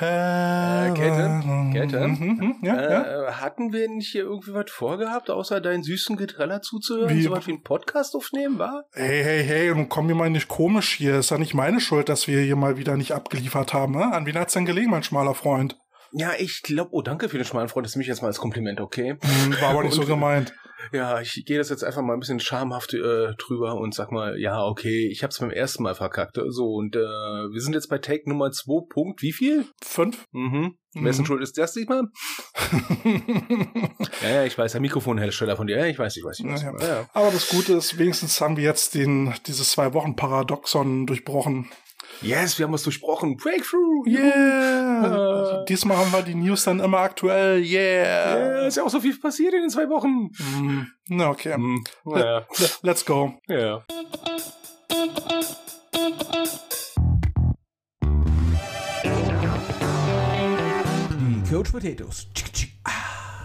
Äh, Käthe, Käthe, Mhm, ja, äh, ja. hatten wir nicht hier irgendwie was vorgehabt, außer deinen süßen Getreller zuzuhören? Wie? So was wie einen Podcast aufnehmen, war? Hey, hey, hey, nun komm mir mal nicht komisch hier. Ist ja nicht meine Schuld, dass wir hier mal wieder nicht abgeliefert haben. Ne? An wen hat's denn gelegen, mein schmaler Freund? Ja, ich glaube, oh, danke für den schmalen Freund, das ist mich jetzt mal als Kompliment, okay? Hm, War aber nicht so Und- gemeint. Ja, ich gehe das jetzt einfach mal ein bisschen schamhaft äh, drüber und sag mal, ja, okay, ich hab's beim ersten Mal verkackt. So, und äh, wir sind jetzt bei Take Nummer 2. Punkt, wie viel? Fünf? Mhm. Mhm. Wessen Schuld ist das diesmal? Ja, ja, ich weiß, der Mikrofonhersteller von dir. Ja, ich weiß, ich weiß, ich weiß. Ja, Ja, aber das Gute ist, wenigstens haben wir jetzt den, dieses zwei Wochen Paradoxon durchbrochen. Yes, wir haben was durchbrochen. Breakthrough! Yeah! Äh. Diesmal haben wir die News dann immer aktuell. Ja, Yeah! ist ja auch so viel passiert in den zwei Wochen. Hm, Na, okay. Naja, Le- Let's go. ja. Die Coach Potatoes.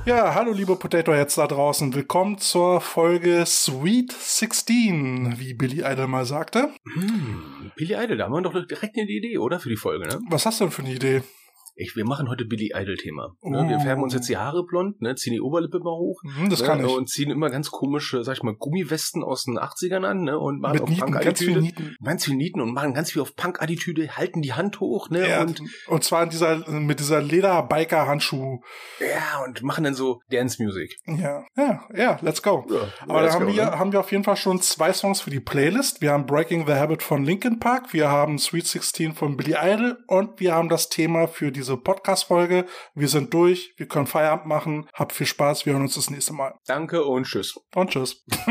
Ja, hallo liebe Potato Heads da draußen. Willkommen zur Folge Sweet 16, wie Billy Idol mal sagte. Hm, Billy Idol, da haben wir doch direkt eine Idee, oder? Für die Folge, ne? Was hast du denn für eine Idee? Ich, wir machen heute Billy Idol-Thema. Ne? Oh. Wir färben uns jetzt die Haare blond, ne? ziehen die Oberlippe mal hoch. Hm, das ne? kann ich. Und ziehen immer ganz komische, sag ich mal, Gummiwesten aus den 80ern an, ne? Und machen Mit auf Nieten, ganz viel. Nieten. Ganz viel Nieten und machen ganz viel auf Punk-Attitüde, halten die Hand hoch, ne? Ja, Und, und, zwar in dieser, mit dieser Leder-Biker-Handschuh. ja, und machen dann so Dance-Music. Ja, ja, ja, let's go. Ja, Aber da let's haben go, wir, ne? haben wir auf jeden Fall schon zwei Songs für die Playlist. Wir haben Breaking the Habit von Linkin Park, wir haben Sweet 16 von Billy Idol und wir haben das Thema für diese Podcast-Folge. Wir sind durch, wir können Feierabend machen. Habt viel Spaß, wir hören uns das nächste Mal. Danke und tschüss. Und tschüss.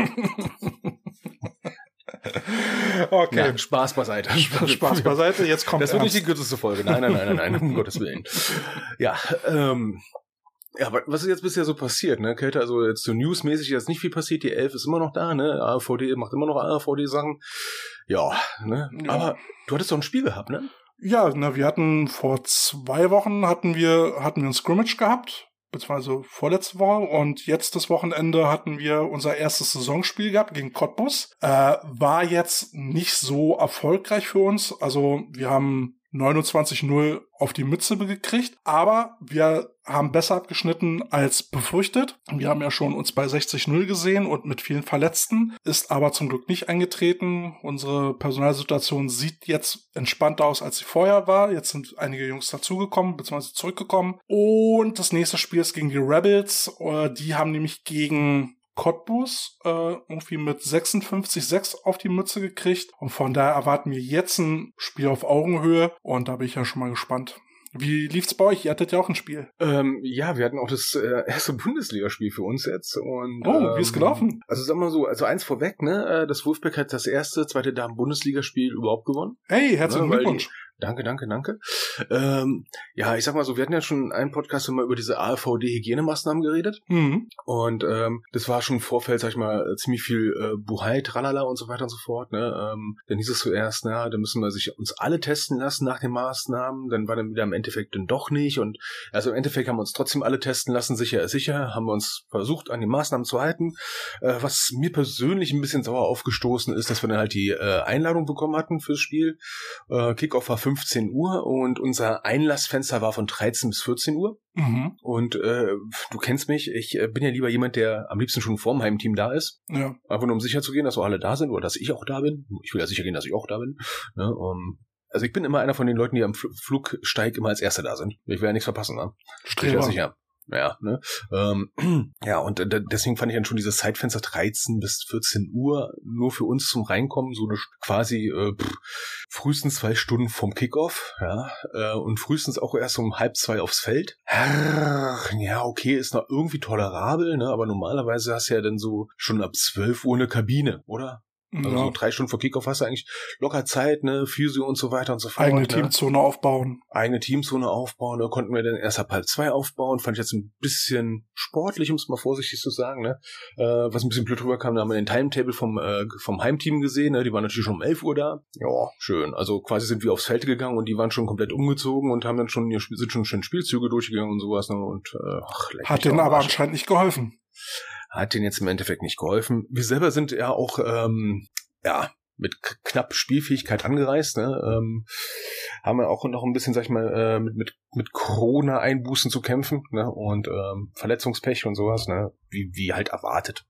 okay. Na, Spaß beiseite. Spaß beiseite, jetzt kommt Das wird nicht die kürzeste Folge. Nein, nein, nein, nein, nein, um Gottes Willen. Ja, ähm, ja, aber was ist jetzt bisher so passiert, ne? Kälte, also jetzt so newsmäßig ist jetzt nicht viel passiert. Die Elf ist immer noch da, ne? AVD macht immer noch AVD-Sachen. Ja, ne? Ja. Aber du hattest doch ein Spiel gehabt, ne? Ja, na, wir hatten vor zwei Wochen hatten wir, hatten wir ein Scrimmage gehabt, beziehungsweise vorletzte Woche und jetzt das Wochenende hatten wir unser erstes Saisonspiel gehabt gegen Cottbus. Äh, war jetzt nicht so erfolgreich für uns. Also wir haben 29-0 auf die Mütze gekriegt, aber wir haben besser abgeschnitten als befürchtet. Wir haben ja schon uns bei 60-0 gesehen und mit vielen Verletzten, ist aber zum Glück nicht eingetreten. Unsere Personalsituation sieht jetzt entspannter aus, als sie vorher war. Jetzt sind einige Jungs dazugekommen, beziehungsweise zurückgekommen. Und das nächste Spiel ist gegen die Rebels. Äh, Die haben nämlich gegen Cottbus äh, irgendwie mit 56-6 auf die Mütze gekriegt. Und von daher erwarten wir jetzt ein Spiel auf Augenhöhe. Und da bin ich ja schon mal gespannt. Wie lief's bei euch? Ihr hattet ja auch ein Spiel. Ähm, ja, wir hatten auch das äh, erste Bundesligaspiel für uns jetzt. Und, Oh, wie ist ähm, gelaufen? Also sag mal so, also eins vorweg, ne? äh, Das Wolfpack hat das erste, zweite Damen-Bundesligaspiel überhaupt gewonnen. Hey, herzlichen weil Glückwunsch. Danke, danke, danke. Ähm, ja, ich sag mal so, wir hatten ja schon einen Podcast immer über diese AVD-Hygienemaßnahmen geredet. Mhm. Und ähm, das war schon im Vorfeld, sag ich mal, ziemlich viel äh, Buhai, Tralala und so weiter und so fort. Ne? Ähm, dann hieß es zuerst, na, da müssen wir sich uns alle testen lassen nach den Maßnahmen. Dann war dann wieder im Endeffekt dann doch nicht. Und also im Endeffekt haben wir uns trotzdem alle testen lassen, sicher ist sicher, haben wir uns versucht, an die Maßnahmen zu halten. Äh, was mir persönlich ein bisschen sauer aufgestoßen ist, dass wir dann halt die äh, Einladung bekommen hatten fürs Spiel. Äh, Kickoff war 15 Uhr und unser Einlassfenster war von 13 bis 14 Uhr. Mhm. Und äh, du kennst mich, ich äh, bin ja lieber jemand, der am liebsten schon vorm Heimteam da ist. Ja. Einfach nur um sicher zu gehen, dass auch alle da sind oder dass ich auch da bin. Ich will ja sicher gehen, dass ich auch da bin. Ne? Um, also ich bin immer einer von den Leuten, die am Fl Flugsteig immer als Erster da sind. Ich will ja nichts verpassen. Ne? Ich Streber. sicher. Ja, ne? Ähm, ja, und äh, deswegen fand ich dann schon dieses Zeitfenster 13 bis 14 Uhr nur für uns zum Reinkommen, so eine quasi äh, pff, frühestens zwei Stunden vom Kickoff, ja, äh, und frühestens auch erst um halb zwei aufs Feld. Ja, okay, ist noch irgendwie tolerabel, ne? Aber normalerweise hast du ja dann so schon ab 12 Uhr eine Kabine, oder? Also so Ja. drei Stunden vor Kickoff hast du eigentlich locker Zeit, ne, Physio und so weiter und so fort. Eigene ne? Teamzone aufbauen. eigene Teamzone aufbauen. Da konnten wir dann erst ab halb zwei aufbauen. Fand ich jetzt ein bisschen sportlich, um es mal vorsichtig zu sagen. Ne? Äh, was ein bisschen blöd rüberkam, da haben wir den Timetable vom, äh, vom Heimteam gesehen. Ne? Die waren natürlich schon um 11 Uhr da. Ja, schön. Also quasi sind wir aufs Feld gegangen und die waren schon komplett umgezogen und haben dann schon, sind schon schön Spielzüge durchgegangen und sowas. Ne? Und äh, ach, Hat denen aber anscheinend nicht geholfen. Hat denen jetzt im Endeffekt nicht geholfen. Wir selber sind ja auch, ähm, ja, mit knapp Spielfähigkeit angereist, ne? Ähm, haben wir auch noch ein bisschen, sag ich mal, äh, mit, mit, mit Corona-Einbußen zu kämpfen, ne? Und ähm, Verletzungspech und sowas, ne? Wie, wie halt erwartet.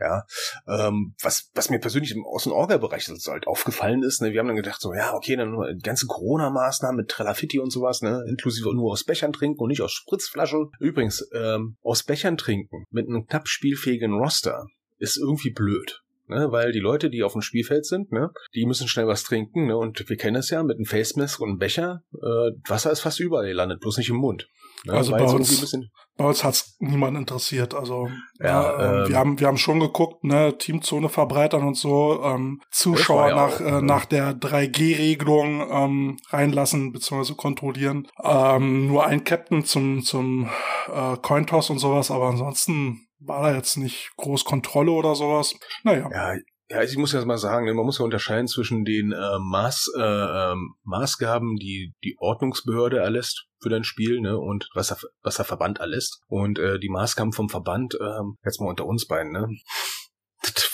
Ja. Ähm, was, was mir persönlich im Außen Orga-Bereich halt aufgefallen ist, ne? Wir haben dann gedacht, so, ja, okay, dann nur die ganzen Corona-Maßnahmen mit Trelafitti und sowas, ne? Inklusive nur aus Bechern trinken und nicht aus Spritzflaschen. Übrigens, ähm, aus Bechern trinken mit einem knapp spielfähigen Roster ist irgendwie blöd ne, weil die Leute, die auf dem Spielfeld sind, ne, die müssen schnell was trinken, ne, und wir kennen es ja mit einem Face Mask und einem Becher, äh, Wasser ist fast überall landet, bloß nicht im Mund. Ne, also bei uns, bei uns hat's niemand interessiert. Also ja, äh, ähm, wir haben wir haben schon geguckt, ne, Teamzone verbreitern und so, ähm, Zuschauer ja nach auch, äh, nach der 3G-Regelung ähm, reinlassen bzw. kontrollieren. Ähm, nur ein Captain zum zum äh, Cointoss und sowas, aber ansonsten war da jetzt nicht groß Kontrolle oder sowas. Naja. Ja, ja, ich muss ja mal sagen, man muss ja unterscheiden zwischen den äh, Maß, äh, ähm, Maßgaben, die die Ordnungsbehörde erlässt für dein Spiel, ne, und was der, was der Verband erlässt. Und äh, die Maßgaben vom Verband, ähm, jetzt mal unter uns beiden, ne,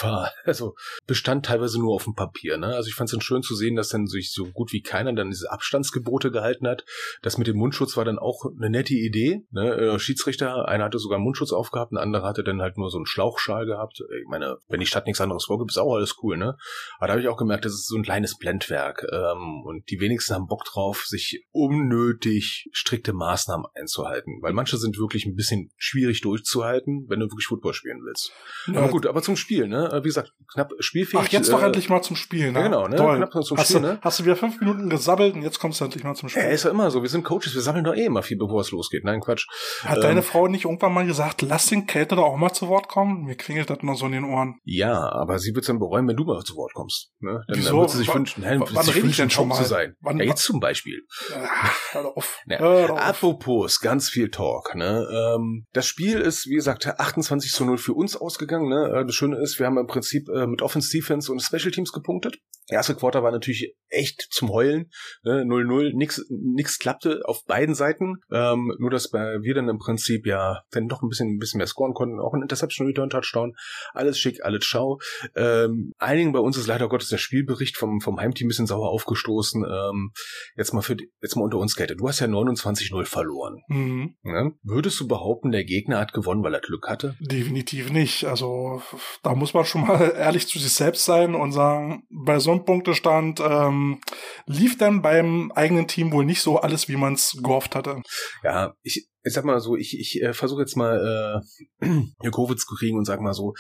war, also bestand teilweise nur auf dem Papier. Ne? Also ich fand es dann schön zu sehen, dass dann sich so gut wie keiner dann diese Abstandsgebote gehalten hat. Das mit dem Mundschutz war dann auch eine nette Idee. Ne? Äh, Schiedsrichter, einer hatte sogar einen Mundschutz aufgehabt, ein anderer hatte dann halt nur so einen Schlauchschal gehabt. Ich meine, wenn die Stadt nichts anderes vorgibt, ist auch alles cool. Ne? Aber da habe ich auch gemerkt, das ist so ein kleines Blendwerk. Ähm, und die wenigsten haben Bock drauf, sich unnötig strikte Maßnahmen einzuhalten. Weil manche sind wirklich ein bisschen schwierig durchzuhalten, wenn du wirklich Football spielen willst. Ja. Aber gut, aber zum Spiel Spiel, ne? Äh, wie gesagt, knapp spielfähig. Ach, jetzt äh, doch endlich mal zum Spiel, ne? Ja, genau, ne? Toll. Knapp zum hast Spiel, du, ne? Hast du wieder fünf Minuten gesabbelt und jetzt kommst du endlich mal zum Spiel. Ja, ist ja immer so. Wir sind Coaches, wir sammeln doch eh immer viel, bevor es losgeht. Nein, Quatsch. Hat ähm, deine Frau nicht irgendwann mal gesagt, lass den Kälte doch auch mal zu Wort kommen? Mir klingelt das nur so in den Ohren. Ja, aber sie wird es dann bereuen, wenn du mal zu Wort kommst. Ne? Dann, Wieso? dann wird sie sich wünschen, nein, wann rede ich denn schon mal? zu sein. Wann, ja, jetzt zum Beispiel. Ach, hör auf. Ja. Hör auf. Apropos, ganz viel Talk. Ne? Ähm, das Spiel ist, wie gesagt, 28 zu 0 für uns ausgegangen. Ne? Äh, das Schöne ist, wir haben im Prinzip äh, mit Offense Defense und Special Teams gepunktet. Erste Quarter war natürlich echt zum Heulen. 0-0, ne? nix, nix klappte auf beiden Seiten. Ähm, nur, dass wir dann im Prinzip ja dann doch ein bisschen, ein bisschen mehr scoren konnten. Auch ein Interception Return Touchdown. Alles schick, alles schau. Ähm, einigen bei uns ist leider Gottes der Spielbericht vom, vom Heimteam ein bisschen sauer aufgestoßen. Ähm, jetzt mal für, jetzt mal unter uns, Kate. Du hast ja 29-0 verloren. Mhm. Ja? Würdest du behaupten, der Gegner hat gewonnen, weil er Glück hatte? Definitiv nicht. Also, da muss man schon mal ehrlich zu sich selbst sein und sagen, bei so einem Punktestand ähm, lief dann beim eigenen Team wohl nicht so alles, wie man es gehofft hatte. Ja, ich, ich sag mal so, ich, ich äh, versuche jetzt mal äh, Covid zu kriegen und sag mal so,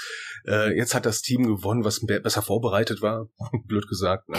äh, jetzt hat das Team gewonnen, was be besser vorbereitet war, blöd gesagt, ne?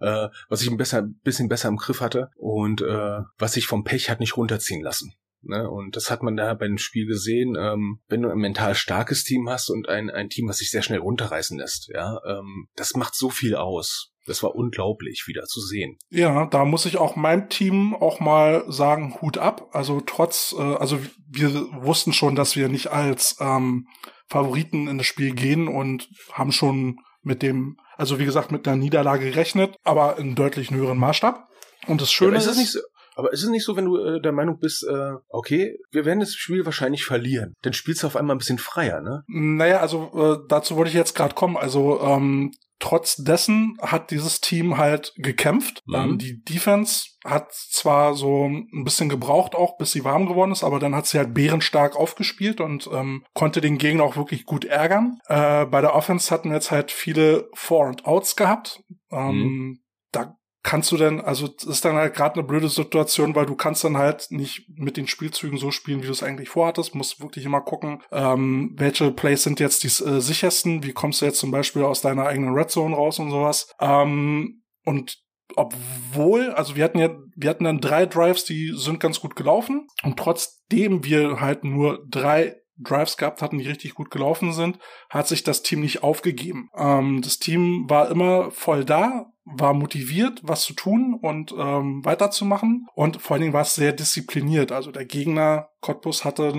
äh, was ich ein besser, bisschen besser im Griff hatte und äh, was sich vom Pech hat nicht runterziehen lassen. Ne? Und das hat man da beim Spiel gesehen. Ähm, wenn du ein mental starkes Team hast und ein, ein Team, was sich sehr schnell runterreißen lässt, ja, ähm, das macht so viel aus. Das war unglaublich wieder zu sehen. Ja, da muss ich auch meinem Team auch mal sagen, Hut ab. Also trotz, äh, also wir wussten schon, dass wir nicht als ähm, Favoriten in das Spiel gehen und haben schon mit dem, also wie gesagt, mit einer Niederlage gerechnet, aber in deutlich höheren Maßstab. Und das Schöne ja, ist, ist nicht so, aber ist es nicht so, wenn du äh, der Meinung bist, äh, okay, wir werden das Spiel wahrscheinlich verlieren, dann spielst du auf einmal ein bisschen freier, ne? Naja, also äh, dazu wollte ich jetzt gerade kommen. Also ähm, trotz dessen hat dieses Team halt gekämpft. Mhm. Ähm, die Defense hat zwar so ein bisschen gebraucht auch, bis sie warm geworden ist, aber dann hat sie halt bärenstark aufgespielt und ähm, konnte den Gegner auch wirklich gut ärgern. Äh, bei der Offense hatten wir jetzt halt viele Four and Outs gehabt. Ähm, mhm. Da kannst du denn, also das ist dann halt gerade eine blöde Situation, weil du kannst dann halt nicht mit den Spielzügen so spielen, wie du es eigentlich vorhattest. Musst wirklich immer gucken, ähm, welche Plays sind jetzt die äh, sichersten, wie kommst du jetzt zum Beispiel aus deiner eigenen Red Zone raus und sowas. Ähm, und obwohl, also wir hatten ja, wir hatten dann drei Drives, die sind ganz gut gelaufen und trotzdem wir halt nur drei Drives gehabt hatten, die richtig gut gelaufen sind, hat sich das Team nicht aufgegeben. Ähm, das Team war immer voll da, war motiviert, was zu tun und ähm, weiterzumachen. Und vor allen Dingen war es sehr diszipliniert. Also der Gegner Cottbus hatte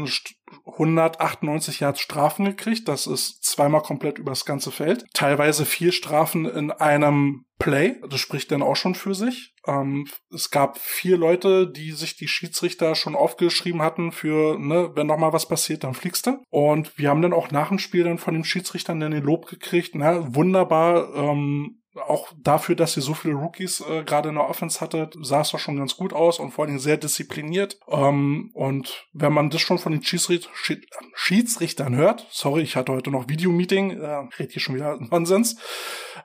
198 Yards Strafen gekriegt. Das ist zweimal komplett übers ganze Feld. Teilweise vier Strafen in einem Play. Das spricht dann auch schon für sich. Ähm, es gab vier Leute, die sich die Schiedsrichter schon aufgeschrieben hatten für, ne, wenn noch mal was passiert, dann fliegst du. Und wir haben dann auch nach dem Spiel dann von den Schiedsrichtern dann den Lob gekriegt. Na, wunderbar, ähm, auch dafür, dass ihr so viele Rookies äh, gerade in der Offense hattet, sah es doch schon ganz gut aus und vor allen Dingen sehr diszipliniert. Ähm, und wenn man das schon von den Schiedsricht Schiedsrichtern hört, sorry, ich hatte heute noch Videomeeting, äh, red hier schon wieder Nonsens,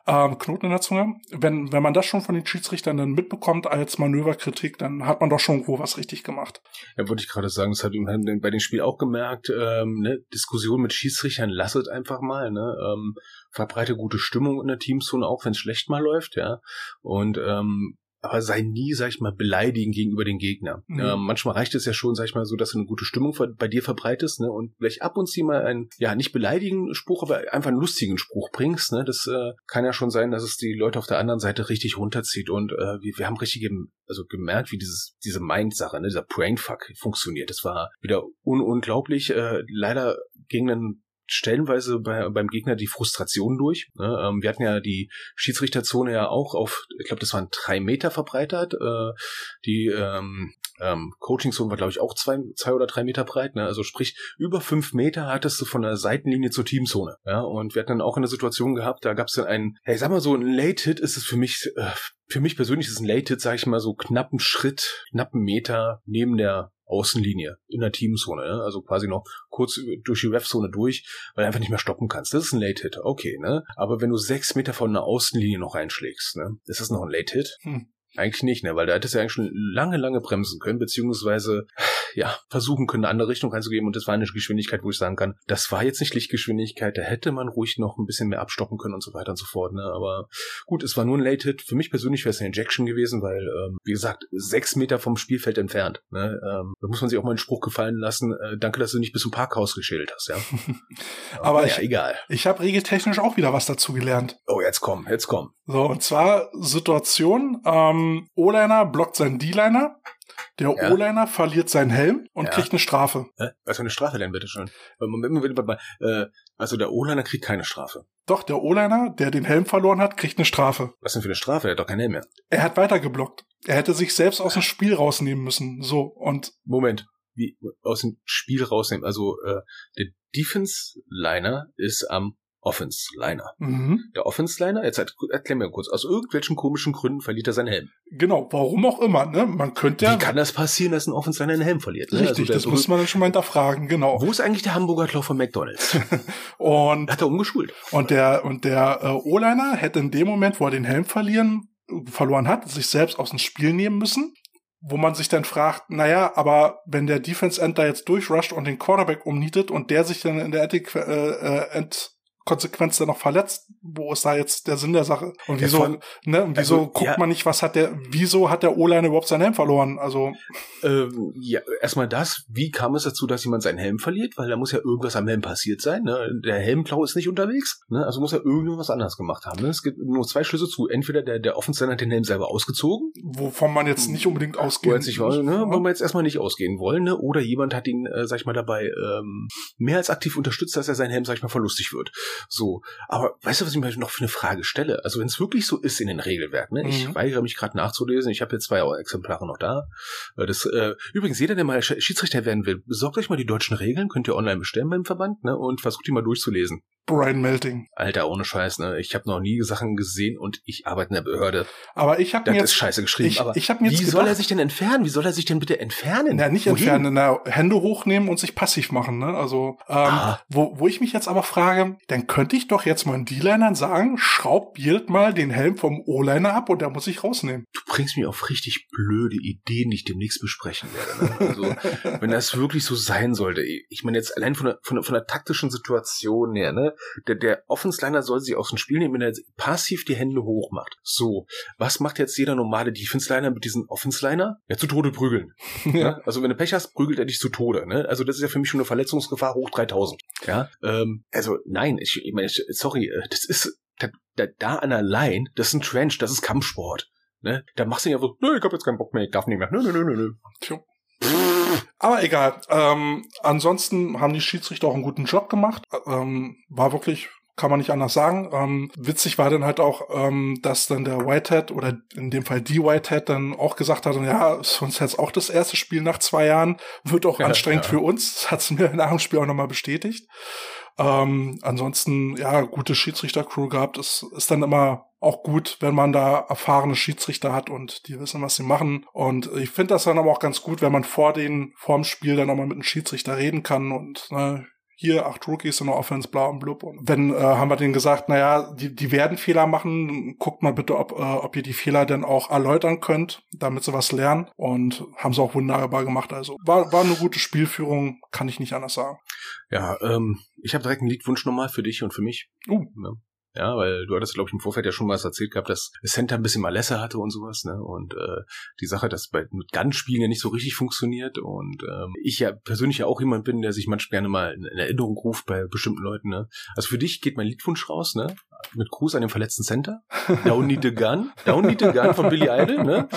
ähm, Knoten in der Zunge. Wenn, wenn man das schon von den Schiedsrichtern dann mitbekommt als Manöverkritik, dann hat man doch schon wo was richtig gemacht. Ja, wollte ich gerade sagen, das hat man bei dem Spiel auch gemerkt, ähm, ne, Diskussion mit Schiedsrichtern, lasset einfach mal, ne, ähm, verbreite gute Stimmung in der Teamzone, auch wenn es schlecht mal läuft, ja. Und ähm, aber sei nie, sag ich mal, beleidigend gegenüber den Gegner. Mhm. Äh, manchmal reicht es ja schon, sag ich mal, so, dass du eine gute Stimmung bei dir verbreitest, ne, und vielleicht ab und zu mal einen, ja, nicht beleidigenden Spruch, aber einfach einen lustigen Spruch bringst, ne. Das äh, kann ja schon sein, dass es die Leute auf der anderen Seite richtig runterzieht. Und äh, wir, wir haben richtig gem also gemerkt, wie dieses, diese Mind-Sache, ne, dieser Brainfuck funktioniert. Das war wieder un unglaublich. Äh, leider gegen einen stellenweise bei, beim Gegner die Frustration durch. Ne? Ähm, wir hatten ja die Schiedsrichterzone ja auch auf, ich glaube, das waren drei Meter verbreitert. Äh, die ähm, ähm, Coaching-Zone war, glaube ich, auch zwei, zwei oder drei Meter breit. Ne? Also sprich, über fünf Meter hattest du von der Seitenlinie zur Teamzone. Ja? Und wir hatten dann auch eine Situation gehabt, da gab es dann einen, hey, sag mal so, ein Late-Hit ist es für mich, äh, für mich persönlich ist ein Late-Hit, sag ich mal, so knappen Schritt, knappen Meter neben der Außenlinie in der Teamzone, ne? also quasi noch kurz durch die Ref-Zone durch, weil du einfach nicht mehr stoppen kannst. Das ist ein Late-Hit, okay, ne? Aber wenn du sechs Meter von der Außenlinie noch reinschlägst, ne? Das ist noch ein Late-Hit. Hm. Eigentlich nicht, ne? Weil da hättest du ja eigentlich schon lange, lange bremsen können, beziehungsweise ja, versuchen können, eine andere Richtung reinzugeben. Und das war eine Geschwindigkeit, wo ich sagen kann, das war jetzt nicht Lichtgeschwindigkeit, da hätte man ruhig noch ein bisschen mehr abstoppen können und so weiter und so fort. Ne? Aber gut, es war nur ein Late-Hit. Für mich persönlich wäre es eine Injection gewesen, weil, ähm, wie gesagt, sechs Meter vom Spielfeld entfernt. Ne? Ähm, da muss man sich auch mal einen Spruch gefallen lassen. Äh, danke, dass du nicht bis zum Parkhaus geschält hast, ja. Aber, Aber ja, ich, egal. Ich habe regeltechnisch auch wieder was dazu gelernt. Oh, jetzt komm, jetzt komm. So, und zwar Situation, ähm, O-Liner blockt seinen D-Liner. Der ja. O-Liner verliert seinen Helm und ja. kriegt eine Strafe. Hä? Was für eine Strafe denn, bitte schon? Äh, also der O-Liner kriegt keine Strafe. Doch, der O-Liner, der den Helm verloren hat, kriegt eine Strafe. Was denn für eine Strafe? Er hat doch keinen Helm mehr. Er hat weiter geblockt. Er hätte sich selbst aus dem Spiel rausnehmen müssen. So, und. Moment. Wie, aus dem Spiel rausnehmen? Also, äh, der Defense-Liner ist am Offense-Liner. Mhm. Der Offense-Liner, jetzt erklär mir kurz, aus irgendwelchen komischen Gründen verliert er seinen Helm. Genau, warum auch immer, ne? Man könnte ja. Wie kann das passieren, dass ein Offense-Liner einen Helm verliert? Ne? Richtig, also das muss man dann schon mal hinterfragen, genau. Wo ist eigentlich der Hamburger Klau von McDonalds? und. Hat er umgeschult. Und der, und der äh, O-Liner hätte in dem Moment, wo er den Helm verlieren, verloren hat, sich selbst aus dem Spiel nehmen müssen wo man sich dann fragt, naja, aber wenn der Defense End da jetzt durchrusht und den Quarterback umnietet und der sich dann in der End, äh, äh, End Konsequenz dann noch verletzt. Wo ist da jetzt der Sinn der Sache? Und wieso, ja, ne, und wieso also, guckt ja. man nicht, was hat der, wieso hat der O-Line überhaupt seinen Helm verloren? Also. Ähm, ja, erstmal das, wie kam es dazu, dass jemand seinen Helm verliert? Weil da muss ja irgendwas am Helm passiert sein, ne? Der Helmklau ist nicht unterwegs, ne? Also muss er irgendwas anderes gemacht haben, ne? Es gibt nur zwei Schlüsse zu. Entweder der, der Offensive hat den Helm selber ausgezogen. Wovon man jetzt nicht unbedingt ausgehen wollen, ne? Wo wir jetzt erstmal nicht ausgehen wollen, ne? Oder jemand hat ihn, äh, sag ich mal, dabei, ähm, mehr als aktiv unterstützt, dass er sein Helm, sag ich mal, verlustig wird. So. Aber weißt du, was ich mir noch für eine Frage stelle? Also wenn es wirklich so ist in den Regelwerken, ne? Mhm. ich weigere mich gerade nachzulesen, ich habe jetzt zwei Exemplare noch da. Äh, das, äh, übrigens, jeder, der mal Schiedsrichter werden will, besorgt euch mal die deutschen Regeln, könnt ihr online bestellen beim Verband ne? und versucht die mal durchzulesen. Brian Melting. Alter, ohne Scheiß, ne? Ich habe noch nie Sachen gesehen und ich arbeite in der Behörde. Aber ich habe mir jetzt ist scheiße geschrieben. Ich, aber ich hab mir jetzt wie gedacht, soll er sich denn entfernen? Wie soll er sich denn bitte entfernen? Na, nicht Wohin? entfernen, na, Hände hochnehmen und sich passiv machen, ne? Also, ähm, ah. wo, wo ich mich jetzt aber frage, dann könnte ich doch jetzt mal einen D-Linern sagen, schraub jedes Mal den Helm vom O-Liner ab und der muss sich rausnehmen. Du bringst mir auf richtig blöde Ideen, die ich demnächst besprechen werde. Ne? Also, wenn das wirklich so sein sollte, ich meine jetzt allein von der, von der, von der taktischen Situation her, ne? Der, der Offensliner soll sie aus dem Spiel nehmen, wenn er passiv die Hände hoch macht. So, was macht jetzt jeder normale Defense-Liner mit diesem Offensliner? Ja, zu Tode prügeln. Ja. Ne? Also wenn du Pech hast, prügelt er dich zu Tode. Ne? Also das ist ja für mich schon eine Verletzungsgefahr hoch 3000. Ja, ähm, also nein, ich, ich meine, sorry, äh, das ist da, da, da an allein, das ist ein Trench, das ist Kampfsport. Ne? Da machst du ja so, nö, ich hab jetzt keinen Bock mehr, ich darf nicht mehr. Nö, nö, nö, nö, nö. Aber egal. Ähm, ansonsten haben die Schiedsrichter auch einen guten Job gemacht. Ähm, war wirklich kann man nicht anders sagen. Ähm, witzig war dann halt auch, ähm, dass dann der Whitehead oder in dem Fall die Whitehead dann auch gesagt hat, ja, ist uns jetzt auch das erste Spiel nach zwei Jahren, wird auch ja, anstrengend ja. für uns. Das hat es mir nach dem Spiel auch nochmal bestätigt. Ähm, ansonsten, ja, gute Schiedsrichter-Crew gehabt. Es ist dann immer auch gut, wenn man da erfahrene Schiedsrichter hat und die wissen, was sie machen. Und ich finde das dann aber auch ganz gut, wenn man vor den, vorm Spiel dann nochmal mit einem Schiedsrichter reden kann und ne, hier acht Rookies in der Offense, bla und blub. Und wenn, äh, haben wir denen gesagt, naja, die, die werden Fehler machen, guckt mal bitte, ob, äh, ob ihr die Fehler denn auch erläutern könnt, damit sie was lernen. Und haben sie auch wunderbar gemacht. Also war, war eine gute Spielführung, kann ich nicht anders sagen. Ja, ähm, ich habe direkt einen Liedwunsch nochmal für dich und für mich. Uh. Ne? Ja, weil du hattest, glaube ich, im Vorfeld ja schon mal was erzählt gehabt, dass Center ein bisschen Malesse hatte und sowas, ne? Und äh, die Sache, dass bei mit Gun-Spielen ja nicht so richtig funktioniert. Und ähm, ich ja persönlich ja auch jemand bin, der sich manchmal gerne mal in Erinnerung ruft bei bestimmten Leuten, ne? Also für dich geht mein Liedwunsch raus, ne? Mit Gruß an den verletzten Center. Don't Need a Gun. Don't Need a Gun von Billy Idol, ne?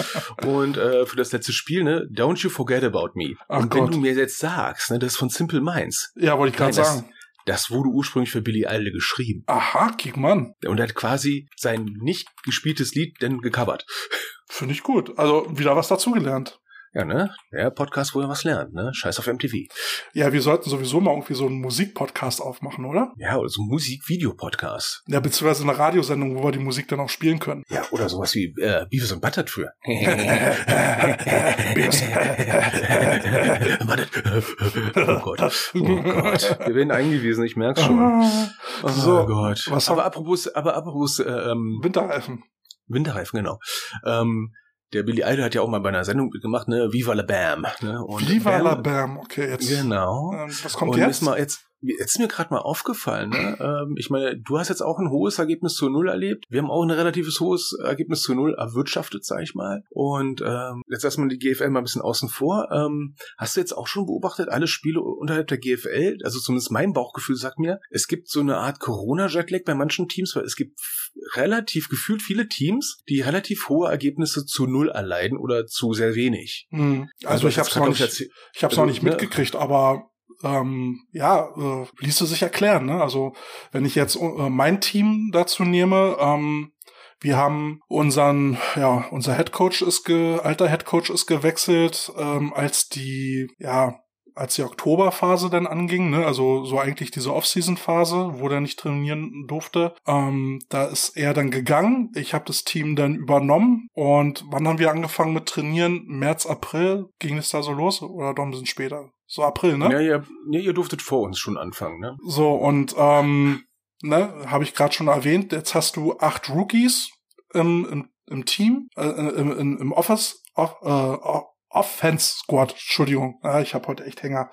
Und äh, für das letzte Spiel, ne? Don't You Forget About Me. Ach und wenn Gott. du mir jetzt sagst, ne, das ist von Simple Minds. Ja, wollte ich gerade Nein, das- sagen. Das wurde ursprünglich für Billy Idol geschrieben. Aha, kick man. Und er hat quasi sein nicht gespieltes Lied dann gecovert. Finde ich gut. Also wieder was dazugelernt. Ja, ne? Der Podcast, wo er was lernt, ne? Scheiß auf MTV. Ja, wir sollten sowieso mal irgendwie so einen Musikpodcast aufmachen, oder? Ja, oder so Musik-Video-Podcast. Ja, beziehungsweise eine Radiosendung, wo wir die Musik dann auch spielen können. Ja, oder sowas wie äh, Beavis und Buttertree. Wartet. oh Gott. Oh Gott. Wir werden eingewiesen, ich merk's schon. Oh So, Gott. was aber apropos, aber apropos äh, ähm, Winterreifen. Winterreifen, genau. Ähm, der Billy Idol hat ja auch mal bei einer Sendung gemacht, ne? Viva la Bam. Ne? Und Viva Bam- la Bam. Okay, jetzt. Genau. Ähm, was kommt und jetzt? Mal jetzt, jetzt ist mir gerade mal aufgefallen, ne? ähm, ich meine, du hast jetzt auch ein hohes Ergebnis zu Null erlebt. Wir haben auch ein relatives hohes Ergebnis zu Null erwirtschaftet, sag ich mal. Und ähm, jetzt erstmal die GFL mal ein bisschen außen vor. Ähm, hast du jetzt auch schon beobachtet, alle Spiele unterhalb der GFL, also zumindest mein Bauchgefühl sagt mir, es gibt so eine Art Corona-Jetlag bei manchen Teams, weil es gibt relativ gefühlt viele Teams, die relativ hohe Ergebnisse zu Null erleiden oder zu sehr wenig. Hm. Also, ich jetzt hab's grad, noch ich, nicht, ich hab's also, noch nicht ne? mitgekriegt, aber ähm, ja, äh, ließ es sich erklären. Ne? Also wenn ich jetzt äh, mein Team dazu nehme, ähm, wir haben unseren, ja, unser Headcoach ist ge, alter Headcoach ist gewechselt, ähm, als die, ja, als die Oktoberphase dann anging, ne, also so eigentlich diese Off-Season-Phase, wo der nicht trainieren durfte, ähm, da ist er dann gegangen. Ich habe das Team dann übernommen und wann haben wir angefangen mit Trainieren? März, April ging es da so los oder doch ein bisschen später? So April, ne? Ja, ja, ja, ihr durftet vor uns schon anfangen, ne? So, und ähm, ne, habe ich gerade schon erwähnt, jetzt hast du acht Rookies im, im, im Team, äh, im, im, im Office, off, äh, Offense Squad, Entschuldigung, ja, ich habe heute echt Hänger.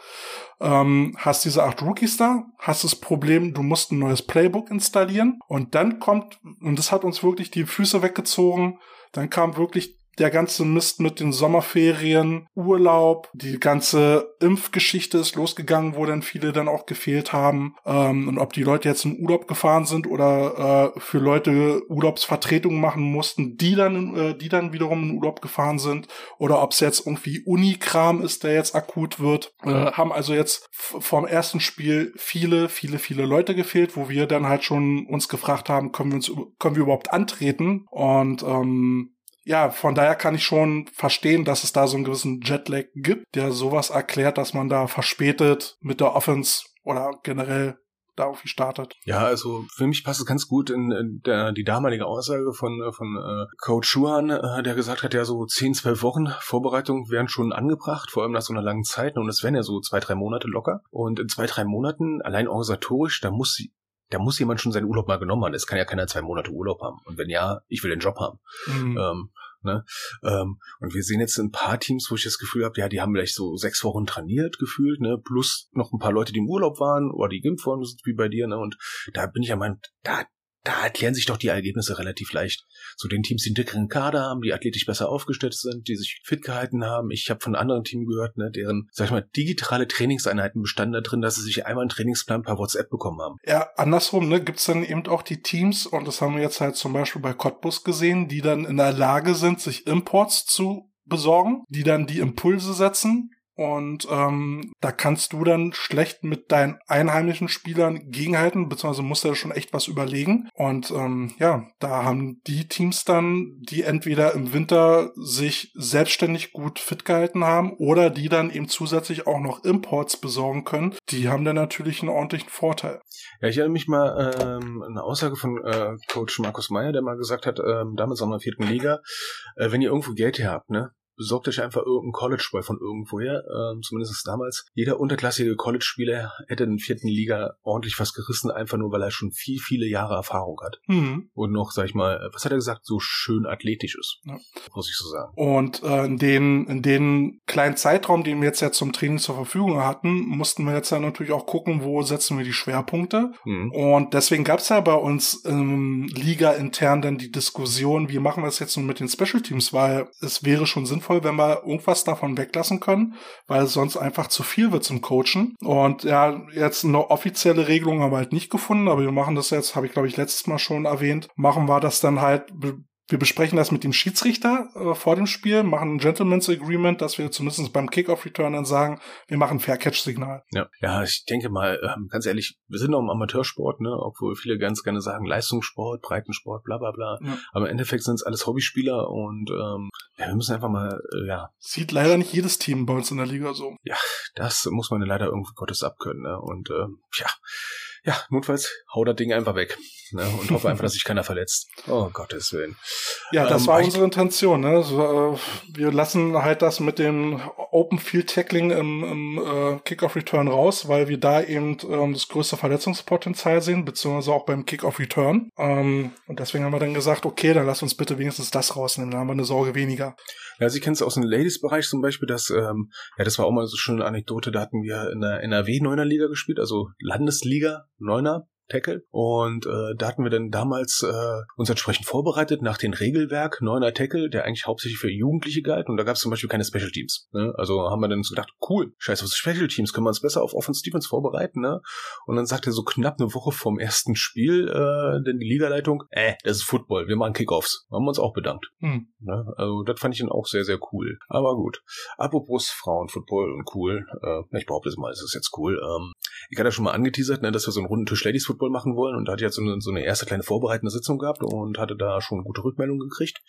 Ähm, hast diese acht Rookies da, hast das Problem, du musst ein neues Playbook installieren und dann kommt, und das hat uns wirklich die Füße weggezogen, dann kam wirklich der ganze Mist mit den Sommerferien, Urlaub, die ganze Impfgeschichte ist losgegangen, wo dann viele dann auch gefehlt haben. Ähm, und ob die Leute jetzt in Urlaub gefahren sind oder äh, für Leute Urlaubsvertretungen machen mussten, die dann, äh, die dann wiederum in Urlaub gefahren sind, oder ob es jetzt irgendwie Unikram ist, der jetzt akut wird, äh, haben also jetzt vom ersten Spiel viele, viele, viele Leute gefehlt, wo wir dann halt schon uns gefragt haben, können wir uns, können wir überhaupt antreten? Und ähm, ja, von daher kann ich schon verstehen, dass es da so einen gewissen Jetlag gibt, der sowas erklärt, dass man da verspätet mit der Offense oder generell da irgendwie startet. Ja, also für mich passt es ganz gut in, in der, die damalige Aussage von, äh, von äh, Coach Schuhan, äh, der gesagt hat, ja, so 10, 12 Wochen Vorbereitung wären schon angebracht, vor allem nach so einer langen Zeit. Und es wären ja so zwei, drei Monate locker. Und in zwei, drei Monaten, allein organisatorisch, da muss sie, da muss jemand schon seinen Urlaub mal genommen haben. Es kann ja keiner zwei Monate Urlaub haben. Und wenn ja, ich will den Job haben. Mhm. Ähm, ne? ähm, und wir sehen jetzt ein paar Teams, wo ich das Gefühl habe, ja, die haben vielleicht so sechs Wochen trainiert gefühlt, ne, plus noch ein paar Leute, die im Urlaub waren oder die geimpft worden sind, wie bei dir, ne, und da bin ich ja mein, da, da erklären sich doch die Ergebnisse relativ leicht. Zu den Teams, die einen dickeren Kader haben, die athletisch besser aufgestellt sind, die sich fit gehalten haben. Ich habe von anderen Teams gehört, ne, deren, sag ich mal, digitale Trainingseinheiten bestanden da dass sie sich einmal einen Trainingsplan per WhatsApp bekommen haben. Ja, andersrum, ne, gibt's dann eben auch die Teams, und das haben wir jetzt halt zum Beispiel bei Cottbus gesehen, die dann in der Lage sind, sich Imports zu besorgen, die dann die Impulse setzen und ähm, da kannst du dann schlecht mit deinen einheimischen Spielern gegenhalten, beziehungsweise musst du da schon echt was überlegen. Und ähm, ja, da haben die Teams dann, die entweder im Winter sich selbstständig gut fit gehalten haben oder die dann eben zusätzlich auch noch Imports besorgen können, die haben dann natürlich einen ordentlichen Vorteil. Ja, ich erinnere mich mal ähm, eine Aussage von äh, Coach Markus Meyer, der mal gesagt hat, ähm, damals in der vierten Liga, äh, wenn ihr irgendwo Geld her habt, ne, besorgt euch einfach irgendeinen College-Ball von irgendwoher, ähm, zumindest damals. Jeder unterklassige College-Spieler hätte in der vierten Liga ordentlich was gerissen, einfach nur, weil er schon viel, viele Jahre Erfahrung hat. Mhm. Und noch, sag ich mal, was hat er gesagt, so schön athletisch ist. Ja. Muss ich so sagen. Und äh, in den in den kleinen Zeitraum, den wir jetzt ja zum Training zur Verfügung hatten, mussten wir jetzt ja natürlich auch gucken, wo setzen wir die Schwerpunkte. Mhm. Und deswegen gab es ja bei uns ähm, Liga intern dann die Diskussion, wie machen wir es jetzt nun mit den Special Teams, weil es wäre schon sinnvoll, wenn wir irgendwas davon weglassen können, weil es sonst einfach zu viel wird zum Coachen. Und ja, jetzt eine offizielle Regelung haben wir halt nicht gefunden, aber wir machen das jetzt, habe ich glaube ich letztes Mal schon erwähnt, machen wir das dann halt wir besprechen das mit dem Schiedsrichter äh, vor dem Spiel, machen ein Gentleman's Agreement, dass wir zumindest beim Kickoff-Return dann sagen, wir machen Fair-Catch-Signal. Ja. ja, ich denke mal, ähm, ganz ehrlich, wir sind noch im Amateursport, ne, obwohl viele ganz gerne sagen Leistungssport, Breitensport, bla bla bla. Ja. Aber im Endeffekt sind es alles Hobbyspieler und ähm, ja, wir müssen einfach mal, äh, ja, Sieht leider nicht jedes Team bei uns in der Liga so. das muss man leider irgendwie Gottes abkönnen, ne? Und ähm, ja, ja, notfalls hau das Ding einfach weg. Ne? Und hoffe einfach, dass sich keiner verletzt. Oh Gottes Willen. Ja, das Ähm, war unsere Intention. Ne? So, äh, wir lassen halt das mit dem Open Field Tackling im, im äh, Kickoff Return raus, weil wir da eben ähm, das größte Verletzungspotenzial sehen, beziehungsweise auch beim Kickoff Return. Ähm, und deswegen haben wir dann gesagt, okay, dann lass uns bitte wenigstens das rausnehmen, dann haben wir eine Sorge weniger. Ja, Sie kennen es aus dem Ladies-Bereich zum Beispiel, dass, ähm, ja, das war auch mal so eine schöne Anekdote, da hatten wir in der NRW Neuner Liga gespielt, also Landesliga Neuner. Tackle und äh, da hatten wir dann damals äh, uns entsprechend vorbereitet nach dem Regelwerk neuner Tackle, der eigentlich hauptsächlich für Jugendliche galt und da gab es zum Beispiel keine Special Teams. Ne? Also haben wir dann so gedacht, cool, scheiße, was ist Special Teams, können wir uns besser auf Offense Defense vorbereiten, ne? Und dann sagte so knapp eine Woche vom ersten Spiel äh, denn die Ligaleitung, äh, das ist Football, wir machen Kickoffs. Haben wir uns auch bedankt. Hm. Ne? Also das fand ich dann auch sehr, sehr cool. Aber gut. Apropos Frauenfootball und cool. Äh, ich behaupte es mal, es ist jetzt cool. Ähm, ich hatte ja schon mal angeteasert, ne, dass wir so einen runden Tisch Ladies Football machen wollen und ich jetzt so eine, so eine erste kleine vorbereitende Sitzung gehabt und hatte da schon gute Rückmeldungen gekriegt.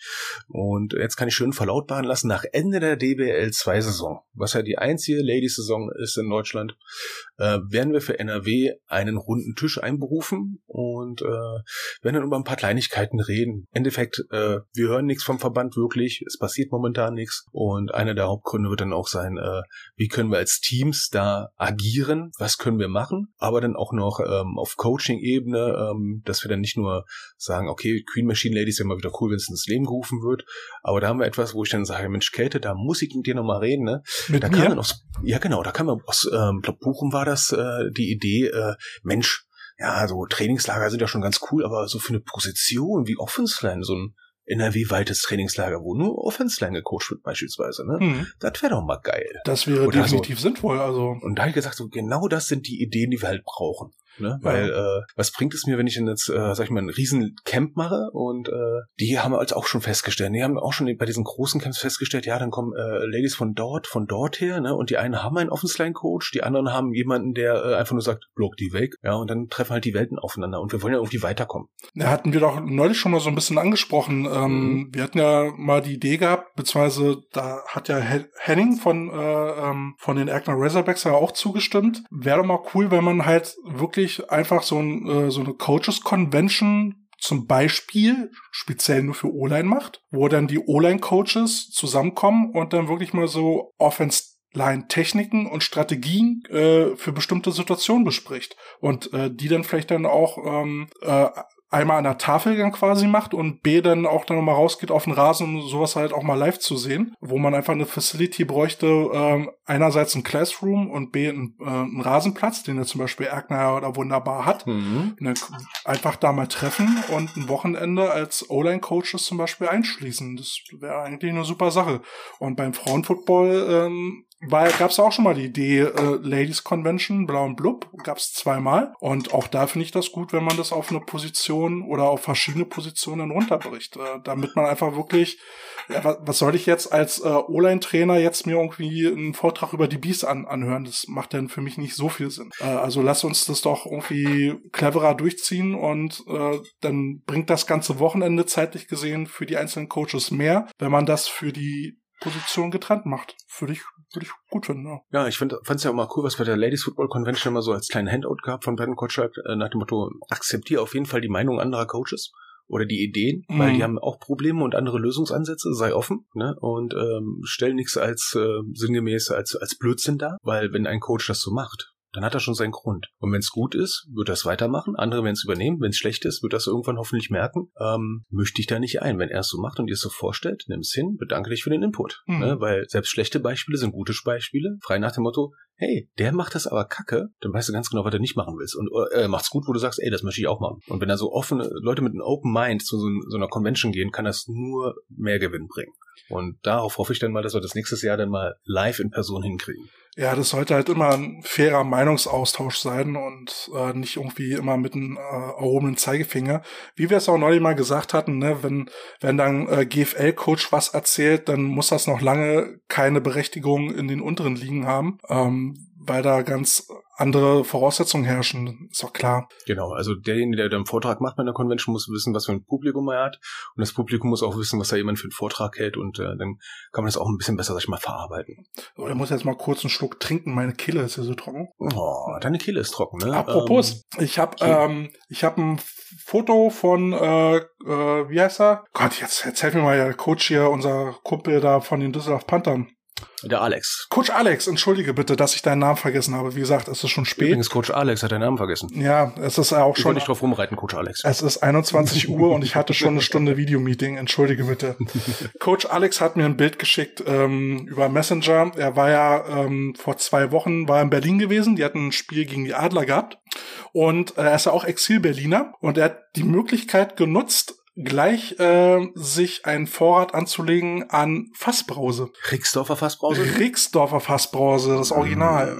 Und jetzt kann ich schön verlautbaren lassen, nach Ende der DBL 2 Saison, was ja die einzige Ladies Saison ist in Deutschland, äh, werden wir für NRW einen runden Tisch einberufen und äh, werden dann über ein paar Kleinigkeiten reden. Im Endeffekt, äh, wir hören nichts vom Verband wirklich, es passiert momentan nichts und einer der Hauptgründe wird dann auch sein, äh, wie können wir als Teams da agieren, was können wir machen, aber dann auch noch ähm, auf Coaching-Ebene, ähm, dass wir dann nicht nur sagen, okay, Queen Machine Ladies wäre mal wieder cool, wenn es ins Leben gerufen wird, aber da haben wir etwas, wo ich dann sage, Mensch, Käthe, da muss ich mit dir nochmal reden, ne? Mit Da kam aus, ja genau, da kam dann aus, ähm, glaub, Bochum war das, äh, die Idee, äh, Mensch, ja, so Trainingslager sind ja schon ganz cool, aber so für eine Position wie Offense-Line, so ein NRW-weites Trainingslager, wo nur Offense-Line gecoacht wird beispielsweise, ne? Hm. Das wäre doch mal geil. Das wäre Oder so. definitiv sinnvoll. Also Und da habe ich gesagt, so genau das sind die Ideen, die wir halt brauchen. Ne? Ja. Weil äh, was bringt es mir, wenn ich denn jetzt, äh, sag ich mal, einen riesen Camp mache und äh, die haben wir als auch schon festgestellt. Die haben auch schon bei diesen großen Camps festgestellt, ja, dann kommen äh, Ladies von dort, von dort her, ne? Und die einen haben einen Offense-Line-Coach, die anderen haben jemanden, der äh, einfach nur sagt, block die weg, ja, und dann treffen halt die Welten aufeinander und wir wollen ja irgendwie weiterkommen. Da hatten wir doch neulich schon mal so ein bisschen angesprochen. Ähm, Wir hatten ja mal die Idee gehabt, beziehungsweise da hat ja He- Henning von, äh, ähm, von den Erkner Razorbacks ja auch zugestimmt. Wäre doch mal cool, wenn man halt wirklich einfach so, ein, äh, so eine Coaches Convention zum Beispiel speziell nur für O-Line macht, wo dann die O-Line-Coaches zusammenkommen und dann wirklich mal so Offense Line-Techniken und Strategien äh, für bestimmte Situationen bespricht und äh, die dann vielleicht dann auch ähm, äh, einmal an der Tafel dann quasi macht und B dann auch dann nochmal rausgeht auf den Rasen, um sowas halt auch mal live zu sehen, wo man einfach eine Facility bräuchte, ähm, einerseits ein Classroom und B einen, äh, einen Rasenplatz, den er zum Beispiel Erkner oder wunderbar hat. Mhm. Einfach da mal treffen und ein Wochenende als O-Line-Coaches zum Beispiel einschließen. Das wäre eigentlich eine super Sache. Und beim Frauenfootball ähm, war, gab es auch schon mal die Idee, äh, Ladies Convention, Blau und Blub, gab es zweimal. Und auch da finde ich das gut, wenn man das auf eine Position oder auf verschiedene Positionen runterbricht, äh, damit man einfach wirklich Ja, was, was soll ich jetzt als äh, O-Line-Trainer jetzt mir irgendwie einen Vortrag über die Bees an, anhören? Das macht dann für mich nicht so viel Sinn. Äh, also lass uns das doch irgendwie cleverer durchziehen und äh, dann bringt das ganze Wochenende zeitlich gesehen für die einzelnen Coaches mehr, wenn man das für die Position getrennt macht. Würde ich, würde ich gut finden, ja. Ja, ich fand es ja auch mal cool, was bei der Ladies Football Convention immer so als kleinen Handout gab von Brandon Kotschak, äh, nach dem Motto, akzeptiere auf jeden Fall die Meinung anderer Coaches oder die Ideen, Mhm. weil die haben auch Probleme und andere Lösungsansätze, sei offen, ne? Und ähm, stell nichts als äh, sinngemäß als als Blödsinn dar, weil wenn ein Coach das so macht, dann hat er schon seinen Grund. Und wenn es gut ist, wird er es weitermachen. Andere werden es übernehmen. Wenn es schlecht ist, wird es irgendwann hoffentlich merken. Ähm, mischt dich da nicht ein. Wenn er es so macht und dir es so vorstellt, nimm es hin, bedanke dich für den Input. Mhm. Ne? Weil selbst schlechte Beispiele sind gute Beispiele. Frei nach dem Motto, hey, der macht das aber kacke, dann weißt du ganz genau, was du nicht machen willst. Und äh, macht's gut, wo du sagst, ey, das möchte ich auch machen. Und wenn da so offene Leute mit einem Open Mind zu so, so einer Convention gehen, kann das nur mehr Gewinn bringen. Und darauf hoffe ich dann mal, dass wir das nächstes Jahr dann mal live in Person hinkriegen. Ja, das sollte halt immer ein fairer Meinungsaustausch sein und äh, nicht irgendwie immer mit einem äh, erhobenen Zeigefinger. Wie wir es auch neulich mal gesagt hatten, ne, wenn, wenn dann äh, GFL-Coach was erzählt, dann muss das noch lange keine Berechtigung in den unteren Ligen haben, ähm, weil da ganz andere Voraussetzungen herrschen. Ist doch klar. Genau, also derjenige, der dann einen Vortrag macht bei einer Convention, muss wissen, was für ein Publikum er hat. Und das Publikum muss auch wissen, was da jemand für einen Vortrag hält. Und äh, dann kann man das auch ein bisschen besser, sag ich mal, verarbeiten. Ich muss jetzt mal kurz einen Schluck trinken. Meine Kehle ist ja so trocken. Oh, deine Kehle ist trocken, ne? Apropos, ich habe ähm, ich habe ein Foto von äh, äh, wie heißt er? Gott, jetzt erzählt mir mal der Coach hier, unser Kumpel da von den Düsseldorf Panthern. Der Alex. Coach Alex, entschuldige bitte, dass ich deinen Namen vergessen habe. Wie gesagt, es ist schon spät. Übrigens, Coach Alex hat deinen Namen vergessen. Ja, es ist ja auch Ich schon. wollte nicht drauf rumreiten, Coach Alex. Es ist 21 Uhr und ich hatte schon eine Stunde Videomeeting. Entschuldige bitte. Coach Alex hat mir ein Bild geschickt ähm, über Messenger. Er war ja ähm, vor zwei Wochen war in Berlin gewesen. Die hatten ein Spiel gegen die Adler gehabt und äh, er ist ja auch Exil-Berliner und er hat die Möglichkeit genutzt, gleich äh, sich einen Vorrat anzulegen an Fassbrause. Rixdorfer Fassbrause? Rixdorfer Fassbrause, das Original.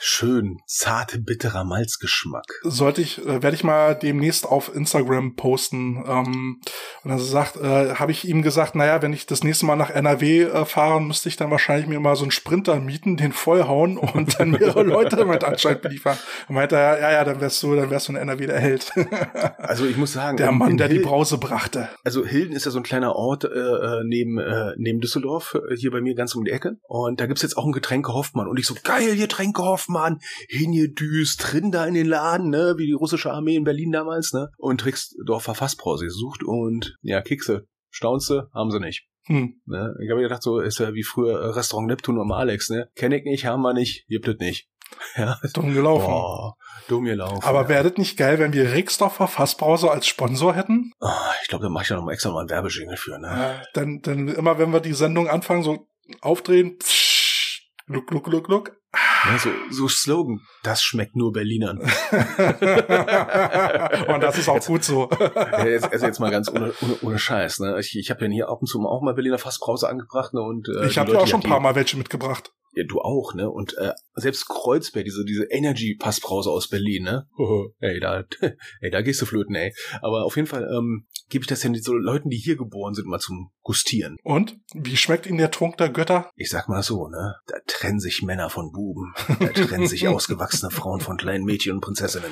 Schön, zarte, bitterer Malzgeschmack. sollte ich, äh, werde ich mal demnächst auf Instagram posten. Ähm, und dann sagt, äh, habe ich ihm gesagt, naja, wenn ich das nächste Mal nach NRW äh, fahre, müsste ich dann wahrscheinlich mir mal so einen Sprinter mieten, den vollhauen und dann mehrere Leute mit Anschein beliefern. Und meinte er, ja, ja, dann wärst du, dann wärst du in NRW der Held. Also ich muss sagen, der Mann, der die Hilden- Brause brachte. Also Hilden ist ja so ein kleiner Ort äh, äh, neben, äh, neben Düsseldorf, äh, hier bei mir ganz um die Ecke. Und da gibt's jetzt auch ein Getränke Hoffmann. Und ich so, geil, Getränke Hoffmann, hingedüst, drin da in den Laden, ne, wie die russische Armee in Berlin damals, ne. Und Rixdorfer Fassbrause gesucht und ja, Kekse, staunste, haben sie nicht. Hm. Ne? Ich habe gedacht, so ist ja wie früher äh, Restaurant Neptun am Alex, ne? Kenn ich nicht, haben wir nicht, gibt es nicht. Ja, Dumm gelaufen. Boah, dumm gelaufen. Aber ja. wäre das nicht geil, wenn wir Rixdorfer Fassbrause als Sponsor hätten? Ah, ich glaube, da mache ich ja noch mal extra mal einen Werbejingle für, ne? Äh, dann, dann immer, wenn wir die Sendung anfangen, so aufdrehen, psch, gluck, gluck, gluck, gluck. Ja, so, so Slogan, das schmeckt nur Berlinern. Und das ist auch gut so. Jetzt, also jetzt mal ganz ohne, ohne, ohne Scheiß. Ne? Ich, ich habe ja hier ab und zu mal auch mal Berliner Fassbrause angebracht. Ne? Und, äh, Ich habe ja auch schon ein paar Mal welche mitgebracht. Ja, du auch, ne? Und äh, selbst Kreuzberg, diese, diese Energy-Passbrause aus Berlin, ne? ey, da, ey, da gehst du flöten, ey. Aber auf jeden Fall ähm, gebe ich das ja so Leuten, die hier geboren sind, mal zum Gustieren. Und? Wie schmeckt Ihnen der Trunk der Götter? Ich sag mal so, ne? Da trennen sich Männer von Buben. Da trennen sich ausgewachsene Frauen von kleinen Mädchen und Prinzessinnen.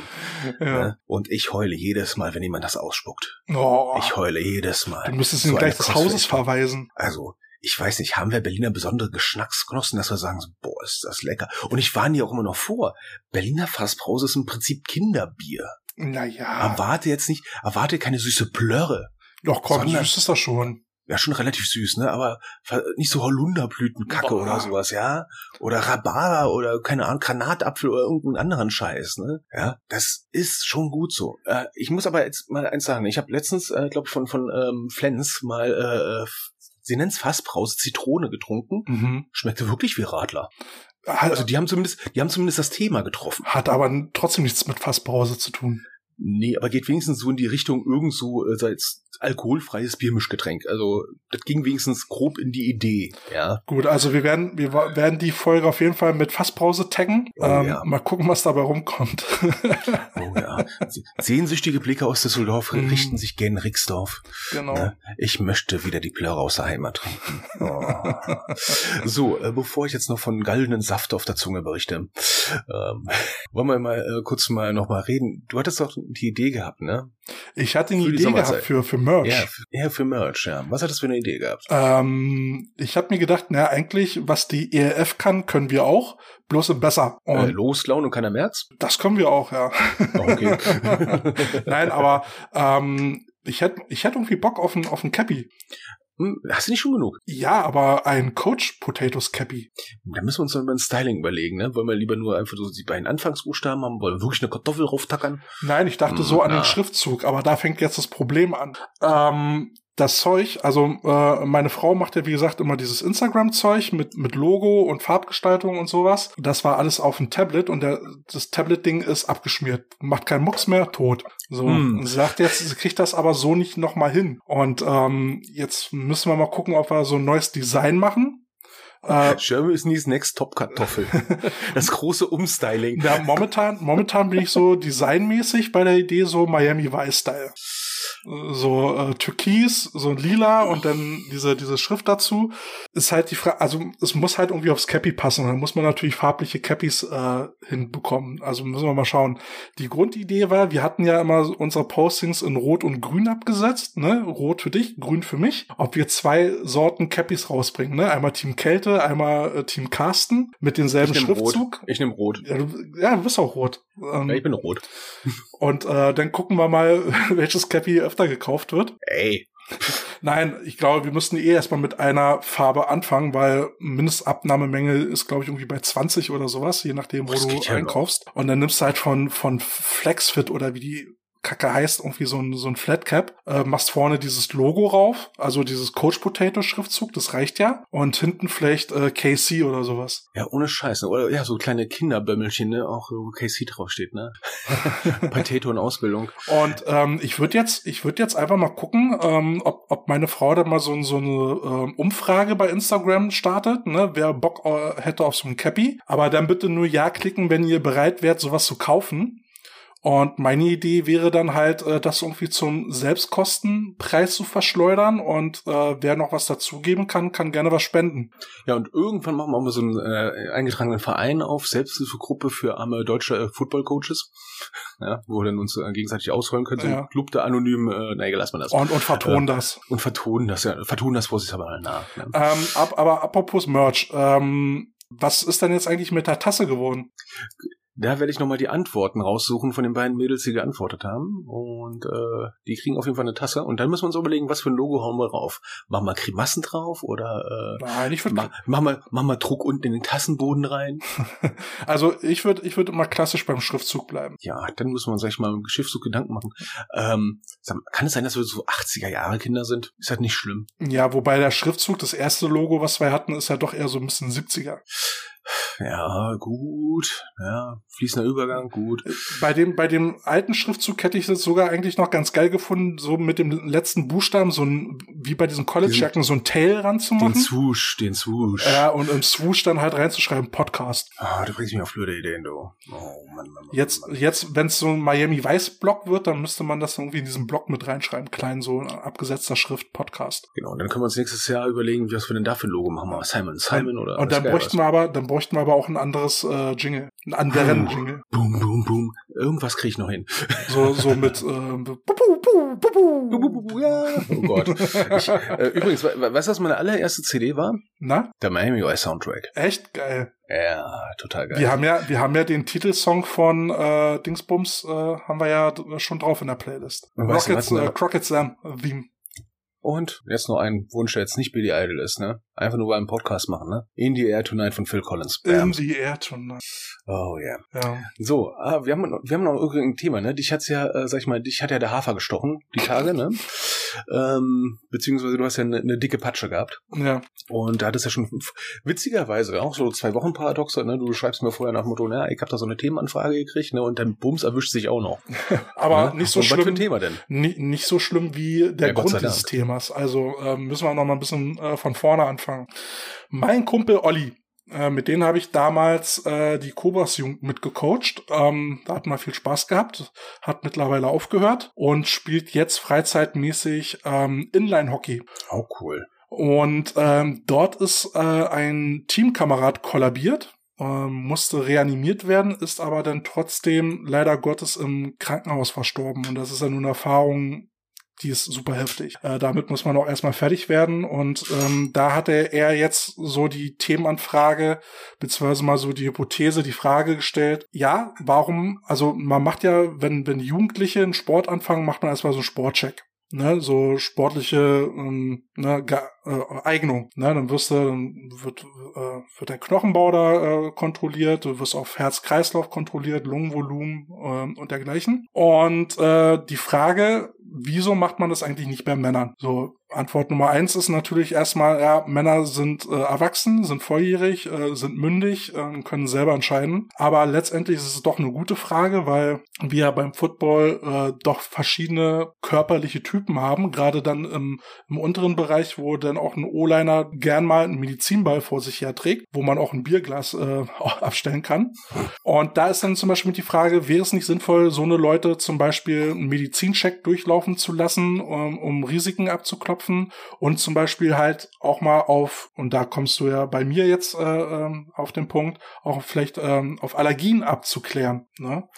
Ja. Ne? Und ich heule jedes Mal, wenn jemand das ausspuckt. Oh, Ich heule jedes Mal. du müsstest So ihn eine gleich des Hauses verweisen. Also, ich weiß nicht, haben wir Berliner besondere Geschmacksknospen, dass wir sagen, boah, ist das lecker. Und ich warne dir auch immer noch vor, Berliner Fassbrause ist im Prinzip Kinderbier. Naja. Erwarte jetzt nicht, erwarte keine süße Plörre. Doch, komm, süß ist das schon. Ja, schon relativ süß, ne? Aber nicht so Holunderblütenkacke Boah. oder sowas, ja? Oder Rhabarber oder, keine Ahnung, Granatapfel oder irgendeinen anderen Scheiß, ne? Ja, das ist schon gut so. Äh, ich muss aber jetzt mal eins sagen. Ich habe letztens, äh, glaube ich, von, von ähm, Flens mal, äh, äh, sie nennt's Fassbrause, Zitrone getrunken. Mhm. Schmeckte wirklich wie Radler. Hat, Also die haben zumindest, die haben zumindest das Thema getroffen. hat aber trotzdem nichts mit Fassbrause zu tun. Nee, aber geht wenigstens so in die Richtung irgend so äh, als alkoholfreies Biermischgetränk. Also das ging wenigstens grob in die Idee, ja. Gut, also wir werden, wir werden die Folge auf jeden Fall mit Fassbrause taggen. Oh, ähm, ja. Mal gucken, was dabei rumkommt. Oh ja. Sehnsüchtige Blicke aus Düsseldorf Mhm. richten sich gen Rixdorf. genau. Ne? Ich möchte wieder die Plörre aus der Heimat trinken. Oh. so, äh, bevor ich jetzt noch von gallenden Saft auf der Zunge berichte, ähm, wollen wir mal äh, kurz mal noch mal reden. Du hattest doch die Idee gehabt, ne? Ich hatte eine Für Idee gehabt für, für Merch. Ja, f- ja, für Merch, ja. Was hattest du für eine Idee gehabt? Ähm, ich habe mir gedacht, na eigentlich, was die ERF kann, können wir auch, bloß im besser. Und Äh, Loslauen und keiner März? das können wir auch, ja. Oh, okay. Nein, aber ähm, ich hätte ich hätte irgendwie Bock auf ein, auf ein Cappy. Hm, Hast du nicht schon genug? Ja, aber ein Coach Potatoes Cappy. Da müssen wir uns noch über ein Styling überlegen, ne? Wollen wir lieber nur einfach so die beiden Anfangsbuchstaben haben? Wollen wir wirklich eine Kartoffel rauftackern? Nein, ich dachte Hm, so an na. den Schriftzug, aber da fängt jetzt das Problem an. Ähm, das Zeug, also äh, meine Frau macht ja wie gesagt immer dieses Instagram-Zeug mit mit Logo und Farbgestaltung und sowas. Das war alles auf dem Tablet und der, das Tablet-Ding ist abgeschmiert, macht keinen Mucks mehr, tot. So Hm. sie sagt jetzt, sie kriegt das aber so nicht noch mal hin. Und ähm, jetzt müssen wir mal gucken, ob wir so ein neues Design machen. Äh, Germany's Next Top Kartoffel. Das große Umstyling. ja, momentan, momentan bin ich so designmäßig bei der Idee so Miami Vice Style. So äh, Türkis, so lila und dann diese diese Schrift dazu. Ist halt die Frage, also es muss halt irgendwie aufs Cappy passen. Dann muss man natürlich farbliche Cappies äh, hinbekommen. Also müssen wir mal schauen. Die Grundidee war, wir hatten ja immer unsere Postings in Rot und Grün abgesetzt. Ne? Rot für dich, Grün für mich. Ob wir zwei Sorten Cappies rausbringen. Ne? Einmal Team Kälte, einmal äh, Team Carsten mit demselben Ich Schriftzug. rot. Ich nehme rot. Ja, du, ja, du bist auch rot. Ähm, Ja, ich bin rot. und äh, dann gucken wir mal, welches Cappy öfter gekauft wird. Ey. Nein, ich glaube, wir müssten eh erstmal mit einer Farbe anfangen, weil Mindestabnahmemenge ist, glaube ich, irgendwie bei 20 oder sowas, je nachdem, wo du ja einkaufst. Und dann nimmst du halt von, von Flexfit oder wie die Kacke heißt, irgendwie so ein, so ein Flatcap, äh, machst vorne dieses Logo rauf, also dieses Coach Potato Schriftzug, das reicht ja. Und hinten vielleicht äh, KC oder sowas. Ja, ohne Scheiße. Oder ja, so kleine Kinderbömmelchen, ne? Auch wo KC draufsteht, ne? Potato in Ausbildung. Und ähm, ich würde jetzt, ich würde jetzt einfach mal gucken, ähm, ob, ob meine Frau da mal so, so eine ähm, Umfrage bei Instagram startet, ne, wer Bock äh, hätte auf so ein Cappy. Aber dann bitte nur Ja klicken, wenn ihr bereit wärt, sowas zu kaufen. Und meine Idee wäre dann halt, äh, das irgendwie zum Selbstkostenpreis zu verschleudern und äh, wer noch was dazugeben kann, kann gerne was spenden. Ja, und irgendwann machen wir mal so einen äh, eingetragenen Verein auf, Selbsthilfegruppe für arme deutsche äh, Football-Coaches. Ja, wo wir dann uns äh, gegenseitig ausholen können. So Ja. ein Club der anonym, äh, nee, lass mal das. Und, und vertonen das. Und vertonen das, ja, vertonen das vorsichtshalber nach. Ne? Ähm, ab, aber apropos Merch, ähm, was ist denn jetzt eigentlich mit der Tasse geworden? Da werde ich nochmal die Antworten raussuchen von den beiden Mädels, die geantwortet haben. Und äh, die kriegen auf jeden Fall eine Tasse. Und dann müssen wir uns überlegen, was für ein Logo hauen wir rauf. Machen wir Grimassen drauf oder äh, Nein, ich würde ma machen, wir, machen wir Druck unten in den Tassenboden rein? Also ich würde ich würde immer klassisch beim Schriftzug bleiben. Ja, dann müssen wir uns gleich mal im Geschäftszug Gedanken machen. Ähm, kann es sein, dass wir so 80er Jahre Kinder sind? Ist halt nicht schlimm. Ja, wobei der Schriftzug, das erste Logo, was wir hatten, ist ja doch eher so ein bisschen 70er. Ja, gut. Ja, fließender Übergang, gut. Bei dem, bei dem alten Schriftzug hätte ich es sogar eigentlich noch ganz geil gefunden, so mit dem letzten Buchstaben, so ein, wie bei diesen College-Jacken, so ein Tail Den ranzumachen. Swoosh, den Swoosh. Ja, und im Swoosh dann halt reinzuschreiben, Podcast. Ah, du bringst mich auf blöde Ideen, du. Oh, Mann, Mann, Mann. Jetzt, Mann. jetzt, wenn es so ein Miami Weiß Block wird, dann müsste man das irgendwie in diesen Block mit reinschreiben, klein so abgesetzter Schrift Podcast. Genau, und dann können wir uns nächstes Jahr überlegen, was wir denn da für ein Logo machen. Simon, Simon oder Und dann bräuchten wir aber, dann bräuchten wir aber auch ein anderes äh, Jingle, einen anderen Puh. Jingle. Boom, boom, boom. Irgendwas kriege ich noch hin. So, so mit äh, bu, bu, bu, ja. Oh Gott. Ich, äh, übrigens, we- we- weißt du, was meine allererste CD war? Na, Der Miami Vice Soundtrack. echt geil. Ja, total geil. Wir haben ja, wir haben ja den Titelsong von äh, Dingsbums, äh, haben wir ja schon drauf in der Playlist. Rockets, ne? äh, Crockett Sam Theme. Und jetzt noch ein Wunsch, der jetzt nicht Billy Idol ist, ne? Einfach nur beim Podcast machen, ne? In the Air Tonight von Phil Collins. In Bam. the Air Tonight. Oh yeah. Ja. So, ah, wir haben noch- wir haben noch irgendein Thema, ne? Dich hat's ja, äh, sag ich mal, dich hat ja der Hafer gestochen, die Tage, ne? ähm, beziehungsweise du hast ja eine, eine dicke Patsche gehabt. ja. Und da hattest ja schon witzigerweise auch so zwei Wochen Paradoxe, ne? Du schreibst mir vorher nach dem Motto, na, ich habe da so eine Themenanfrage gekriegt, ne? Und dann Bums erwischt sich auch noch. Aber ne? nicht so Und Was für ein schlimm. Thema denn? Ni- nicht so schlimm wie der Ja, Grund dieses. Themas. Also ähm, müssen wir noch mal ein bisschen äh, von vorne anfangen. Mein Kumpel Olli, äh, mit denen habe ich damals äh, die Cobras Jugend mitgecoacht. Ähm, da hat man viel Spaß gehabt, hat mittlerweile aufgehört und spielt jetzt freizeitmäßig ähm, Inline-Hockey. Auch cool. Und ähm, dort ist äh, ein Teamkamerad kollabiert, ähm, musste reanimiert werden, ist aber dann trotzdem leider Gottes im Krankenhaus verstorben. Und das ist ja nun eine Erfahrung, die ist super heftig. Äh, damit muss man auch erstmal fertig werden. Und ähm, da hatte er jetzt so die Themenanfrage, beziehungsweise mal so die Hypothese, die Frage gestellt, ja, warum, also man macht ja, wenn, wenn Jugendliche einen Sport anfangen, macht man erstmal so einen Sportcheck ne, so sportliche ähm, ne, Ge äh, Eignung. Ne, dann wirst du, dann wird, äh, wird dein Knochenbau da äh, kontrolliert, du wirst auf Herz-Kreislauf kontrolliert, Lungenvolumen ähm, und dergleichen. Und äh, die Frage, wieso macht man das eigentlich nicht bei Männern? So, Antwort Nummer eins ist natürlich erstmal, ja, Männer sind äh, erwachsen, sind volljährig, äh, sind mündig, äh, können selber entscheiden. Aber letztendlich ist es doch eine gute Frage, weil wir beim Football äh, doch verschiedene körperliche Typen haben, gerade dann im, im unteren Bereich, wo dann auch ein O-Liner gern mal einen Medizinball vor sich her trägt, wo man auch ein Bierglas äh, abstellen kann. Und da ist dann zum Beispiel die Frage, wäre es nicht sinnvoll, so eine Leute zum Beispiel einen Medizincheck durchlaufen zu lassen, um, um Risiken abzuklopfen und zum Beispiel halt auch mal auf, und da kommst du ja bei mir jetzt äh, ähm, auf den Punkt, auch vielleicht ähm, auf Allergien abzuklären. Ne?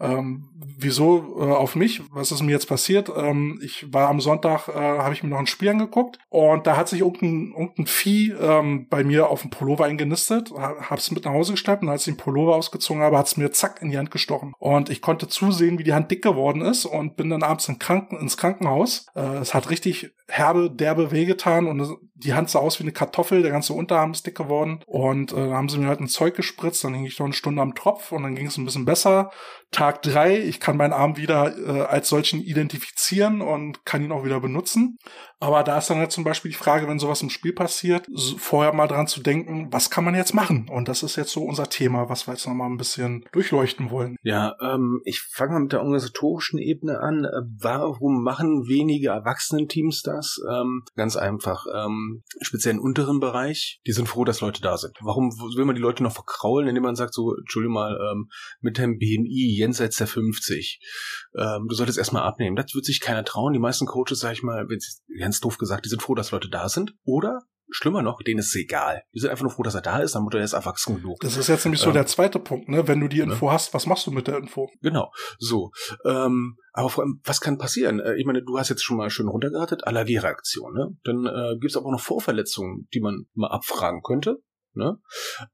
Ähm, wieso äh, auf mich? Was ist mir jetzt passiert? Ähm, ich war am Sonntag, äh, habe ich mir noch ein Spiel angeguckt und da hat sich irgendein, irgendein Vieh ähm, bei mir auf dem Pullover eingenistet, ha- hab's mit nach Hause geschleppt und als ich den Pullover ausgezogen habe, hat's mir zack in die Hand gestochen. Und ich konnte zusehen, wie die Hand dick geworden ist und bin dann abends in Kranken ins Krankenhaus. Äh, es hat richtig herbe, derbe wehgetan und die Hand sah aus wie eine Kartoffel, der ganze Unterarm ist dick geworden und äh, haben sie mir halt ein Zeug gespritzt, dann hing ich noch eine Stunde am Tropf und dann ging es ein bisschen besser. Tag drei, ich kann meinen Arm wieder äh, als solchen identifizieren und kann ihn auch wieder benutzen. Aber da ist dann halt zum Beispiel die Frage, wenn sowas im Spiel passiert, vorher mal dran zu denken, was kann man jetzt machen? Und das ist jetzt so unser Thema, was wir jetzt noch mal ein bisschen durchleuchten wollen. Ja, ähm, ich fange mal mit der organisatorischen Ebene an. Äh, Warum machen wenige Erwachsenenteams das? Ähm, ganz einfach. Ähm, speziell im unteren Bereich, die sind froh, dass Leute da sind. Warum will man die Leute noch verkraulen, indem man sagt so, Entschuldigung mal, ähm, mit dem BMI jenseits der 50, ähm, du solltest erstmal abnehmen. Das wird sich keiner trauen. Die meisten Coaches, sag ich mal, wenn ganz doof gesagt, die sind froh, dass Leute da sind. Oder schlimmer noch, denen ist es egal. Die sind einfach nur froh, dass er da ist, dann Mutter, er ist erwachsen genug. Das ist jetzt nämlich so Ähm, der zweite Punkt, ne? Wenn du die ne? Info hast, was machst du mit der Info? Genau, so. Ähm, aber vor allem, was kann passieren? Äh, ich meine, du hast jetzt schon mal schön runtergeratet, Allergiereaktion, ne? Dann äh, gibt es aber auch noch Vorverletzungen, die man mal abfragen könnte, ne?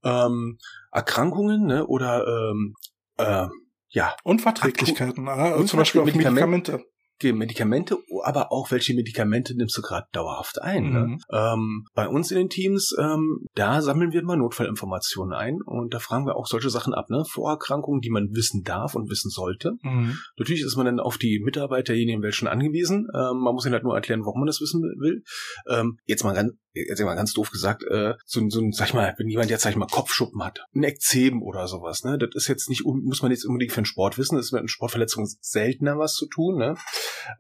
Ähm, Erkrankungen, ne? Oder ähm, äh, ja, Unverträglichkeiten, ah, Unverträglich- zum Beispiel auf Medikament- Medikamente. Die Medikamente, aber auch welche Medikamente nimmst du gerade dauerhaft ein. Ne? Mhm. Ähm, bei uns in den Teams, ähm, da sammeln wir immer Notfallinformationen ein und da fragen wir auch solche Sachen ab, ne? Vorerkrankungen, die man wissen darf und wissen sollte. Mhm. Natürlich ist man dann auf die Mitarbeiter derjenigen welchen angewiesen. Ähm, man muss ihnen halt nur erklären, warum man das wissen will. Ähm, jetzt mal ganz, jetzt mal ganz doof gesagt, äh, so, ein- so ein, sag ich mal, wenn jemand jetzt, sag ich mal, Kopfschuppen hat, ein Ekzem oder sowas, ne, das ist jetzt nicht, muss man jetzt unbedingt für den Sport wissen, das ist mit einer Sportverletzung seltener was zu tun, ne.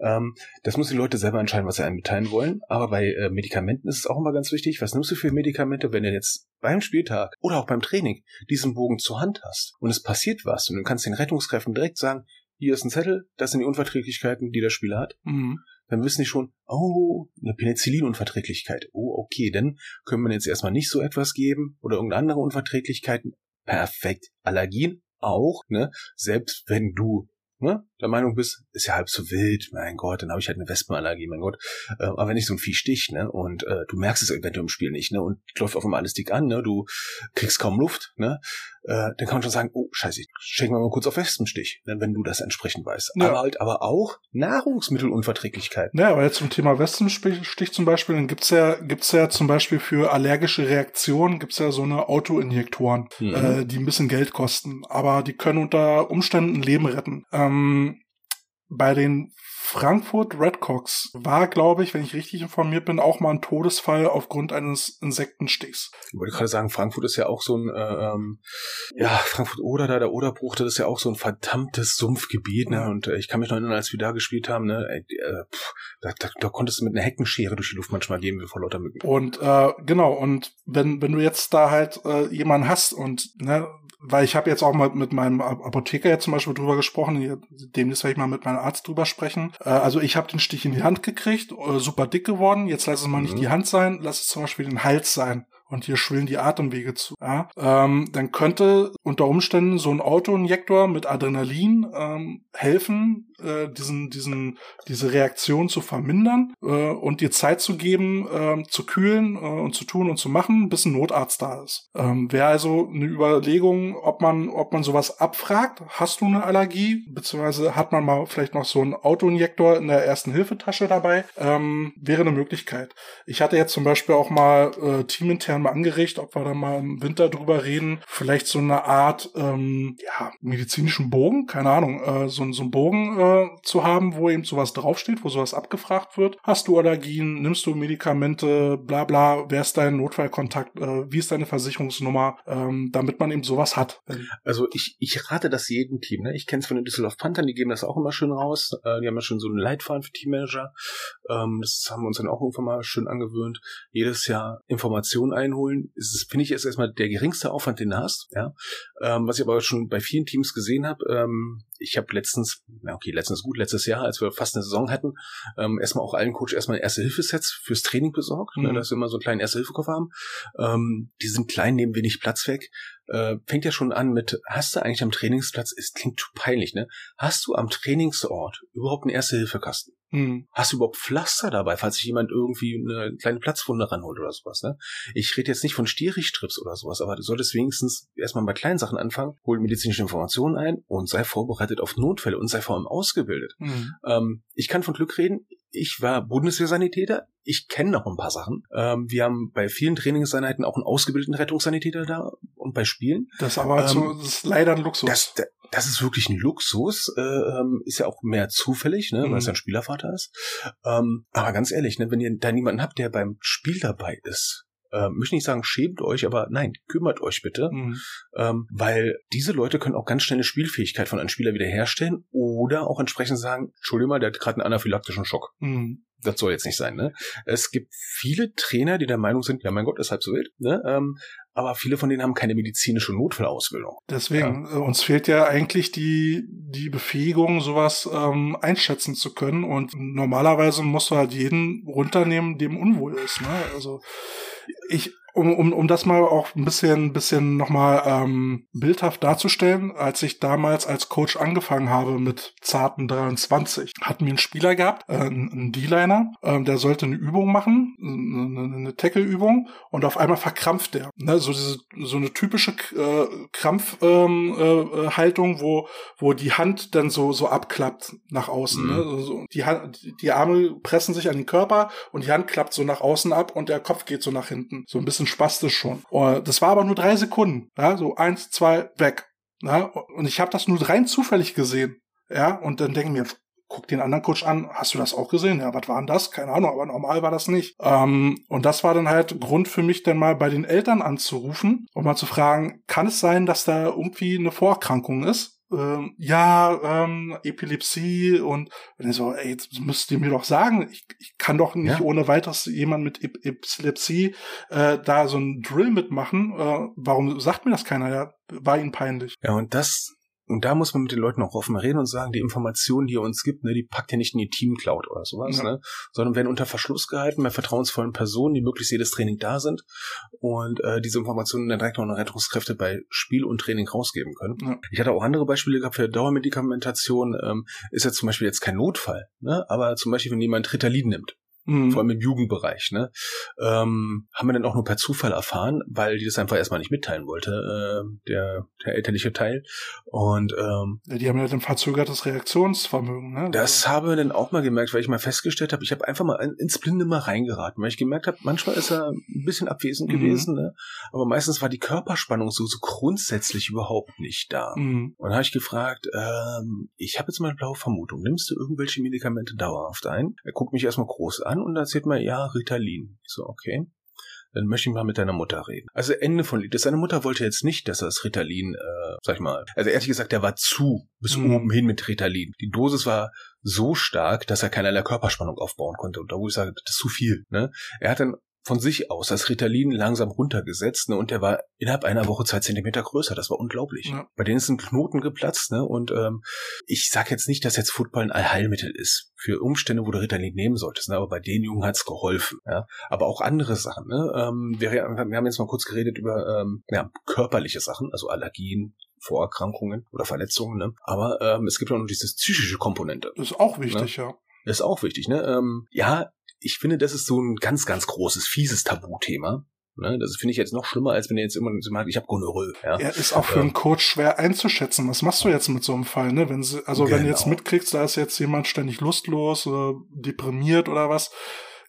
Ähm, das müssen die Leute selber entscheiden, was sie einem mitteilen wollen. Aber bei äh, Medikamenten ist es auch immer ganz wichtig, was nimmst du für Medikamente, wenn du jetzt beim Spieltag oder auch beim Training diesen Bogen zur Hand hast und es passiert was und du kannst den Rettungskräften direkt sagen, hier ist ein Zettel, das sind die Unverträglichkeiten, die der Spieler hat. Mhm. Dann wissen die schon, oh, eine Penicillinunverträglichkeit. Oh, okay, dann können wir jetzt erstmal nicht so etwas geben oder irgendeine andere Unverträglichkeiten. Perfekt. Allergien auch, ne? Selbst wenn du ne, der Meinung bist, ist ja halb so wild, mein Gott, dann habe ich halt eine Wespenallergie, mein Gott. Äh, aber wenn ich so ein Vieh sticht, ne, und äh, du merkst es eventuell im Spiel nicht, ne, und läuft auf einmal alles dick an, ne, du kriegst kaum Luft, ne, äh, dann kann man schon sagen, oh, scheiße, ich schenke mal kurz auf Wespenstich, wenn du das entsprechend weißt. Ja. Aber halt aber auch Nahrungsmittelunverträglichkeit. Naja, aber jetzt zum Thema Wespenstich zum Beispiel, dann gibt's ja, gibt's ja zum Beispiel für allergische Reaktionen, gibt's ja so eine Autoinjektoren, Mhm. äh, die ein bisschen Geld kosten, aber die können unter Umständen ein Leben retten. Ähm, bei den Frankfurt Redcocks war, glaube ich, wenn ich richtig informiert bin, auch mal ein Todesfall aufgrund eines Insektenstichs. Ich wollte gerade sagen, Frankfurt ist ja auch so ein, äh, ähm, ja, Frankfurt-Oder, da der Oderbruch, das ist ja auch so ein verdammtes Sumpfgebiet, ne, und äh, ich kann mich noch erinnern, als wir da gespielt haben, ne, ey, äh, pff, da, da, da konntest du mit einer Heckenschere durch die Luft manchmal gehen, wie vor lauter Mücken. Und äh, genau, und wenn, wenn du jetzt da halt äh, jemanden hast und, ne, weil ich habe jetzt auch mal mit meinem Ap- Apotheker jetzt zum Beispiel drüber gesprochen, demnächst werde ich mal mit meinem Arzt drüber sprechen. Äh, also ich habe den Stich in die Hand gekriegt, äh, super dick geworden, jetzt lass es mal nicht Mhm. die Hand sein, lass es zum Beispiel den Hals sein. Und hier schwillen die Atemwege zu. Ja? Ähm, dann könnte unter Umständen so ein Autoinjektor mit Adrenalin ähm, helfen, äh, diesen, diesen, diese Reaktion zu vermindern äh, und dir Zeit zu geben, äh, zu kühlen äh, und zu tun und zu machen, bis ein Notarzt da ist. Ähm, Wäre also eine Überlegung, ob man, ob man sowas abfragt. Hast du eine Allergie? Beziehungsweise hat man mal vielleicht noch so einen Autoinjektor in der ersten Hilfetasche dabei? Ähm, wäre eine Möglichkeit. Ich hatte jetzt zum Beispiel auch mal äh, teamintern mal angeregt, ob wir da mal im Winter drüber reden. Vielleicht so eine Art, ähm, ja, medizinischen Bogen, keine Ahnung, äh, so, so einen Bogen äh, zu haben, wo eben sowas draufsteht, wo sowas abgefragt wird. Hast du Allergien? Nimmst du Medikamente? Bla bla. Wer ist dein Notfallkontakt? Äh, wie ist deine Versicherungsnummer? Ähm, damit man eben sowas hat. Also ich, ich rate das jedem Team. Ne? Ich kenne es von den Düsseldorf Panthern, die geben das auch immer schön raus. Äh, die haben ja schon so einen Leitfaden für Teammanager. Ähm, das haben wir uns dann auch irgendwann mal schön angewöhnt. Jedes Jahr Informationen einholen. Das ist, finde ich, ist erstmal der geringste Aufwand, den du hast. Ja? Ähm, was ich aber schon bei vielen Teams gesehen habe, ähm, ich habe letztens, na okay, letztens gut, letztes Jahr, als wir fast eine Saison hatten, ähm, erstmal auch allen Coach erstmal Erste-Hilfe-Sets fürs Training besorgt, ne, Mhm. dass wir immer so einen kleinen Erste-Hilfe-Koffer haben. Ähm, die sind klein, nehmen wenig Platz weg. Äh, fängt ja schon an mit, hast du eigentlich am Trainingsplatz, es klingt zu peinlich, ne? Hast du am Trainingsort überhaupt einen Erste-Hilfe-Kasten? Hm. Hast du überhaupt Pflaster dabei, falls sich jemand irgendwie eine kleine Platzwunde ranholt oder sowas, ne? Ich rede jetzt nicht von Stierich-Strips oder sowas, aber du solltest wenigstens erstmal bei kleinen Sachen anfangen, hol medizinische Informationen ein und sei vorbereitet auf Notfälle und sei vor allem ausgebildet. Hm. Ähm, ich kann von Glück reden. Ich war Bundeswehrsanitäter. Ich kenne noch ein paar Sachen. Ähm, wir haben bei vielen Trainingseinheiten auch einen ausgebildeten Rettungssanitäter da und bei Spielen. Das ist aber Ähm, so, das ist leider ein Luxus. Das, das, ist wirklich ein Luxus. Äh, ähm, ist ja auch mehr zufällig, ne, Mhm. weil es ja ein Spielervater ist. Ähm, aber ganz ehrlich, ne, wenn ihr da niemanden habt, der beim Spiel dabei ist, äh, möchte nicht sagen, schämt euch, aber nein, kümmert euch bitte. Hm. Ähm, weil diese Leute können auch ganz schnell eine Spielfähigkeit von einem Spieler wiederherstellen oder auch entsprechend sagen, Entschuldigung mal, der hat gerade einen anaphylaktischen Schock. Hm. Das soll jetzt nicht sein, ne? Es gibt viele Trainer, die der Meinung sind, ja mein Gott, ist halb so wild, ne? Ähm, aber viele von denen haben keine medizinische Notfallausbildung. Deswegen, äh, uns fehlt ja eigentlich die, die Befähigung, sowas ähm, einschätzen zu können. Und normalerweise musst du halt jeden runternehmen, dem unwohl ist. Ne? Also ich, um, um, um das mal auch ein bisschen, bisschen nochmal ähm, bildhaft darzustellen, als ich damals als Coach angefangen habe mit zarten 23, hatten wir einen Spieler gehabt, äh, einen D-Liner, ähm, der sollte eine Übung machen, eine, eine Tackle-Übung, und auf einmal verkrampft der. Ne? So, diese, so eine typische äh, Krampfhaltung, äh, äh, Haltung, wo, wo die Hand dann so, so abklappt nach außen. Mhm. Ne? So, so, die, Hand, die Arme pressen sich an den Körper und die Hand klappt so nach außen ab und der Kopf geht so nach hinten. So ein bisschen spastisch schon. Und das war aber nur drei Sekunden. Ja? So eins, zwei, weg. Ja? Und ich habe das nur rein zufällig gesehen. Ja, und dann denke ich mir, guck den anderen Coach an, hast du das auch gesehen? Ja, was war denn das? Keine Ahnung, aber normal war das nicht. Ähm, und das war dann halt Grund für mich, dann mal bei den Eltern anzurufen und mal zu fragen, kann es sein, dass da irgendwie eine Vorerkrankung ist? Ähm, ja, ähm, Epilepsie und ich so, ey, jetzt müsst ihr mir doch sagen, ich, ich kann doch nicht Ja. ohne weiteres jemand mit Ep Epilepsie äh, da so einen Drill mitmachen. Äh, warum sagt mir das keiner? Ja, war ihnen peinlich. Ja, und das und da muss man mit den Leuten auch offen reden und sagen, die Informationen, die ihr uns gibt, ne, die packt ihr nicht in die Teamcloud oder sowas, ja. ne, sondern werden unter Verschluss gehalten bei vertrauensvollen Personen, die möglichst jedes Training da sind und äh, diese Informationen dann direkt noch eine Rettungskräfte bei Spiel und Training rausgeben können. Ja. Ich hatte auch andere Beispiele gehabt für Dauermedikamentation, ähm, ist ja zum Beispiel jetzt kein Notfall, ne, aber zum Beispiel, wenn jemand Ritalin nimmt, Mhm. Vor allem im Jugendbereich, ne? Ähm, haben wir dann auch nur per Zufall erfahren, weil die das einfach erstmal nicht mitteilen wollte, äh, der, der elterliche Teil. Und ähm, ja, die haben ja dann verzögertes Reaktionsvermögen, ne? Das haben wir dann auch mal gemerkt, weil ich mal festgestellt habe, ich habe einfach mal ins Blinde mal reingeraten, weil ich gemerkt habe, manchmal ist er ein bisschen abwesend mhm. gewesen, ne? Aber meistens war die Körperspannung so, so grundsätzlich überhaupt nicht da. Mhm. Und dann habe ich gefragt, ähm, ich habe jetzt mal eine blaue Vermutung, nimmst du irgendwelche Medikamente dauerhaft ein? Er guckt mich erstmal groß an an und erzählt mir, ja, Ritalin. Ich so, okay. Dann möchte ich mal mit deiner Mutter reden. Also Ende von Lied. Seine Mutter wollte jetzt nicht, dass er das Ritalin, äh, sag ich mal, also ehrlich gesagt, der war zu bis mhm. oben hin mit Ritalin. Die Dosis war so stark, dass er keinerlei Körperspannung aufbauen konnte. Und da wo ich sage, das ist zu viel. Ne? Er hat dann von sich aus das Ritalin langsam runtergesetzt ne, und der war innerhalb einer Woche zwei Zentimeter größer. Das war unglaublich. Ja. Bei denen ist ein Knoten geplatzt ne, und ähm, ich sage jetzt nicht, dass jetzt Football ein Allheilmittel ist für Umstände, wo du Ritalin nehmen solltest, ne, aber bei den Jungen hat's geholfen. Ja. Aber auch andere Sachen. Ne, ähm, wir, wir haben jetzt mal kurz geredet über ähm, ja, körperliche Sachen, also Allergien, Vorerkrankungen oder Verletzungen. Ne? Aber ähm, es gibt auch noch diese psychische Komponente. Das ist auch wichtig, ne? ja. Das ist auch wichtig, ne? Ähm, ja, ich finde, das ist so ein ganz, ganz großes, fieses Tabuthema. Ne, das finde ich jetzt noch schlimmer, als wenn ihr jetzt immer sagt, ich habe Gonorrhoe. Ja. ja, ist auch für einen Coach schwer einzuschätzen. Was machst du jetzt mit so einem Fall? Ne? Wenn sie, also genau. wenn du jetzt genau. mitkriegst, da ist jetzt jemand ständig lustlos oder deprimiert oder was,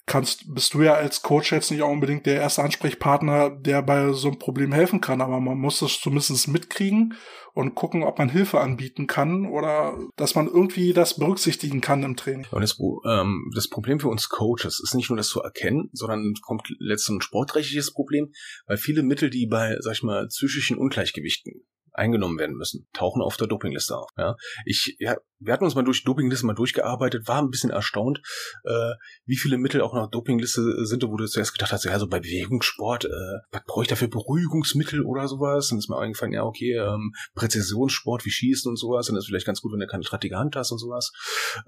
kannst, bist du ja als Coach jetzt nicht auch unbedingt der erste Ansprechpartner, der bei so einem Problem helfen kann, aber man muss das zumindest mitkriegen und gucken, ob man Hilfe anbieten kann oder dass man irgendwie das berücksichtigen kann im Training. Und das, ähm, das Problem für uns Coaches ist nicht nur das zu erkennen, sondern kommt letztens ein sportrechtliches Problem, weil viele Mittel, die bei, sag ich mal, psychischen Ungleichgewichten eingenommen werden müssen, tauchen auf der Dopingliste auf. Ja, ich, ja, wir hatten uns mal durch Dopingliste mal durchgearbeitet, war ein bisschen erstaunt, äh, wie viele Mittel auch nach Dopingliste sind, wo du zuerst gedacht hast, ja, so bei Bewegungssport, äh, was brauche ich dafür Beruhigungsmittel oder sowas? Und ist mir eingefallen, ja, okay, ähm, Präzisionssport wie Schießen und sowas, dann ist vielleicht ganz gut, wenn du keine strattige Hand hast und sowas.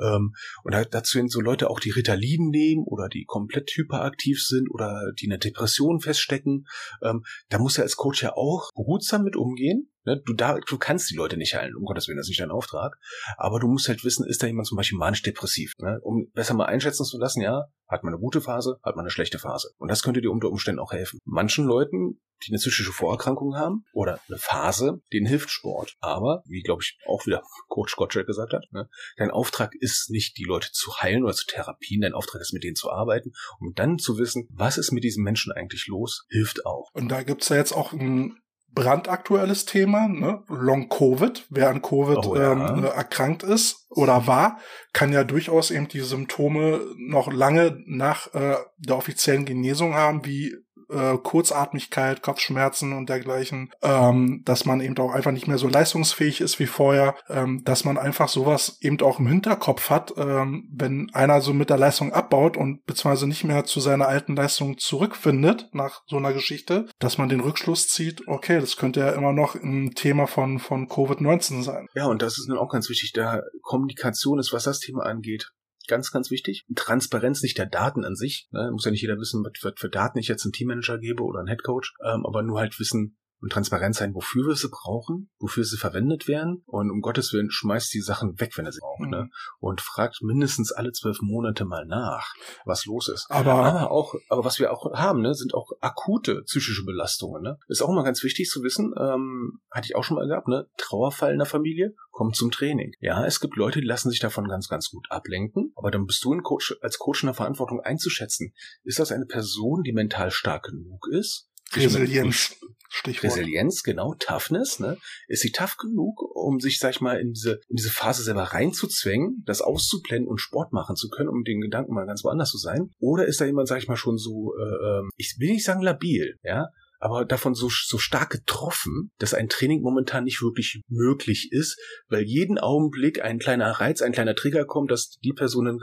Ähm, und dazu sind so Leute auch, die Ritalin nehmen oder die komplett hyperaktiv sind oder die eine Depression feststecken. Ähm, da muss er als Coach ja auch behutsam mit umgehen Ne? Du, da, du kannst die Leute nicht heilen, um Gottes Willen, das ist nicht dein Auftrag. Aber du musst halt wissen, ist da jemand zum Beispiel manisch-depressiv? Ne? Um besser mal einschätzen zu lassen, ja, hat man eine gute Phase, hat man eine schlechte Phase. Und das könnte dir unter Umständen auch helfen. Manchen Leuten, die eine psychische Vorerkrankung haben oder eine Phase, denen hilft Sport. Aber, wie glaube ich auch wieder Coach Gottschalk gesagt hat, ne, dein Auftrag ist nicht, die Leute zu heilen oder zu therapien, dein Auftrag ist, mit denen zu arbeiten, um dann zu wissen, was ist mit diesem Menschen eigentlich los, hilft auch. Und da gibt's ja jetzt auch ein brandaktuelles Thema, ne? Long Covid. Wer an Covid oh, ja. ähm, erkrankt ist oder war, kann ja durchaus eben die Symptome noch lange nach äh, der offiziellen Genesung haben, wie äh, Kurzatmigkeit, Kopfschmerzen und dergleichen, ähm, dass man eben auch einfach nicht mehr so leistungsfähig ist wie vorher, ähm, dass man einfach sowas eben auch im Hinterkopf hat, ähm, wenn einer so mit der Leistung abbaut und beziehungsweise nicht mehr zu seiner alten Leistung zurückfindet nach so einer Geschichte, dass man den Rückschluss zieht, okay, das könnte ja immer noch ein Thema von, von Covid-19 sein. Ja, und das ist nun auch ganz wichtig, da Kommunikation ist, was das Thema angeht, ganz, ganz wichtig. Transparenz nicht der Daten an sich. Ne? Muss ja nicht jeder wissen, was für Daten ich jetzt einem Teammanager gebe oder einen Headcoach, ähm, aber nur halt wissen, und transparent sein, wofür wir sie brauchen, wofür sie verwendet werden und um Gottes Willen schmeißt die Sachen weg, wenn er sie braucht, ne? mhm. ne? Und fragt mindestens alle zwölf Monate mal nach, was los ist. Aber, aber auch, aber was wir auch haben, ne, sind auch akute psychische Belastungen, ne? Ist auch mal ganz wichtig zu wissen, ähm, hatte ich auch schon mal gehabt, ne? Trauerfall in der Familie kommt zum Training. Ja, es gibt Leute, die lassen sich davon ganz, ganz gut ablenken, aber dann bist du in Coach, als Coach in der Verantwortung einzuschätzen. Ist das eine Person, die mental stark genug ist? Resilienz. Stichwort. Resilienz, genau, Toughness, ne? Ist sie tough genug, um sich, sag ich mal, in diese, in diese Phase selber reinzuzwängen, das auszublenden und Sport machen zu können, um den Gedanken mal ganz woanders zu sein? Oder ist da jemand, sag ich mal, schon so, äh, ähm, ich will nicht sagen labil, ja? Aber davon so, so stark getroffen, dass ein Training momentan nicht wirklich möglich ist, weil jeden Augenblick ein kleiner Reiz, ein kleiner Trigger kommt, dass die Person dann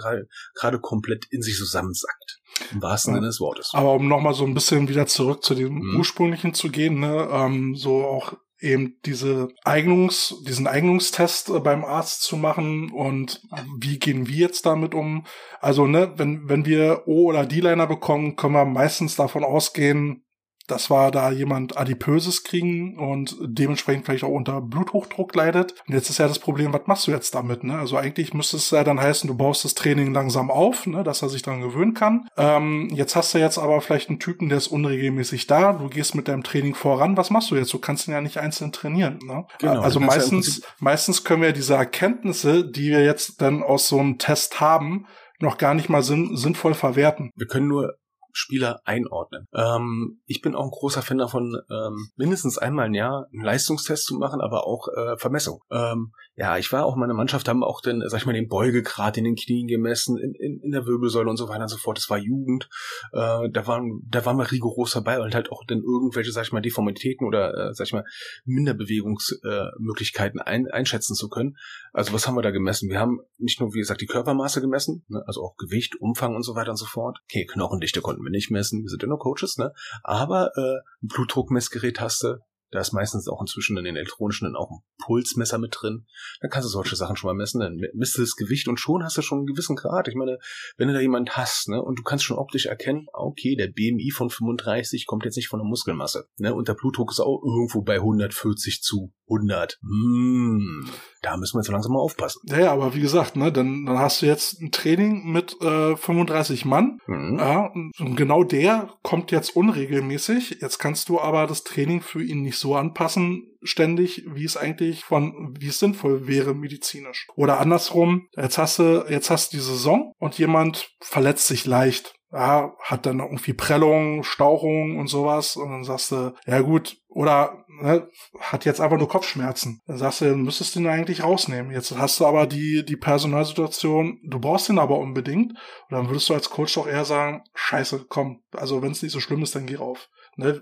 gerade komplett in sich zusammensackt. Im wahrsten Sinne des Wortes. Aber um nochmal so ein bisschen wieder zurück zu dem mhm. ursprünglichen zu gehen, ne, ähm, so auch eben diese Eignungs, diesen Eignungstest äh, beim Arzt zu machen und wie gehen wir jetzt damit um? Also, ne, wenn, wenn wir O- oder D-Liner bekommen, können wir meistens davon ausgehen, dass wir da jemand Adipöses kriegen und dementsprechend vielleicht auch unter Bluthochdruck leidet. Und jetzt ist ja das Problem, was machst du jetzt damit? Ne? Also eigentlich müsste es ja dann heißen, du baust das Training langsam auf, ne, dass er sich daran gewöhnen kann. Ähm, jetzt hast du jetzt aber vielleicht einen Typen, der ist unregelmäßig da. Du gehst mit deinem Training voran. Was machst du jetzt? Du kannst ihn ja nicht einzeln trainieren. Ne? Genau, also kannst ja meistens, meistens können wir diese Erkenntnisse, die wir jetzt dann aus so einem Test haben, noch gar nicht mal sinn sinnvoll verwerten. Wir können nur Spieler einordnen. Ähm, ich bin auch ein großer Fan davon, ähm, mindestens einmal im Jahr einen Leistungstest zu machen, aber auch äh, Vermessung. Ähm, ja, ich war auch meine Mannschaft, haben auch den, sag ich mal, den Beugegrad in den Knien gemessen, in, in, in der Wirbelsäule und so weiter und so fort. Das war Jugend. Äh, da waren, da waren wir rigoros dabei und halt auch dann irgendwelche, sag ich mal, Deformitäten oder, äh, sag ich mal, Minderbewegungsmöglichkeiten äh, ein, einschätzen zu können. Also was haben wir da gemessen? Wir haben nicht nur, wie gesagt, die Körpermaße gemessen, ne? also auch Gewicht, Umfang und so weiter und so fort. Okay, Knochendichte konnten wir nicht messen, wir sind ja nur Coaches, ne? Aber äh, Blutdruckmessgerät hast du, da ist meistens auch inzwischen in den elektronischen dann auch ein Pulsmesser mit drin. Dann kannst du solche Sachen schon mal messen. Dann misst du das Gewicht und schon hast du schon einen gewissen Grad. Ich meine, wenn du da jemanden hast, ne, und du kannst schon optisch erkennen, okay, der BMI von 35 kommt jetzt nicht von der Muskelmasse, ne, und der Blutdruck ist auch irgendwo bei 140 zu 100. Hm, da müssen wir jetzt langsam mal aufpassen. Ja, ja, aber wie gesagt, ne, dann, dann hast du jetzt ein Training mit äh, 35 Mann. Mhm. Ja, und genau der kommt jetzt unregelmäßig. Jetzt kannst du aber das Training für ihn nicht so anpassen, ständig, wie es eigentlich von, wie es sinnvoll wäre medizinisch. Oder andersrum, jetzt hast du, jetzt hast du die Saison und jemand verletzt sich leicht. Ja, hat dann irgendwie Prellung, Stauchung und sowas. Und dann sagst du, ja gut, oder ne, hat jetzt einfach nur Kopfschmerzen. Dann sagst du, du müsstest den eigentlich rausnehmen. Jetzt hast du aber die, die Personalsituation, du brauchst den aber unbedingt. Und dann würdest du als Coach doch eher sagen, scheiße, komm, also wenn es nicht so schlimm ist, dann geh rauf. Ne?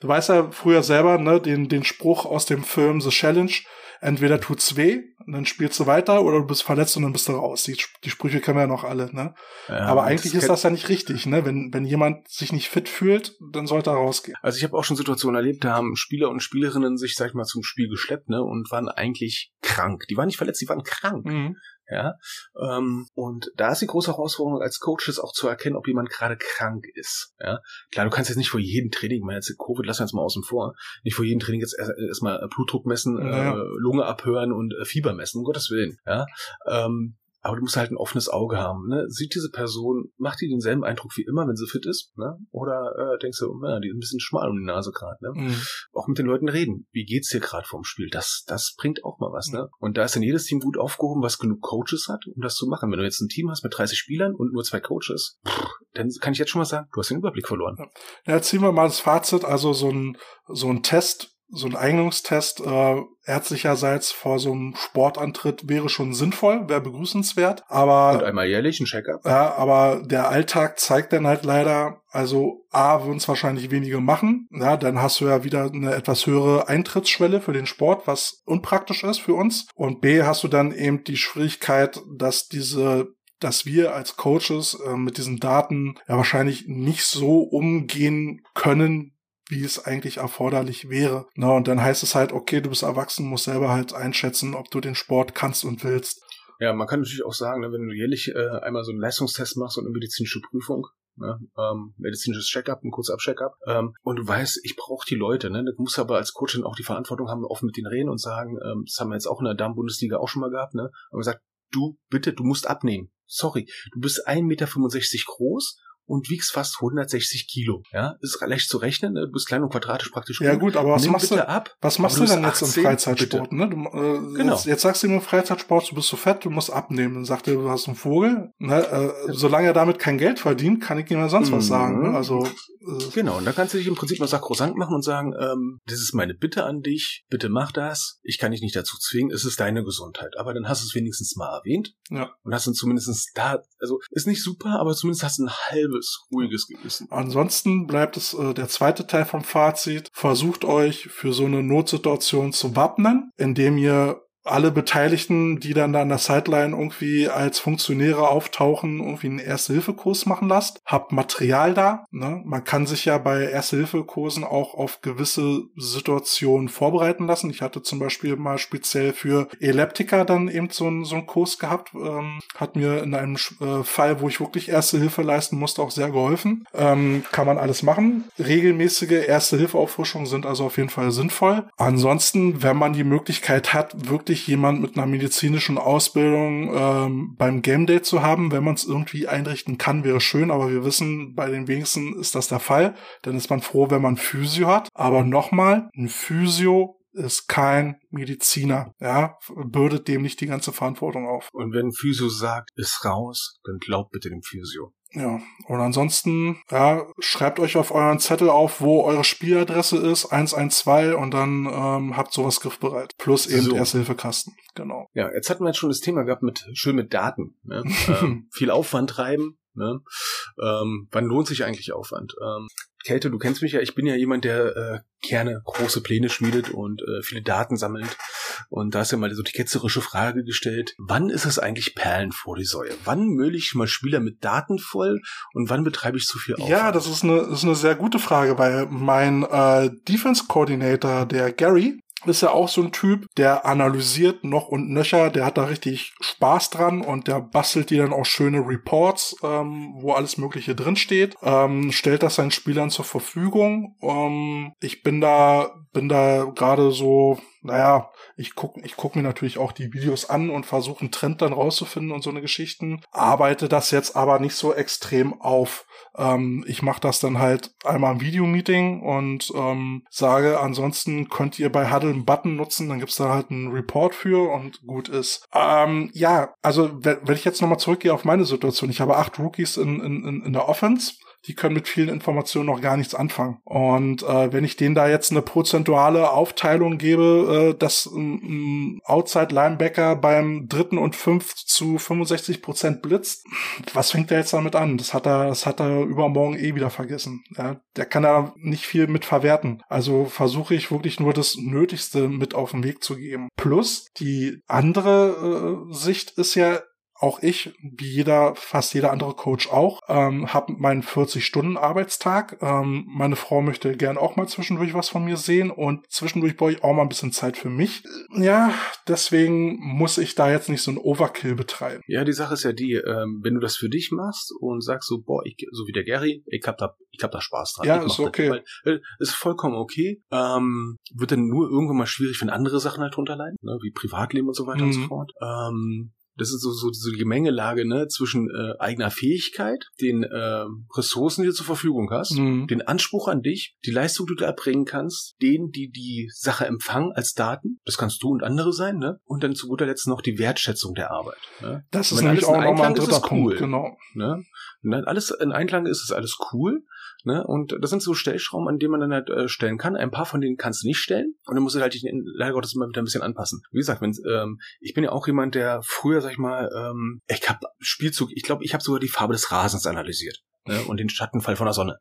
Du weißt ja früher selber, ne, den, den Spruch aus dem Film The Challenge, entweder tut's weh, und dann spielst du weiter, oder du bist verletzt und dann bist du raus. Die, die Sprüche kennen wir ja noch alle, ne? Ja, Aber das eigentlich ist kennt- das ja nicht richtig, ne? Wenn, wenn jemand sich nicht fit fühlt, dann sollte er rausgehen. Also ich habe auch schon Situationen erlebt, da haben Spieler und Spielerinnen sich, sag ich mal, zum Spiel geschleppt, ne, und waren eigentlich krank. Die waren nicht verletzt, die waren krank. Mhm. Ja, ähm, und da ist die große Herausforderung als Coaches auch zu erkennen, ob jemand gerade krank ist. Ja, klar, du kannst jetzt nicht vor jedem Training, meine jetzt Covid, lassen wir jetzt mal außen vor, nicht vor jedem Training jetzt erst- erstmal Blutdruck messen, Ja. äh, Lunge abhören und äh, Fieber messen, um Gottes Willen. Ja, ähm, aber du musst halt ein offenes Auge haben. Ne? Sieht diese Person, macht die denselben Eindruck wie immer, wenn sie fit ist? Ne? Oder äh, denkst du, ja, die ist ein bisschen schmal um die Nase gerade. Ne? Mhm. auch mit den Leuten reden. Wie geht's dir gerade vorm Spiel? Das, das bringt auch mal was, ne? Und da ist dann jedes Team gut aufgehoben, was genug Coaches hat, um das zu machen. Wenn du jetzt ein Team hast mit 30 Spielern und nur zwei Coaches, pff, dann kann ich jetzt schon mal sagen, du hast den Überblick verloren. Ja, ziehen wir mal das Fazit. Also so ein, so ein Test, so ein Eignungstest äh, ärztlicherseits vor so einem Sportantritt wäre schon sinnvoll, wäre begrüßenswert. Und Aber einmal jährlich ein Check-up. ja, aber der Alltag zeigt dann halt leider, also A, würden es wahrscheinlich wenige machen. Ja, dann hast du ja wieder eine etwas höhere Eintrittsschwelle für den Sport, was unpraktisch ist für uns. Und B, hast du dann eben die Schwierigkeit, dass diese dass wir als Coaches äh, mit diesen Daten ja wahrscheinlich nicht so umgehen können, wie es eigentlich erforderlich wäre. Na, und dann heißt es halt, okay, du bist erwachsen, musst selber halt einschätzen, ob du den Sport kannst und willst. Ja, man kann natürlich auch sagen, ne, wenn du jährlich äh, einmal so einen Leistungstest machst und eine medizinische Prüfung, ne, ähm, medizinisches Check-up, ein kurzer Check-up, ähm, und du weißt, ich brauche die Leute, ne, du musst aber als Coach dann auch die Verantwortung haben, offen mit denen reden und sagen, ähm, das haben wir jetzt auch in der Damen-Bundesliga auch schon mal gehabt, ne, aber gesagt, du, bitte, du musst abnehmen. Sorry, du bist 1,65 Meter groß und wiegst fast 160 Kilo. Ja, ist leicht zu rechnen, ne? du bist klein und quadratisch praktisch. Ja gut, aber was Nimm machst du? ab. Was machst du du denn bist jetzt im 18, Freizeitsport? Ne? Du, äh, Genau. jetzt, jetzt sagst du ihm im Freizeitsport, du bist so fett, du musst abnehmen. Dann sagt er, du hast einen Vogel. Ne? Äh, solange er damit kein Geld verdient, kann ich ihm ja sonst was Mhm. sagen. Ne? Also äh, Genau, und da kannst du dich im Prinzip mal sakrosankt machen und sagen, ähm, das ist meine Bitte an dich, bitte mach das, ich kann dich nicht dazu zwingen, es ist deine Gesundheit. Aber dann hast du es wenigstens mal erwähnt Ja. und hast dann zumindest da, also ist nicht super, aber zumindest hast du ein halbes ruhiges Gewissen. Ansonsten bleibt es äh, der zweite Teil vom Fazit. Versucht euch für so eine Notsituation zu wappnen, indem ihr alle Beteiligten, die dann da an der Sideline irgendwie als Funktionäre auftauchen, irgendwie einen Erste-Hilfe-Kurs machen lasst. Habt Material da. Ne? Man kann sich ja bei Erste-Hilfe-Kursen auch auf gewisse Situationen vorbereiten lassen. Ich hatte zum Beispiel mal speziell für Eleptiker dann eben so, ein, so einen Kurs gehabt. Ähm, hat mir in einem äh, Fall, wo ich wirklich Erste-Hilfe leisten musste, auch sehr geholfen. Ähm, kann man alles machen. Regelmäßige Erste-Hilfe-Auffrischungen sind also auf jeden Fall sinnvoll. Ansonsten, wenn man die Möglichkeit hat, wirklich wirklich jemand mit einer medizinischen Ausbildung ähm, beim Game Day zu haben. Wenn man es irgendwie einrichten kann, wäre schön, aber wir wissen, bei den wenigsten ist das der Fall. Dann ist man froh, wenn man Physio hat. Aber nochmal, ein Physio ist kein Mediziner, ja, bürdet dem nicht die ganze Verantwortung auf. Und wenn Physio sagt, ist raus, dann glaubt bitte dem Physio. Ja, und ansonsten, ja, schreibt euch auf euren Zettel auf, wo eure Spieladresse ist, 112 und dann ähm, habt sowas griffbereit. Plus eben so. Ersthilfekasten, genau. Ja, jetzt hatten wir jetzt schon das Thema gehabt mit schön mit Daten. Ne? ähm, viel Aufwand treiben, Ne? Ähm, wann lohnt sich eigentlich Aufwand? Ähm, Kälte, du kennst mich ja, ich bin ja jemand, der äh, gerne große Pläne schmiedet und äh, viele Daten sammelt. Und da ist ja mal so die ketzerische Frage gestellt, wann ist es eigentlich Perlen vor die Säue? Wann müll ich mal Spieler mit Daten voll und wann betreibe ich zu viel Aufwand? Ja, das ist eine, das ist eine sehr gute Frage, weil mein äh, Defense Coordinator, der Gary, ist ja auch so ein Typ, der analysiert noch und nöcher, der hat da richtig Spaß dran und der bastelt dir dann auch schöne Reports, ähm, wo alles Mögliche drinsteht, ähm, stellt das seinen Spielern zur Verfügung. Ähm, ich bin da, bin da gerade so, naja, ich gucke ich guck mir natürlich auch die Videos an und versuche einen Trend dann rauszufinden und so eine Geschichten. Arbeite das jetzt aber nicht so extrem auf. Ähm, ich mache das dann halt einmal im Videomeeting und ähm, sage, ansonsten könnt ihr bei Huddle einen Button nutzen, dann gibt's da halt einen Report für und gut ist. Ähm, ja, also wenn, ich jetzt nochmal zurückgehe auf meine Situation, ich habe acht Rookies in, in, in der Offense die können mit vielen Informationen noch gar nichts anfangen. Und äh, wenn ich denen da jetzt eine prozentuale Aufteilung gebe, äh, dass ein, Outside Linebacker beim dritten und fünf zu 65 Prozent blitzt, was fängt der jetzt damit an? Das hat er, das hat er übermorgen eh wieder vergessen. Ja, der kann da nicht viel mit verwerten. Also versuche ich wirklich nur das Nötigste mit auf den Weg zu geben. Plus die andere äh, Sicht ist ja auch ich, wie jeder, fast jeder andere Coach auch, ähm, habe meinen 40-Stunden-Arbeitstag. Ähm, meine Frau möchte gern auch mal zwischendurch was von mir sehen und zwischendurch brauche ich auch mal ein bisschen Zeit für mich. Ja, deswegen muss ich da jetzt nicht so ein Overkill betreiben. Ja, die Sache ist ja die, ähm, wenn du das für dich machst und sagst so, boah, ich, so wie der Gary, ich hab da, ich hab da Spaß dran. Ja, ist okay. Das, weil, äh, ist vollkommen okay. Ähm, wird dann nur irgendwann mal schwierig, wenn andere Sachen halt drunter leiden, ne, wie Privatleben und so weiter mhm. und so mhm. fort. Ähm, das ist so, so, so die Gemengelage ne, zwischen äh, eigener Fähigkeit, den äh, Ressourcen, die du zur Verfügung hast, mhm. den Anspruch an dich, die Leistung, die du erbringen kannst, denen, die die Sache empfangen als Daten, das kannst du und andere sein, ne? und dann zu guter Letzt noch die Wertschätzung der Arbeit. Ne? Das ist nämlich auch nochmal ein dritter Punkt, cool, genau. Ne? Und dann alles in Einklang ist es alles cool, Ne? Und das sind so Stellschrauben, an denen man dann halt äh, stellen kann. Ein paar von denen kannst du nicht stellen und dann musst du halt dich leider Gottes immer wieder ein bisschen anpassen. Wie gesagt, wenn ähm, ich bin ja auch jemand, der früher, sag ich mal, ähm, ich habe Spielzug, ich glaube, ich habe sogar die Farbe des Rasens analysiert. Ne, und den Schattenfall von der Sonne.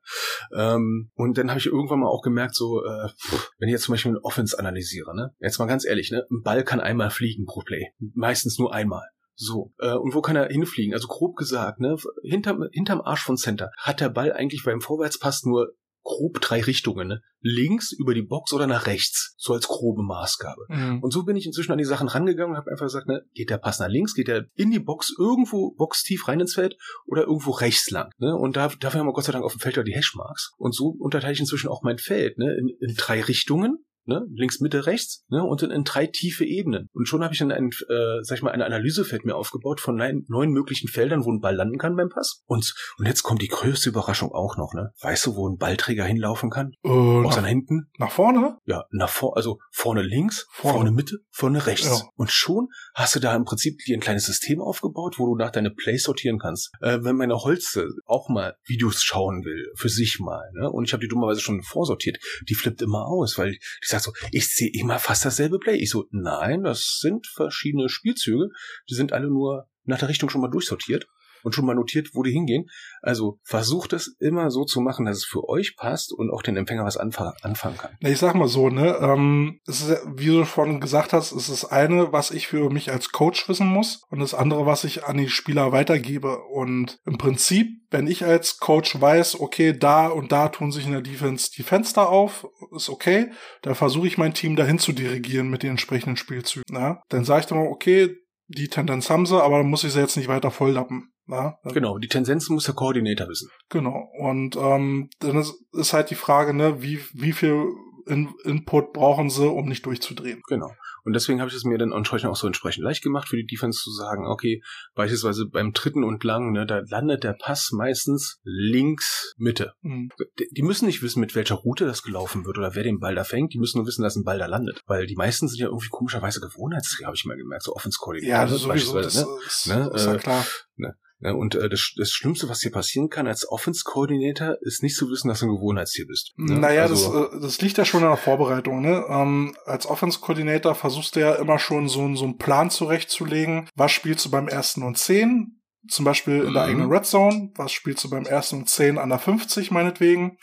Ähm, und dann habe ich irgendwann mal auch gemerkt, so, äh, wenn ich jetzt zum Beispiel einen Offense analysiere, ne, jetzt mal ganz ehrlich, ne, ein Ball kann einmal fliegen pro Play. Meistens nur einmal. So, äh, und wo kann er hinfliegen? Also grob gesagt, ne, hinterm, hinterm Arsch von Center hat der Ball eigentlich beim Vorwärtspass nur grob drei Richtungen. Ne? Links über die Box oder nach rechts. So als grobe Maßgabe. Mhm. Und so bin ich inzwischen an die Sachen rangegangen und habe einfach gesagt, ne, geht der Pass nach links, geht der in die Box irgendwo boxtief rein ins Feld oder irgendwo rechts lang. Ne? Und da, dafür haben wir Gott sei Dank auf dem Feld ja die Hashmarks. Und so unterteile ich inzwischen auch mein Feld ne? in, in drei Richtungen ne? links, Mitte, rechts, ne? und dann in drei tiefe Ebenen. Und schon habe ich dann ein, äh, sag ich mal, eine Analysefeld mir aufgebaut von neun, neun möglichen Feldern, wo ein Ball landen kann beim Pass. Und, und jetzt kommt die größte Überraschung auch noch, ne? Weißt du, wo ein Ballträger hinlaufen kann? Äh, Aus nach, Händen? Nach vorne? Ja, nach vorne, also vorne links, vorne, vorne Mitte, vorne rechts. Ja. Und schon hast du da im Prinzip dir ein kleines System aufgebaut, wo du nach deine Plays sortieren kannst. Äh, wenn meine Holze auch mal Videos schauen will, für sich mal, ne? Und ich habe die dummerweise schon vorsortiert, die flippt immer aus, weil die sagt so, ich sehe immer fast dasselbe Play. Ich so, nein, das sind verschiedene Spielzüge. Die sind alle nur nach der Richtung schon mal durchsortiert. Und schon mal notiert, wo die hingehen. Also versucht es immer so zu machen, dass es für euch passt und auch den Empfänger was anf anfangen kann. Ich sag mal so, ne, ähm, es ist, wie du schon gesagt hast, es ist eine, was ich für mich als Coach wissen muss und das andere, was ich an die Spieler weitergebe. Und im Prinzip, wenn ich als Coach weiß, okay, da und da tun sich in der Defense die Fenster auf, ist okay, dann versuche ich mein Team dahin zu dirigieren mit den entsprechenden Spielzügen. Ne? Dann sage ich dann mal, okay, die Tendenz haben sie, aber dann muss ich sie jetzt nicht weiter volllappen. Ja, genau, die Tendenz muss der Koordinator wissen. Genau. Und ähm, dann ist, ist halt die Frage, ne, wie, wie viel in Input brauchen sie, um nicht durchzudrehen. Genau. Und deswegen habe ich es mir dann entsprechend auch so entsprechend leicht gemacht für die Defense zu sagen, okay, beispielsweise beim dritten und lang, ne, da landet der Pass meistens links Mitte. Mhm. Die müssen nicht wissen, mit welcher Route das gelaufen wird oder wer den Ball da fängt. Die müssen nur wissen, dass ein Ball da landet. Weil die meisten sind ja irgendwie komischerweise Gewohnheitsträger, habe ich mal gemerkt, so Offense-Coordinator. Ja, das sowieso, das ne? ist, ne? ist ja äh, klar. Ne? Ja, und äh, das, das Schlimmste, was hier passieren kann als Offense-Coordinator, ist nicht zu wissen, dass du ein Gewohnheitstier bist. Ne? Naja, also, das, äh, das liegt ja schon in der Vorbereitung. Ne? Ähm, als Offense-Coordinator versuchst du ja immer schon so, so einen Plan zurechtzulegen. Was spielst du beim ersten und zehn? Zum Beispiel in der mhm. eigenen Red Zone. Was spielst du beim ersten und zehn an der 50 meinetwegen?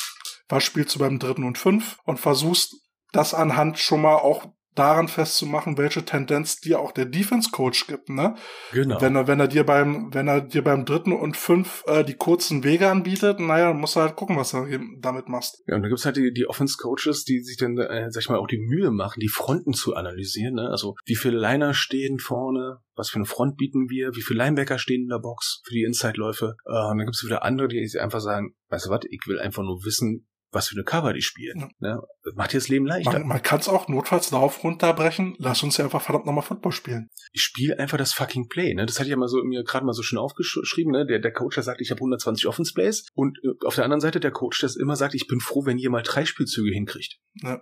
Was spielst du beim dritten und fünf? Und versuchst das anhand schon mal auch daran festzumachen, welche Tendenz dir auch der Defense Coach gibt, ne? Genau. Wenn er, wenn er dir beim, wenn er dir beim dritten und fünf äh, die kurzen Wege anbietet, naja, dann musst du halt gucken, was du damit machst. Ja, und da gibt's halt die, die Offense Coaches, die sich dann, äh, sag ich mal, auch die Mühe machen, die Fronten zu analysieren, ne? Also, wie viele Liner stehen vorne, was für eine Front bieten wir, wie viele Linebacker stehen in der Box für die Inside-Läufe. Äh, und dann gibt's wieder andere, die einfach sagen, weißt du was, ich will einfach nur wissen, was für eine Cover die spielen. Ja. Ne? Das macht dir das Leben leichter. Man, man kann es auch notfalls darauf runterbrechen, lass uns ja einfach verdammt nochmal Football spielen. Ich spiele einfach das fucking Play. Ne? Das hatte ich ja mal so mir gerade mal so schön aufgeschrieben. Ne? Der, der Coach, der sagt, ich habe 120 Offense Plays und äh, auf der anderen Seite der Coach, der immer sagt, ich bin froh, wenn ihr mal drei Spielzüge hinkriegt. Ja,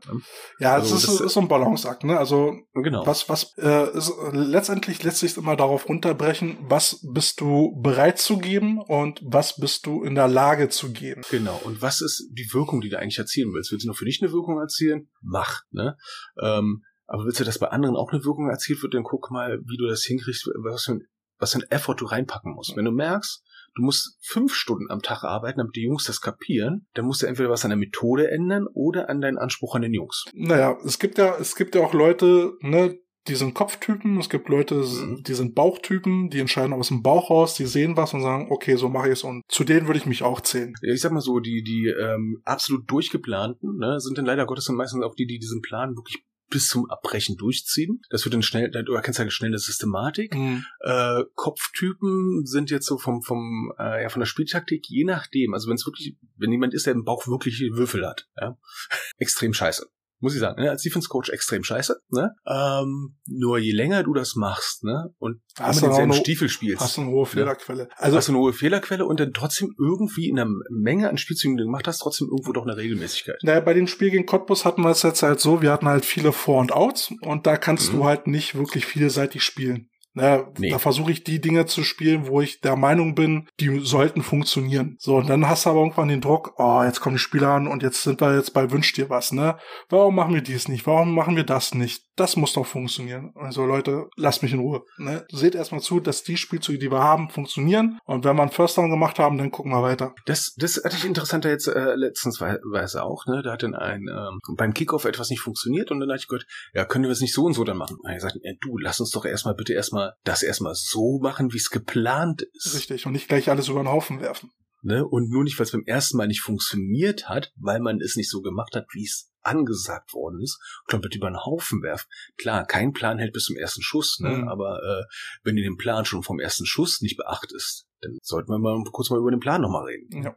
ja also das, ist, ist so ein Balanceakt. Ne? Also genau. was, was äh, ist, letztendlich lässt sich immer darauf runterbrechen, was bist du bereit zu geben und was bist du in der Lage zu geben. Genau. Und was ist die Wirkung Wirkung, die du eigentlich erzielen willst. Willst du nur für dich eine Wirkung erzielen? Mach. Ne? Ähm, aber willst du, dass bei anderen auch eine Wirkung erzielt wird, dann guck mal, wie du das hinkriegst, was für ein, was für ein Effort du reinpacken musst. Wenn du merkst, du musst fünf Stunden am Tag arbeiten, damit die Jungs das kapieren, dann musst du entweder was an der Methode ändern oder an deinen Anspruch an den Jungs. Naja, es gibt ja, es gibt ja auch Leute, ne, die sind Kopftypen, es gibt Leute, mhm. die sind Bauchtypen, die entscheiden aus dem Bauch raus, die sehen was und sagen, okay, so mache ich es und zu denen würde ich mich auch zählen. Ja, ich sag mal so, die, die ähm, absolut durchgeplanten, ne, sind dann leider Gottes dann meistens auch die, die diesen Plan wirklich bis zum Abbrechen durchziehen. Das wird dann schnell, du erkennst halt schnell eine Systematik. Mhm. Äh, Kopftypen sind jetzt so vom, vom, äh, ja, von der Spieltaktik, je nachdem. Also wenn es wirklich, wenn jemand ist, der im Bauch wirklich Würfel hat, ja, extrem scheiße muss ich sagen, ne? als Defense Coach extrem scheiße. Ne? Ähm, nur je länger du das machst, ne, und hast immer denselben Stiefel spielst, hast du eine hohe Fehlerquelle. Ne? Also hast eine hohe Fehlerquelle und dann trotzdem irgendwie in einer Menge an Spielzügen, die du gemacht hast, trotzdem irgendwo doch eine Regelmäßigkeit. Naja, bei dem Spiel gegen Cottbus hatten wir es jetzt halt so, wir hatten halt viele Vor- und Outs und da kannst mhm. du halt nicht wirklich vielseitig spielen. Na, nee. Da versuche ich die Dinge zu spielen, wo ich der Meinung bin, die sollten funktionieren. So, und dann hast du aber irgendwann den Druck, oh, jetzt kommen die Spieler an und jetzt sind wir jetzt bei Wünsch dir was, ne? Warum machen wir dies nicht? Warum machen wir das nicht? Das muss doch funktionieren. Also Leute, lasst mich in Ruhe. Ne? Seht erstmal zu, dass die Spielzüge, die wir haben, funktionieren. Und wenn wir einen First Down gemacht haben, dann gucken wir weiter. Das, das hatte ich interessanter jetzt äh, letztens Weise auch, ne? Da hat dann ein ähm, beim Kickoff etwas nicht funktioniert und dann dachte ich, Gott, ja, können wir es nicht so und so dann machen? Und er sagt, ja, du, lass uns doch erstmal bitte erstmal das erstmal so machen, wie es geplant ist. Richtig, und nicht gleich alles über den Haufen werfen. Ne? Und nur nicht, weil es beim ersten Mal nicht funktioniert hat, weil man es nicht so gemacht hat, wie es angesagt worden ist, komplett über den Haufen werfen. Klar, kein Plan hält bis zum ersten Schuss, ne? Mhm. aber äh, wenn du den Plan schon vom ersten Schuss nicht beachtest, dann sollten wir mal kurz mal über den Plan nochmal reden. Ja.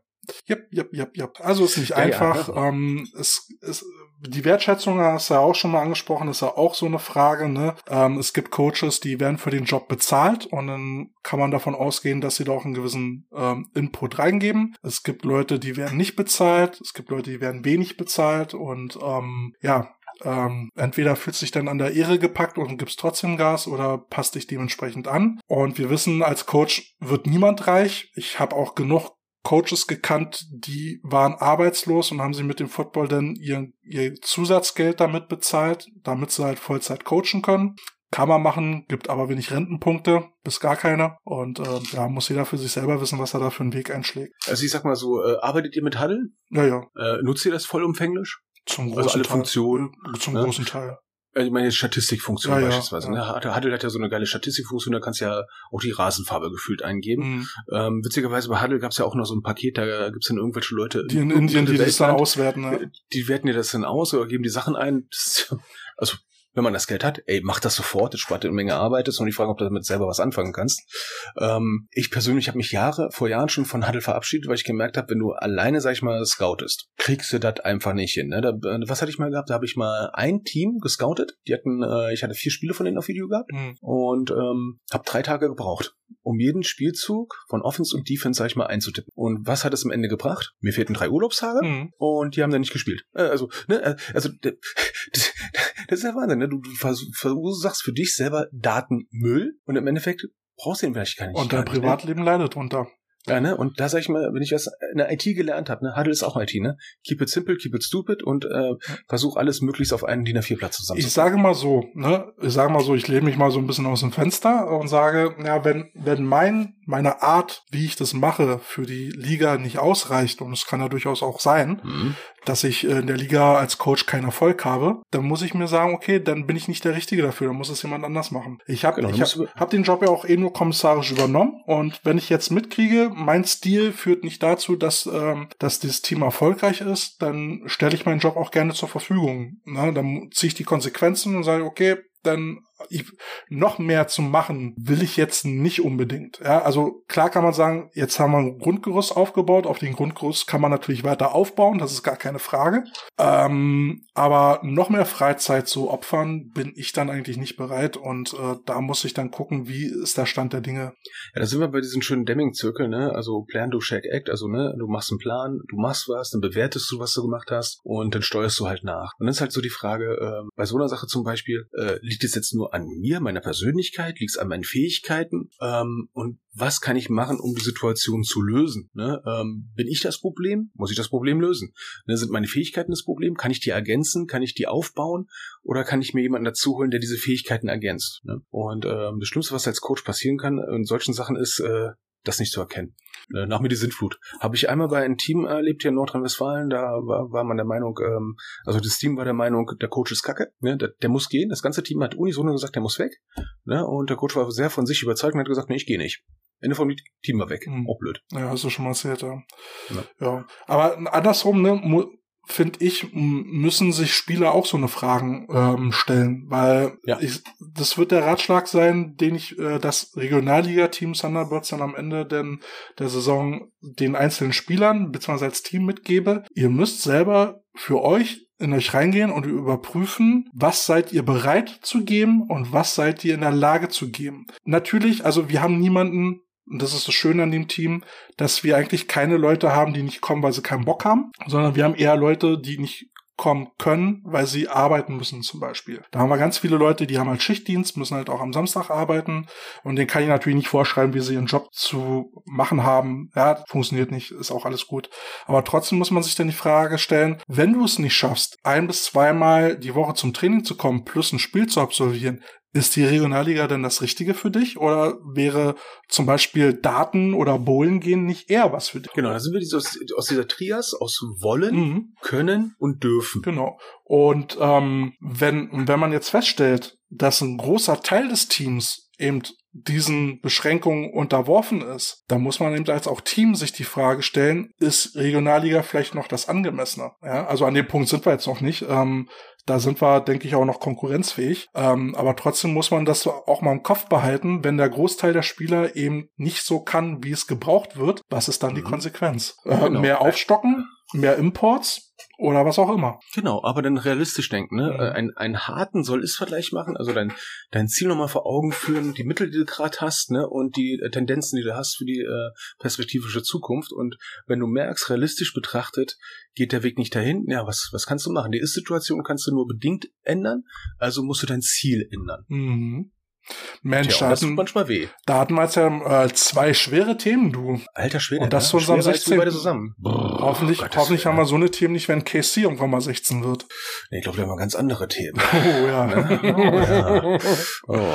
Yep, yep, yep, yep. Also ist nicht ja, einfach. Ja, ähm, es, es, die Wertschätzung hast du ja auch schon mal angesprochen, ist ja auch so eine Frage. Ne? Ähm, es gibt Coaches, die werden für den Job bezahlt und dann kann man davon ausgehen, dass sie da auch einen gewissen ähm, Input reingeben. Es gibt Leute, die werden nicht bezahlt. Es gibt Leute, die werden wenig bezahlt und ähm, ja, ähm, entweder fühlt sich dann an der Ehre gepackt und gibst trotzdem Gas oder passt dich dementsprechend an. Und wir wissen, als Coach wird niemand reich. Ich habe auch genug Coaches gekannt, die waren arbeitslos und haben sie mit dem Football dann ihr, ihr Zusatzgeld damit bezahlt, damit sie halt Vollzeit coachen können. kann man machen, gibt aber wenig Rentenpunkte, bis gar keine. Und äh, ja, muss jeder für sich selber wissen, was er da für einen Weg einschlägt. Also ich sag mal so, äh, arbeitet ihr mit Huddle? Ja, ja. Äh, nutzt ihr das vollumfänglich? Zum Also großen alle Teil. Funktionen? Zum ne? großen Teil. Also ich meine Statistikfunktion Ja, beispielsweise. ja. Ne? Huddle hat ja so eine geile Statistikfunktion, da kannst du ja auch die Rasenfarbe gefühlt eingeben. Mhm. Ähm, witzigerweise bei Huddle gab es ja auch noch so ein Paket, da gibt's dann irgendwelche Leute, Die in Indien, die das dann auswerten. Ne? die werten dir das dann aus oder geben die Sachen ein. Das also wenn man das Geld hat, ey, mach das sofort, das spart dir eine Menge Arbeit, das ist nur die Frage, ob du damit selber was anfangen kannst. Ähm, ich persönlich habe mich Jahre, vor Jahren schon von Huddle verabschiedet, weil ich gemerkt habe, wenn du alleine, sag ich mal, scoutest, kriegst du das einfach nicht hin. Ne? Da, äh, was hatte ich mal gehabt? Da habe ich mal ein Team gescoutet. Die hatten, äh, ich hatte vier Spiele von denen auf Video gehabt Mhm. und ähm, habe drei Tage gebraucht, um jeden Spielzug von Offense und Defense, sag ich mal, einzutippen. Und was hat es am Ende gebracht? Mir fehlten drei Urlaubstage Mhm. und die haben dann nicht gespielt. Äh, Also, ne, äh, also das, das ist ja Wahnsinn, ne? Du, du verursachst für dich selber Datenmüll und im Endeffekt brauchst du ihn vielleicht gar nicht. Und dein nicht, Privatleben leidet drunter. Ne? Ja, ne? Und da sag ich mal, wenn ich das in der IT gelernt habe, ne, Huddle ist auch IT, ne? Keep it simple, keep it stupid und äh, versuch alles möglichst auf einen DIN A4-Platz zusammen Ich sage mal so, ne, ich sage mal so, ich lehne mich mal so ein bisschen aus dem Fenster und sage, ja, wenn, wenn mein, meine Art, wie ich das mache, für die Liga nicht ausreicht, und es kann ja durchaus auch sein, Mhm. dass ich äh, in der Liga als Coach keinen Erfolg habe, dann muss ich mir sagen, okay, dann bin ich nicht der Richtige dafür, dann muss es jemand anders machen. Ich habe Genau, ich hab, hab den Job ja auch eh nur kommissarisch übernommen und wenn ich jetzt mitkriege, mein Stil führt nicht dazu, dass, ähm, dass dieses Team erfolgreich ist, dann stelle ich meinen Job auch gerne zur Verfügung. Ne? Dann ziehe ich die Konsequenzen und sage, okay, dann noch mehr zu machen will ich jetzt nicht unbedingt. Ja, also klar kann man sagen, jetzt haben wir ein Grundgerüst aufgebaut. Auf den Grundgerüst kann man natürlich weiter aufbauen. Das ist gar keine Frage. Ähm, aber noch mehr Freizeit zu opfern, bin ich dann eigentlich nicht bereit. Und äh, da muss ich dann gucken, wie ist der Stand der Dinge. Ja, da sind wir bei diesen schönen Deming-Zirkel, ne? Also Plan, do, Shake, Act. Also, ne, du machst einen Plan, du machst was, dann bewertest du, was du gemacht hast und dann steuerst du halt nach. Und dann ist halt so die Frage, äh, bei so einer Sache zum Beispiel, äh, liegt es jetzt nur an mir, meiner Persönlichkeit, liegt es an meinen Fähigkeiten ähm, und was kann ich machen, um die Situation zu lösen? Ne? Ähm, bin ich das Problem? Muss ich das Problem lösen? Ne, sind meine Fähigkeiten das Problem? Kann ich die ergänzen? Kann ich die aufbauen? Oder kann ich mir jemanden dazu holen, der diese Fähigkeiten ergänzt? Ne? Und ähm, das Schlimmste, was als Coach passieren kann in solchen Sachen, ist, äh, das nicht zu erkennen. Äh, nach mir die Sintflut. Habe ich einmal bei einem Team erlebt hier in Nordrhein-Westfalen, da war, war man der Meinung, ähm, also das Team war der Meinung, der Coach ist kacke, ne? der, der muss gehen. Das ganze Team hat unisono gesagt, der muss weg. Ne? Und der Coach war sehr von sich überzeugt und hat gesagt, nee, ich gehe nicht. Ende vom Team war weg. Mhm. Auch blöd. Ja, hast du schon mal erzählt, ja. Ja. Ja. Aber andersrum, ne, finde ich, müssen sich Spieler auch so eine Fragen ähm, stellen, weil Ja. ich, das wird der Ratschlag sein, den ich äh, das Regionalliga-Team Thunderbirds dann am Ende denn der Saison den einzelnen Spielern beziehungsweise als Team mitgebe. Ihr müsst selber für euch in euch reingehen und überprüfen, was seid ihr bereit zu geben und was seid ihr in der Lage zu geben. Natürlich, also wir haben niemanden, und das ist das Schöne an dem Team, dass wir eigentlich keine Leute haben, die nicht kommen, weil sie keinen Bock haben, sondern wir haben eher Leute, die nicht kommen können, weil sie arbeiten müssen zum Beispiel. Da haben wir ganz viele Leute, die haben halt Schichtdienst, müssen halt auch am Samstag arbeiten und denen kann ich natürlich nicht vorschreiben, wie sie ihren Job zu machen haben. Ja, funktioniert nicht, ist auch alles gut. Aber trotzdem muss man sich dann die Frage stellen, wenn du es nicht schaffst, ein bis zweimal die Woche zum Training zu kommen, plus ein Spiel zu absolvieren, ist die Regionalliga denn das Richtige für dich? Oder wäre zum Beispiel Daten oder Bowlen gehen nicht eher was für dich? Genau, da sind wir aus, aus dieser Trias aus wollen, Mhm. können und dürfen. Genau. Und ähm, wenn, wenn man jetzt feststellt, dass ein großer Teil des Teams eben diesen Beschränkungen unterworfen ist, dann muss man eben als auch Team sich die Frage stellen, ist Regionalliga vielleicht noch das angemessene? Ja, also an dem Punkt sind wir jetzt noch nicht. Ähm, da sind wir, denke ich, auch noch konkurrenzfähig. Ähm, aber trotzdem muss man das auch mal im Kopf behalten, wenn der Großteil der Spieler eben nicht so kann, wie es gebraucht wird. Was ist dann die Mhm. Konsequenz? Äh, Genau. Mehr aufstocken, mehr Imports oder was auch immer. Genau, aber dann realistisch denken, ne? Mhm. Ein, einen harten Soll-Ist-Vergleich machen, also dein, dein Ziel nochmal vor Augen führen, die Mittel, die du gerade hast, ne? Und die äh, Tendenzen, die du hast für die äh, perspektivische Zukunft. Und wenn du merkst, realistisch betrachtet, geht der Weg nicht dahin, ja, was, was kannst du machen? Die Ist-Situation kannst du nur bedingt ändern, also musst du dein Ziel ändern. Mhm. Mensch, Tja, da hatten, manchmal weh. da hatten wir jetzt ja äh, zwei schwere Themen, du. Alter Schwede. Und das ne? als wir 16. beide zusammen. Brrr, hoffentlich Gottes hoffentlich haben wir so eine Themen nicht, wenn KC irgendwann mal 16 wird. Nee, ich glaube, da haben wir ganz andere Themen. Oh ja. ja. Oh.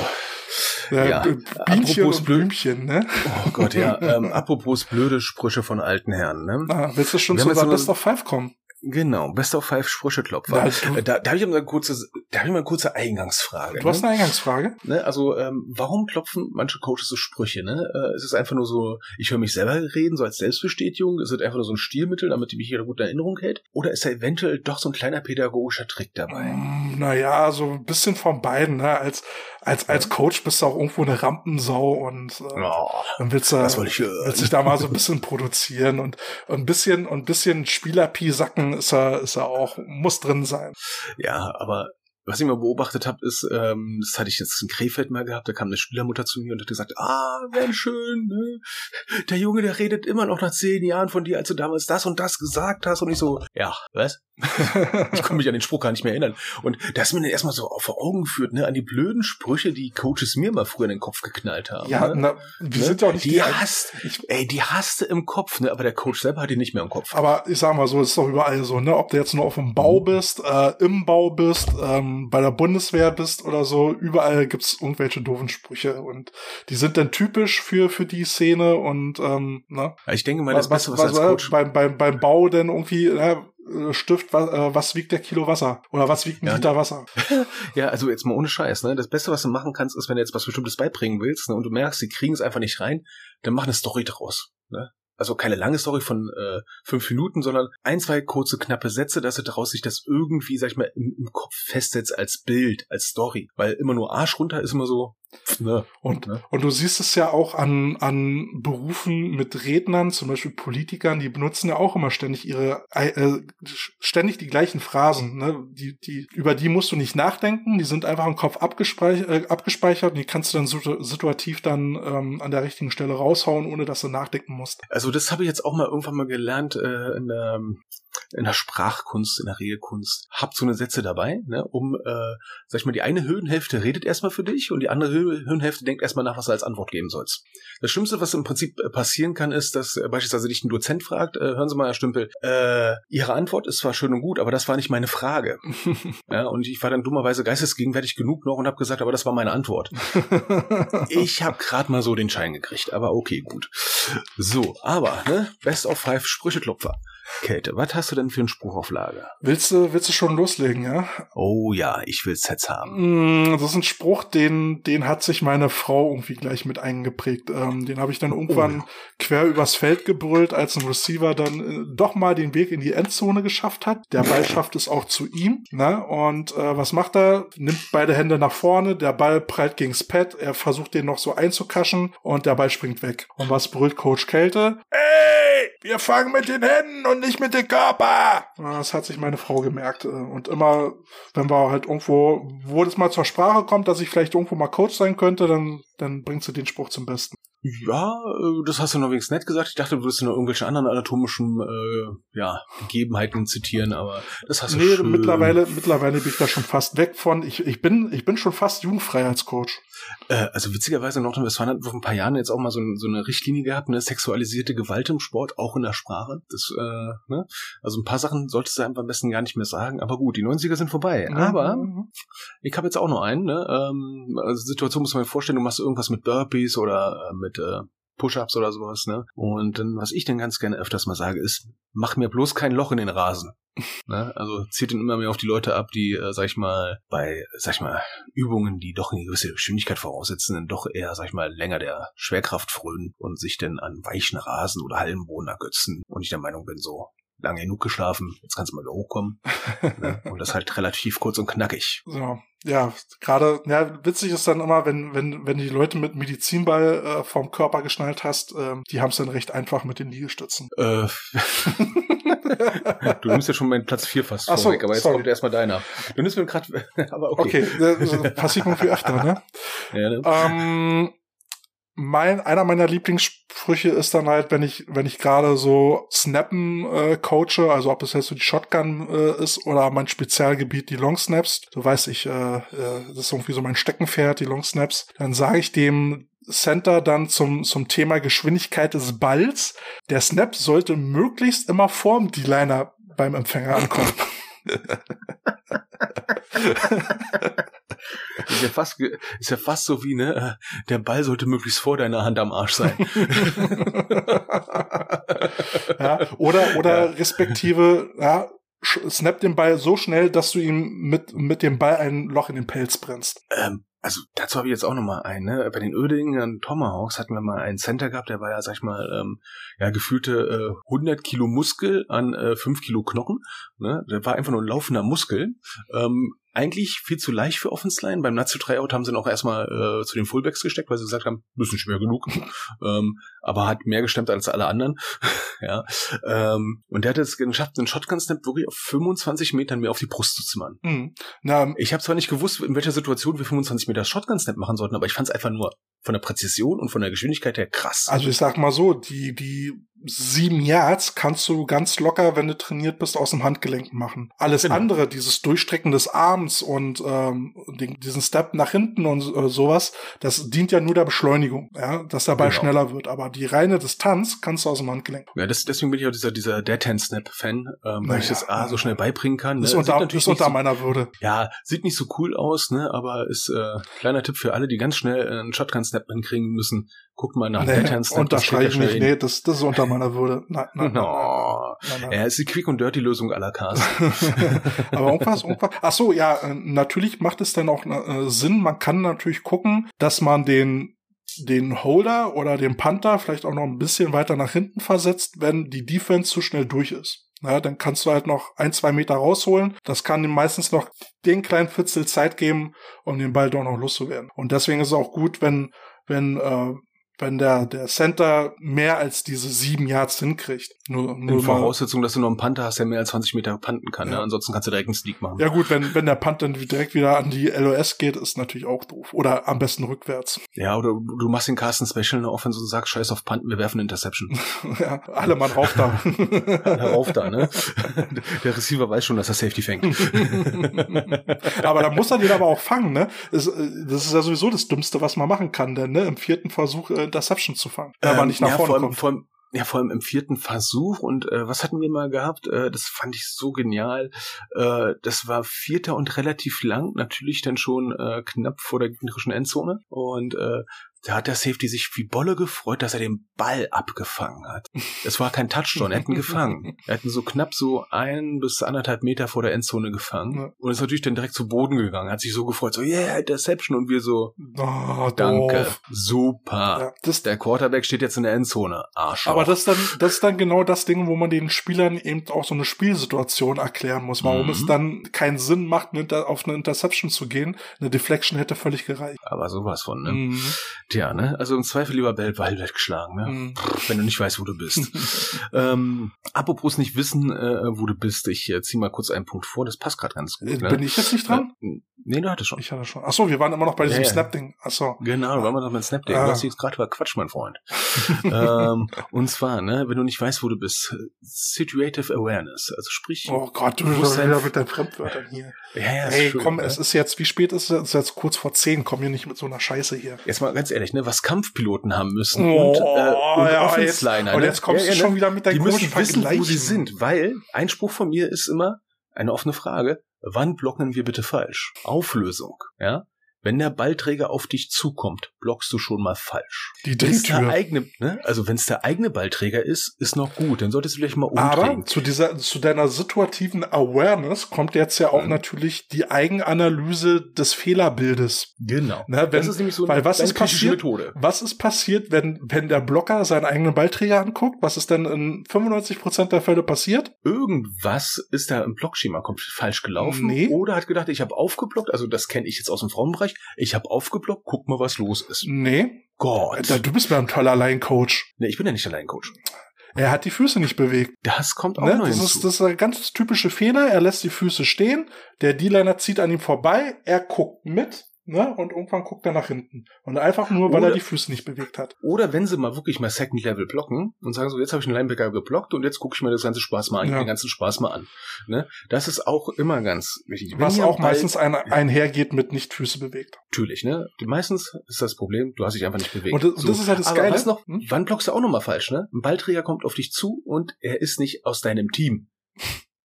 ja, Ja, B- Bienchen apropos und Blümchen, ne? oh Gott, ja. Ähm, apropos blöde Sprüche von alten Herren, ne? Ah, willst du schon Wir zu so Best of Five kommen? Genau, Best of Five Sprücheklopfer. Du- Äh, da, da habe ich mal eine kurze, da habe ich mal eine kurze Eingangsfrage. Du hast ne? eine Eingangsfrage? Ne, also ähm, warum klopfen manche Coaches so Sprüche? Ne? Äh, ist es einfach nur so, ich höre mich selber reden, so als Selbstbestätigung? Ist es einfach nur so ein Stilmittel, damit die mich wieder gut in Erinnerung hält? Oder ist da eventuell doch so ein kleiner pädagogischer Trick dabei? Mm, Naja, so ein bisschen von beiden, ne? Als, als, als Coach bist du auch irgendwo eine Rampensau und äh, Oh, dann willst du, willst dich da mal so ein bisschen produzieren und, und ein bisschen, und ein bisschen Spielerpie sacken ist er, ist er auch, muss drin sein. Ja, aber was ich mal beobachtet habe, ist, ähm, das hatte ich jetzt in Krefeld mal gehabt, da kam eine Spielermutter zu mir und hat gesagt, ah, wäre schön, ne? Der Junge, der redet immer noch nach zehn Jahren von dir, als du damals das und das gesagt hast. Und ich so, ja, was? Ich konnte mich an den Spruch gar nicht mehr erinnern. Und das mir dann erstmal so vor Augen geführt, ne, an die blöden Sprüche, die Coaches mir mal früher in den Kopf geknallt haben. Ja, ne? na, wir Ne? sind ja auch nicht die die, hasst, ey, die hasste im Kopf, ne, aber der Coach selber hat die nicht mehr im Kopf. Aber ich sag mal so, es ist doch überall so, ne? Ob du jetzt nur auf dem Bau bist, äh, im Bau bist, ähm, bei der Bundeswehr bist oder so, überall gibt's irgendwelche doofen Sprüche und die sind dann typisch für für die Szene und ähm, ne? Ich denke mal, das was, Beste, was, was, was als Coach... beim, beim, beim Bau denn irgendwie äh, Stift, was, äh, was wiegt der Kilo Wasser? Oder was wiegt ein Ja. Liter Wasser? Ja, also jetzt mal ohne Scheiß, ne? Das Beste, was du machen kannst, ist, wenn du jetzt was Bestimmtes beibringen willst, ne, und du merkst, die kriegen es einfach nicht rein, dann mach eine Story draus, ne? Also keine lange Story von äh, fünf Minuten, sondern ein, zwei kurze, knappe Sätze, dass du daraus sich das irgendwie, sag ich mal, im, im Kopf festsetzt als Bild, als Story. Weil immer nur Arsch runter ist immer so, ne? Und, Ne? und du siehst es ja auch an, an Berufen mit Rednern, zum Beispiel Politikern, die benutzen ja auch immer ständig ihre, äh, ständig die gleichen Phrasen, ne? Die, die, über die musst du nicht nachdenken, die sind einfach im Kopf abgespeichert, äh, abgespeichert und die kannst du dann situ- situativ dann ähm, an der richtigen Stelle raushauen, ohne dass du nachdenken musst. Also das habe ich jetzt auch mal irgendwann mal gelernt äh, in, der, in der Sprachkunst, in der Regelkunst. Habt so eine Sätze dabei, ne, um, äh, sag ich mal, die eine Höhenhälfte redet erstmal für dich und die andere Hö- Höhenhälfte denkt erstmal nach, was du als Antwort geben sollst. Das Schlimmste, was im Prinzip äh, passieren kann, ist, dass äh, beispielsweise dich ein Dozent fragt, äh, hören Sie mal, Herr Stümpel, äh, Ihre Antwort ist zwar schön und gut, aber das war nicht meine Frage. ja, und ich war dann dummerweise geistesgegenwärtig genug noch und habe gesagt, aber das war meine Antwort. Ich habe gerade mal so den Schein gekriegt, aber okay, gut. So, aber, ne, Best of Five Sprücheklopfer. Kälte, was hast du denn für einen Spruch auf Lager? willst du, willst du schon loslegen, ja? Oh ja, ich will Sets haben. Mm, Das ist ein Spruch, den, den hat sich meine Frau irgendwie gleich mit eingeprägt. Ähm, den habe ich dann irgendwann quer übers Feld gebrüllt, als ein Receiver dann äh, doch mal den Weg in die Endzone geschafft hat. Der Ball schafft es auch zu ihm. Ne? Und äh, was macht er? Nimmt beide Hände nach vorne, der Ball prallt gegens Pad, er versucht den noch so einzukaschen und der Ball springt weg. Und was brüllt Coach Kälte? Ey, wir fangen mit den Händen und nicht mit dem Körper. Das hat sich meine Frau gemerkt. äh, Und immer, wenn wir halt irgendwo, wo das mal zur Sprache kommt, dass ich vielleicht irgendwo mal Coach sein könnte, dann, dann bringst du den Spruch zum Besten. Ja, äh, das hast du noch wenigstens nett gesagt. Ich dachte, du würdest noch irgendwelche anderen anatomischen äh, ja, Gegebenheiten zitieren, aber das hast du Nee, schön. mittlerweile, mittlerweile bin ich da schon fast weg von. Ich, ich bin, ich bin schon fast jugendfrei als Coach. Äh, also witzigerweise Nordrhein-Westfalen hat vor ein paar Jahren jetzt auch mal so, so eine Richtlinie gehabt, eine sexualisierte Gewalt im Sport, auch in der Sprache. Das, äh, ne? Also ein paar Sachen solltest du einfach am besten gar nicht mehr sagen. Aber gut, die 90er sind vorbei. Aber Mhm. ich habe jetzt auch noch einen. Ne? Ähm, also Situation muss man sich vorstellen, du machst irgendwas mit Burpees oder äh, mit äh, Push-Ups oder sowas. Ne? Und dann, was ich dann ganz gerne öfters mal sage, ist, mach mir bloß kein Loch in den Rasen. Ne? Also zieht dann immer mehr auf die Leute ab, die, äh, sag ich mal, bei, sag ich mal, Übungen, die doch eine gewisse Geschwindigkeit voraussetzen, dann doch eher, sag ich mal, länger der Schwerkraft frönen und sich dann an weichen Rasen oder Hallenboden ergötzen. Und ich der Meinung bin, so lange genug geschlafen, jetzt kannst du mal wieder hochkommen. ne? Und das halt relativ kurz und knackig. So, ja, gerade, ja, witzig ist dann immer, wenn, wenn, wenn die Leute mit Medizinball äh, vom Körper geschnallt hast, ähm, die haben es dann recht einfach mit den Liegestützen. Äh, du nimmst ja schon meinen Platz 4 fast Ach so, vorweg, aber jetzt sorry. kommt erstmal deiner. Du nimmst mir gerade, aber Okay, okay. äh, passiert mir viel öfter, ne? Ja, ne? Ähm, mein, einer meiner Lieblingssprüche ist dann halt, wenn ich, wenn ich gerade so Snappen äh, coache, also ob es jetzt so die Shotgun äh, ist oder mein Spezialgebiet, die Long Snaps, so weiß ich, äh, äh, das ist irgendwie so mein Steckenpferd, die Long Snaps, dann sage ich dem Center dann zum, zum Thema Geschwindigkeit des Balls, der Snap sollte möglichst immer vorm D-Liner beim Empfänger ankommen. Ist ja fast, ist ja fast so wie, ne, äh, der Ball sollte möglichst vor deiner Hand am Arsch sein. ja, oder, oder respektive, ja, snap den Ball so schnell, dass du ihm mit, mit dem Ball ein Loch in den Pelz brennst. ähm, also dazu habe ich jetzt auch noch mal einen, ne? Bei den Ödingen Tomahawks hatten wir mal einen Center gehabt, der war ja, sag ich mal, ähm, ja, gefühlte äh, 100 Kilo Muskel an äh, 5 Kilo Knochen. Ne? Der war einfach nur ein laufender Muskel. Ähm, eigentlich viel zu leicht für Offense Line. Beim Nazi Tryout haben sie ihn auch erstmal äh, zu den Fullbacks gesteckt, weil sie gesagt haben, bisschen schwer genug. ähm, aber hat mehr gestemmt als alle anderen. ja. Ähm, und der hat es geschafft, einen Shotgun-Snap wirklich auf 25 Metern mehr auf die Brust zu zimmern. Hm. Na, Ich habe zwar nicht gewusst, in welcher Situation wir 25 Meter Shotgun-Snap machen sollten, aber ich fand es einfach nur von der Präzision und von der Geschwindigkeit her krass. also ich sag mal so, die, die sieben Yards kannst du ganz locker, wenn du trainiert bist, aus dem Handgelenk machen. Alles Genau. andere, dieses Durchstrecken des Arms und ähm, den, diesen Step nach hinten und äh, sowas, das dient ja nur der Beschleunigung, ja, dass der Ball Genau. schneller wird. Aber die reine Distanz kannst du aus dem Handgelenk. ja, das, deswegen bin ich auch dieser, dieser Dead-Hand-Snap-Fan, ähm, weil Naja, ich das A so schnell beibringen kann. Das ist ne? unter, ist unter so, meiner Würde. Ja, sieht nicht so cool aus, ne? aber ist äh, kleiner Tipp für alle, die ganz schnell äh, einen Shotgun-Snap hinkriegen müssen. Guckt mal nach Nee, unterstreiche ihr ich nicht. Nee, das, das ist unter meiner Würde. Nein, nein, No. nein, nein. Ja, ist die Quick- und Dirty-Lösung aller Cars. Aber irgendwas, irgendwas. Ach so, ja, äh, natürlich macht es dann auch äh, Sinn. Man kann natürlich gucken, dass man den den Holder oder den Panther vielleicht auch noch ein bisschen weiter nach hinten versetzt, wenn die Defense zu schnell durch ist. Ja, dann kannst du halt noch ein, zwei Meter rausholen. Das kann ihm meistens noch den kleinen Fitzel Zeit geben, um den Ball doch noch loszuwerden. Und deswegen ist es auch gut, wenn, wenn, äh, wenn der, der Center mehr als diese sieben Yards hinkriegt. Nur, In nur mal, Voraussetzung, dass du noch einen Panther hast, der mehr als 20 Meter panten kann. Ja. Ne? Ansonsten kannst du direkt einen Sneak machen. Ja gut, wenn, wenn der dann direkt wieder an die LOS geht, ist natürlich auch doof. Oder am besten rückwärts. Ja, oder du machst den Carsten Special in der Offense und sagst, scheiß auf Panten, wir werfen Interception. ja, alle Mann rauf da. Herauf da, ne? Der Receiver weiß schon, dass er Safety fängt. aber da muss er den aber auch fangen, ne? Das, äh, das ist ja sowieso das Dümmste, was man machen kann, denn ne? im vierten Versuch äh, Interception zu fangen. Ähm, nicht nach ja, vorne vor allem, kommt. vor allem, ja, vor allem im vierten Versuch. Und äh, was hatten wir mal gehabt? Äh, das fand ich so genial. Äh, das war vierter und relativ lang. Natürlich dann schon äh, knapp vor der gegnerischen Endzone. Und äh, da hat der Safety sich wie Bolle gefreut, dass er den Ball abgefangen hat. Es war kein Touchdown, er hat ihn gefangen. Er hat ihn so knapp so ein bis anderthalb Meter vor der Endzone gefangen. Ja. Und ist natürlich dann direkt zu Boden gegangen. Hat sich so gefreut, so, yeah, Interception. Und wir so, Oh, danke, doof. super. Ja, das, Der Quarterback steht jetzt in der Endzone. Arschloch. aber das ist dann, das ist dann genau das Ding, wo man den Spielern eben auch so eine Spielsituation erklären muss, warum Mhm. es dann keinen Sinn macht, auf eine Interception zu gehen. Eine Deflection hätte völlig gereicht. Aber sowas von, ne? Mhm. Tja, ne? Also im Zweifel lieber Bell Ball weggeschlagen, ne? Mhm. Wenn du nicht weißt, wo du bist. ähm, apropos nicht wissen, äh, wo du bist, ich äh, zieh mal kurz einen Punkt vor, das passt gerade ganz gut. Äh, Ne? Bin ich jetzt nicht dran? Äh, nee, du hattest schon. Ich hatte schon. Ach so, wir waren immer noch bei diesem Ja, ja. Snap-Ding. Ach so. Genau, waren wir doch mit Snapdate. Ah. Du hast dich jetzt gerade über Quatsch, mein Freund. ähm, und zwar, ne, wenn du nicht weißt, wo du bist, Situative Awareness. Also sprich, Oh Gott, du bist halt- mit deinen Fremdwörtern hier. ja, ja, Ey, schön, komm, ne? es ist jetzt, wie spät ist es? Es ist jetzt kurz vor zehn. Komm hier nicht mit so einer Scheiße hier. Jetzt mal ganz ehrlich, ne, was Kampfpiloten haben müssen Oh, und, äh, und ja, Offense-Liner. Und ne? jetzt kommst Ja, du ja, schon ne? wieder mit deinen Die müssen wissen, wo sie sind, weil ein Spruch von mir ist immer eine offene Frage. Wann blocken wir bitte falsch? Auflösung, ja? Wenn der Ballträger auf dich zukommt, blockst du schon mal falsch. Die es der eigene, ne? Also wenn es der eigene Ballträger ist, ist noch gut. Dann solltest du vielleicht mal Aber umdrehen. zu dieser, zu deiner situativen Awareness kommt jetzt ja auch Mhm. natürlich die Eigenanalyse des Fehlerbildes. Genau. Ne, wenn, das ist nämlich so weil was ist passiert? Methode. Was ist passiert, wenn, wenn der Blocker seinen eigenen Ballträger anguckt? Was ist denn in 95% der Fälle passiert? Irgendwas ist da im Blockschema komplett falsch gelaufen. Nee. Oder hat gedacht, ich habe aufgeblockt. Also das kenne ich jetzt aus dem Frauenbereich. Ich habe aufgeblockt. Guck mal, was los ist. Nee. Gott. Du bist mir ein toller Line-Coach. Nee, ich bin ja nicht allein Coach. Er hat die Füße nicht bewegt. Das kommt auch Ne? noch Das, hinzu. ist, das ist ein ganz typische Fehler. Er lässt die Füße stehen. Der D-Liner zieht an ihm vorbei. Er guckt mit. Ne? Und irgendwann guckt er nach hinten. Und einfach nur, weil Oder- er die Füße nicht bewegt hat. Oder wenn sie mal wirklich mal Second Level blocken und sagen so, jetzt habe ich einen Linebacker geblockt und jetzt gucke ich mir das ganze Spaß mal an, Ja. den ganzen Spaß mal an. Ne? Das ist auch immer ganz wichtig. Wenn Was auch meistens ein, einhergeht mit nicht Füße bewegt. Natürlich, ne? Meistens ist das Problem, du hast dich einfach nicht bewegt. Und das- und das ist halt das Aber Geile. weißt noch, Hm? wann blockst du auch nochmal falsch, ne? Ein Ballträger kommt auf dich zu und er ist nicht aus deinem Team.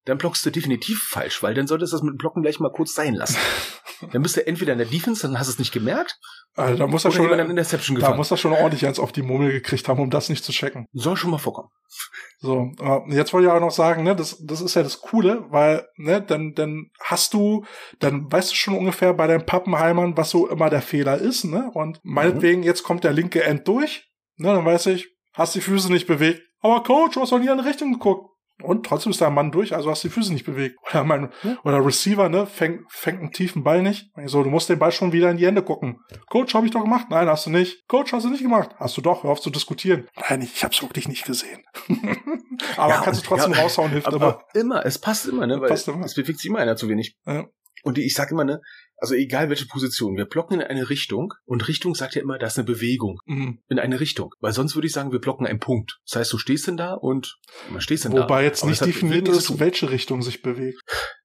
Dann blockst du definitiv falsch, weil dann solltest du das mit dem Blocken gleich mal kurz sein lassen. dann bist du entweder in der Defense, dann hast du es nicht gemerkt, Also da muss er schon, an Interception da muss er schon ordentlich eins auf die Murmel gekriegt haben, um das nicht zu checken. Soll schon mal vorkommen. So, äh, jetzt wollte ich auch noch sagen, ne, das, das ist ja das Coole, weil, ne, dann, dann hast du, dann weißt du schon ungefähr bei deinen Pappenheimern, was so immer der Fehler ist, ne? Und meinetwegen, jetzt kommt der linke End durch, ne, dann weiß ich, hast die Füße nicht bewegt. Aber Coach, du hast doch nie in die Richtung geguckt. Und trotzdem ist der Mann durch, also hast die Füße nicht bewegt. Oder mein, oder Receiver, ne, fängt, fängt einen tiefen Ball nicht. So, du musst den Ball schon wieder in die Hände gucken. Coach, habe ich doch gemacht. Nein, hast du nicht. Coach, hast du nicht gemacht. Hast du doch. Hör auf zu diskutieren. Nein, ich, hab's wirklich nicht gesehen. Aber Ja, kannst du trotzdem ja, raushauen, hilft Aber immer. immer, es passt immer, ne? Weil Passt immer. es bewegt sich immer einer zu wenig. Ja. Und die, ich sag immer, ne, also egal welche Position, wir blocken in eine Richtung und Richtung sagt ja immer, da ist eine Bewegung Mhm. in eine Richtung. Weil sonst würde ich sagen, wir blocken einen Punkt. Das heißt, du stehst denn da und man stehst denn da. Wobei jetzt nicht definiert ist, welche Richtung sich bewegt.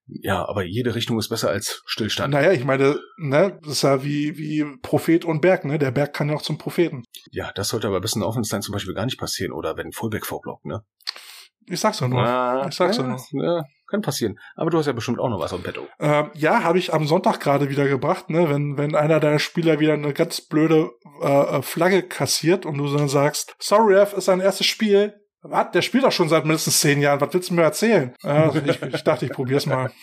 Ja, aber jede Richtung ist besser als Stillstand. Naja, ich meine, ne, das ist ja wie, wie Prophet und Berg, ne? Der Berg kann ja auch zum Propheten. Ja, das sollte aber bis in Offense zum Beispiel gar nicht passieren oder wenn ein Fullback vorblockt, ne? Ich sag's doch nur. Ah, ich sag's ja, ja nur. Ja, kann passieren. Aber du hast ja bestimmt auch noch was am Petto. Ähm, ja, habe ich am Sonntag gerade wieder gebracht, ne? Wenn, wenn einer deiner Spieler wieder eine ganz blöde äh, äh, Flagge kassiert und du dann sagst, sorry, Ref, ist sein erstes Spiel. Was? Der spielt doch schon seit mindestens zehn Jahren. Was willst du mir erzählen? Äh, ich, ich dachte, ich probier's mal.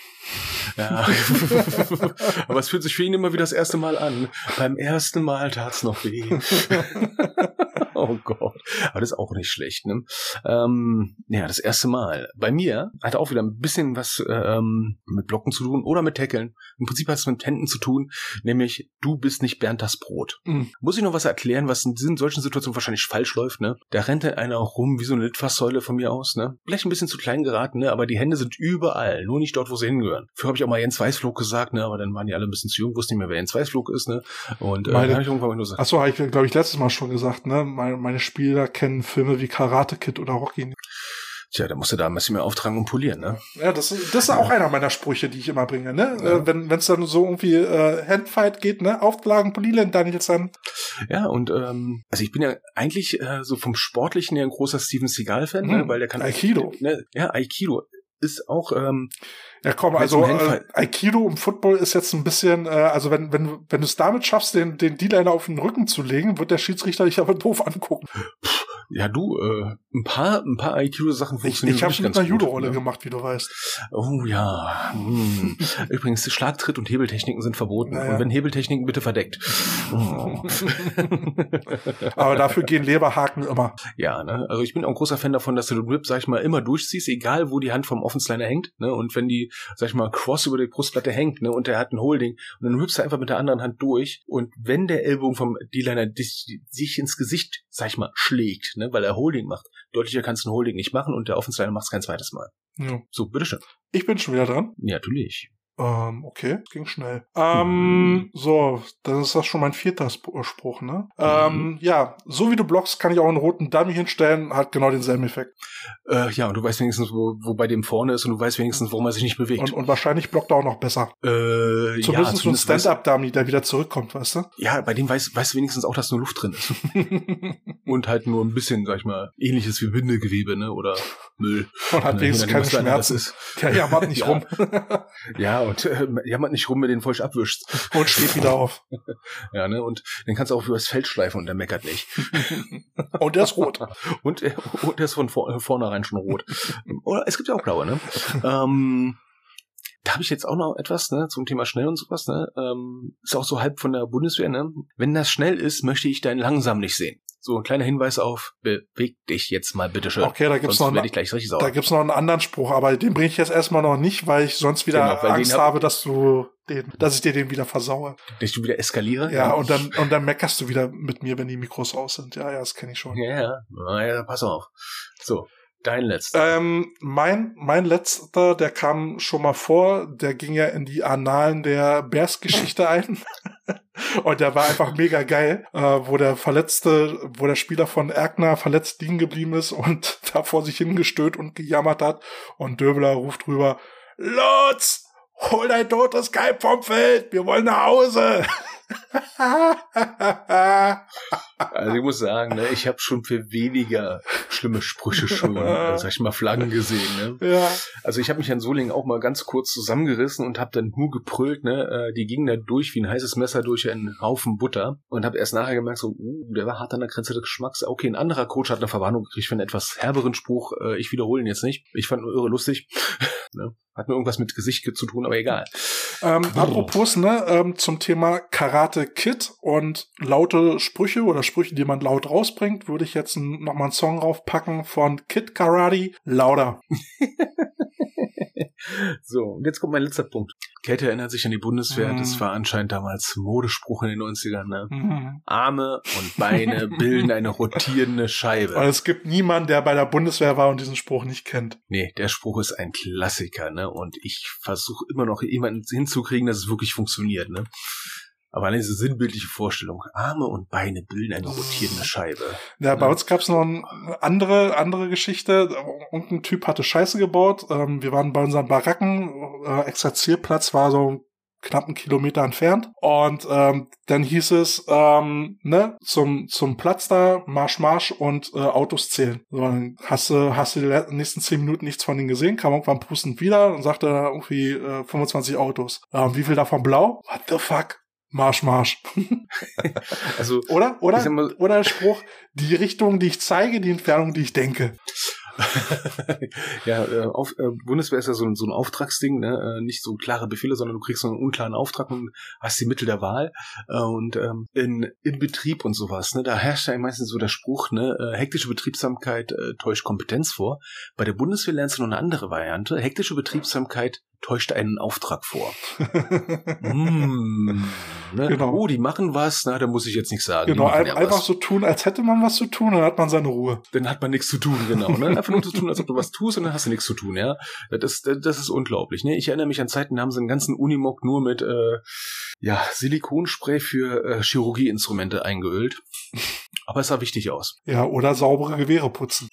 Ja. aber es fühlt sich für ihn immer wie das erste Mal an. Beim ersten Mal tat's noch weh. oh Gott. Aber das ist auch nicht schlecht, ne? Ähm, ja, das erste Mal. Bei mir hat auch wieder ein bisschen was ähm, mit Blocken zu tun oder mit Tackeln. Im Prinzip hat es mit Händen zu tun, nämlich du bist nicht Bernd das Brot. Mhm. Muss ich noch was erklären, was in solchen Situationen wahrscheinlich falsch läuft, ne? Da rennt dann einer auch rum wie so eine Litfaßsäule von mir aus, ne? Vielleicht ein bisschen zu klein geraten, ne? Aber die Hände sind überall, nur nicht dort, wo sie hingehören. Früher habe ich auch mal Jens Weißflug gesagt, ne? Aber dann waren die alle ein bisschen zu jung, wussten nicht mehr, wer Jens Weißflug ist, ne? Und äh, Meine- habe ich irgendwann mal nur gesagt, Achso, habe ich, glaube ich, letztes Mal schon gesagt, ne? Meine, meine Spieler kennen Filme wie Karate Kid oder Rocky. tja, da musst du da ein bisschen mehr auftragen und polieren, ne? Ja, das ist, das ist auch einer meiner Sprüche, die ich immer bringe, ne? Äh, wenn es dann so irgendwie äh, Handfight geht, ne? Auflagen, Polieren, Danielson. Ja, und ähm, also ich bin ja eigentlich äh, so vom Sportlichen her ein großer Steven Seagal-Fan, ne? Hm, Weil der kann Aikido. Ne? Ja, Aikido ist auch ähm, Ja, komm, also zum äh, Aikido im Football ist jetzt ein bisschen, äh, also wenn, wenn, wenn du es damit schaffst, den, den D-Liner auf den Rücken zu legen, wird der Schiedsrichter dich aber doof angucken. Ja du, äh, ein paar, ein paar Aikido-Sachen Ich, funktionieren ich habe wirklich mit ganz einer Judo-Rolle ne? gemacht, wie du weißt. Oh ja. Hm. Übrigens, Schlagtritt und Hebeltechniken sind verboten. Naja. Und wenn Hebeltechniken, bitte verdeckt. Oh. Aber dafür gehen Leberhaken immer. ja, ne? Also ich bin auch ein großer Fan davon, dass du den Whip, sag ich mal, immer durchziehst, egal wo die Hand vom Offensliner hängt, ne? Und wenn die, sag ich mal, cross über die Brustplatte hängt, ne? Und der hat ein Holding und dann whippst du einfach mit der anderen Hand durch und wenn der Ellbogen vom D-Liner dich, sich ins Gesicht, sag ich mal, schlägt, ne? Weil er Holding macht, deutlicher kannst du ein Holding nicht machen und der Offensliner macht es kein zweites Mal. Ja. So, bitteschön. Ich bin schon wieder dran. Ja, natürlich. Ähm, okay, ging schnell. Ähm, so, das ist das schon mein vierter Sp Spruch, ne? Ähm, ja, so wie du blockst, kann ich auch einen roten Dummy hinstellen, hat genau denselben Effekt. Äh, ja, und du weißt wenigstens, wo, wo bei dem vorne ist und du weißt wenigstens, warum er sich nicht bewegt. Und, und wahrscheinlich blockt er auch noch besser. äh, Zumindest ja, so ein Stand-Up-Dummy, der wieder zurückkommt, weißt du? ja, bei dem weiß, weiß wenigstens auch, dass nur Luft drin ist. und halt nur ein bisschen, sag ich mal, ähnliches wie Bindegewebe, ne, oder Müll. Und hat Ne, wenigstens keine Schmerzen. Ist. Der jammert nicht Ja. rum Ja, und äh, jammert nicht rum, mit den feucht abwischst. und steht wieder auf. Ja, ne, und dann kannst du auch übers Feld schleifen und der meckert nicht. Und der ist rot. Und, er- und der ist von vor, vornherein schon rot. Oder es gibt ja auch blaue, ne? ähm, da habe ich jetzt auch noch etwas ne, zum Thema schnell und sowas. Ne? Ähm, ist auch so halb von der Bundeswehr. Ne? Wenn das schnell ist, möchte ich dein langsam nicht sehen. So ein kleiner Hinweis auf, beweg dich jetzt mal bitte schön. Okay, da gibt's Sonst noch werde ich gleich richtig sauer. Da gibt's noch einen anderen Spruch, aber den bringe ich jetzt erstmal noch nicht, weil ich sonst wieder Genau, Angst hab- habe, dass du den, dass ich dir den wieder versaue. Dass ich wieder eskaliere. Ja, und dann, und dann meckerst du wieder mit mir, wenn die Mikros aus sind. Ja, ja, das kenne ich schon. Ja, ja. Ja, pass auf. So. Dein letzter. Ähm, mein, mein letzter, der kam schon mal vor, der ging ja in die Annalen der Bears-Geschichte ein. Und der war einfach mega geil, äh, wo der Verletzte, wo der Spieler von Erkner verletzt liegen geblieben ist und da vor sich hingestöhnt und gejammert hat. Und Döbler ruft rüber, Lutz, hol dein totes Kalb vom Feld, wir wollen nach Hause. Also ich muss sagen, ne, ich habe schon für weniger schlimme Sprüche schon, sag ich mal, Flaggen gesehen. Ne? ja. Also ich habe mich an Solingen auch mal ganz kurz zusammengerissen und habe dann nur gebrüllt. Ne? Äh, die gingen da durch wie ein heißes Messer durch einen Haufen Butter und habe erst nachher gemerkt, so, uh, der war hart an der Grenze des Geschmacks. Okay, ein anderer Coach hat eine Verwarnung gekriegt für einen etwas herberen Spruch. Äh, ich wiederhole ihn jetzt nicht. Ich fand nur irre lustig. Ne? Hat nur irgendwas mit Gesicht zu tun, aber egal. Ähm, apropos, ne, ähm, zum Thema Karate Kid und laute Sprüche oder Sprüche, die man laut rausbringt, würde ich jetzt n- noch mal einen Song raufpacken von Kid Karate, lauter. So, und jetzt kommt mein letzter Punkt. Käthe erinnert sich an die Bundeswehr. Mm. Das war anscheinend damals Modespruch in den 90ern. Ne? Mhm. Arme und Beine bilden eine rotierende Scheibe. es gibt niemanden, der bei der Bundeswehr war und diesen Spruch nicht kennt. Nee, der Spruch ist ein Klassiker, ne? Und ich versuche immer noch jemanden hinzukriegen, dass es wirklich funktioniert, ne? Aber allein diese sinnbildliche Vorstellung, Arme und Beine bilden eine rotierende Scheibe. Ja, bei uns gab's noch eine andere, andere Geschichte. Irgendein Typ hatte Scheiße gebaut. Ähm, wir waren bei unseren Baracken. Äh, Exerzierplatz war so knapp einen Kilometer entfernt. Und ähm, dann hieß es, ähm, ne, zum, zum Platz da, Marsch, Marsch und äh, Autos zählen. So, dann hast du, hast du die nächsten zehn Minuten nichts von denen gesehen, kam irgendwann pustend wieder und sagte irgendwie äh, 25 Autos. Ähm, wie viel davon blau? What the fuck? Marsch, Marsch. Also, Oder? Oder? Mal- Oder der Spruch, die Richtung, die ich zeige, die Entfernung, die ich denke. ja, äh, auf, äh, Bundeswehr ist ja so ein, so ein Auftragsding, ne? äh, nicht so klare Befehle, sondern du kriegst so einen unklaren Auftrag und hast die Mittel der Wahl. Äh, und ähm, in, im Betrieb und sowas, ne, da herrscht ja meistens so der Spruch, ne, äh, hektische Betriebsamkeit äh, täuscht Kompetenz vor. Bei der Bundeswehr lernst du noch eine andere Variante. Hektische Betriebsamkeit täuscht einen Auftrag vor. mm, ne? Genau. Oh, die machen was, na, da muss ich jetzt nichts sagen. Genau, ein, ja einfach was. so tun, als hätte man was zu tun, dann hat man seine Ruhe. dann hat man nichts zu tun, genau. Ne? Einfach nur zu tun, als ob du was tust und dann hast du nichts zu tun, ja. Das, das, das ist unglaublich. Ne? Ich erinnere mich an Zeiten, da haben sie einen ganzen Unimog nur mit äh, ja, Silikonspray für äh, Chirurgieinstrumente eingeölt. Aber es sah wichtig aus. Ja, oder saubere Gewehre putzen.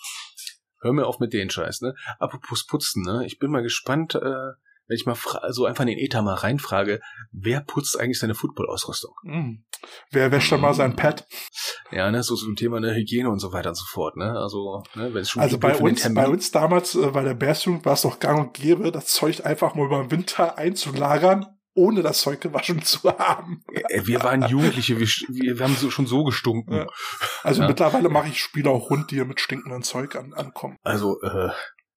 Hör mir auf mit den Scheiß, ne? Apropos putzen, ne? Ich bin mal gespannt, äh, wenn ich mal so einfach in den Ether mal reinfrage, wer putzt eigentlich seine Football-Ausrüstung? Hm. Wer wäscht dann mal sein Pad? Ja, ne, so ein Thema ne, Hygiene und so weiter und so fort, ne? Also, ne, wenn es schon Also bei uns, bei uns damals, äh, bei der Bearsjugend war es doch gang und gäbe, das Zeug einfach mal über den Winter einzulagern, ohne das Zeug gewaschen zu haben. Äh, Wir waren Jugendliche, wir, wir, haben so, schon so gestunken. Also Ja. mittlerweile mache ich Spiele auch rund, die mit stinkendem Zeug an, ankommen. Also, äh,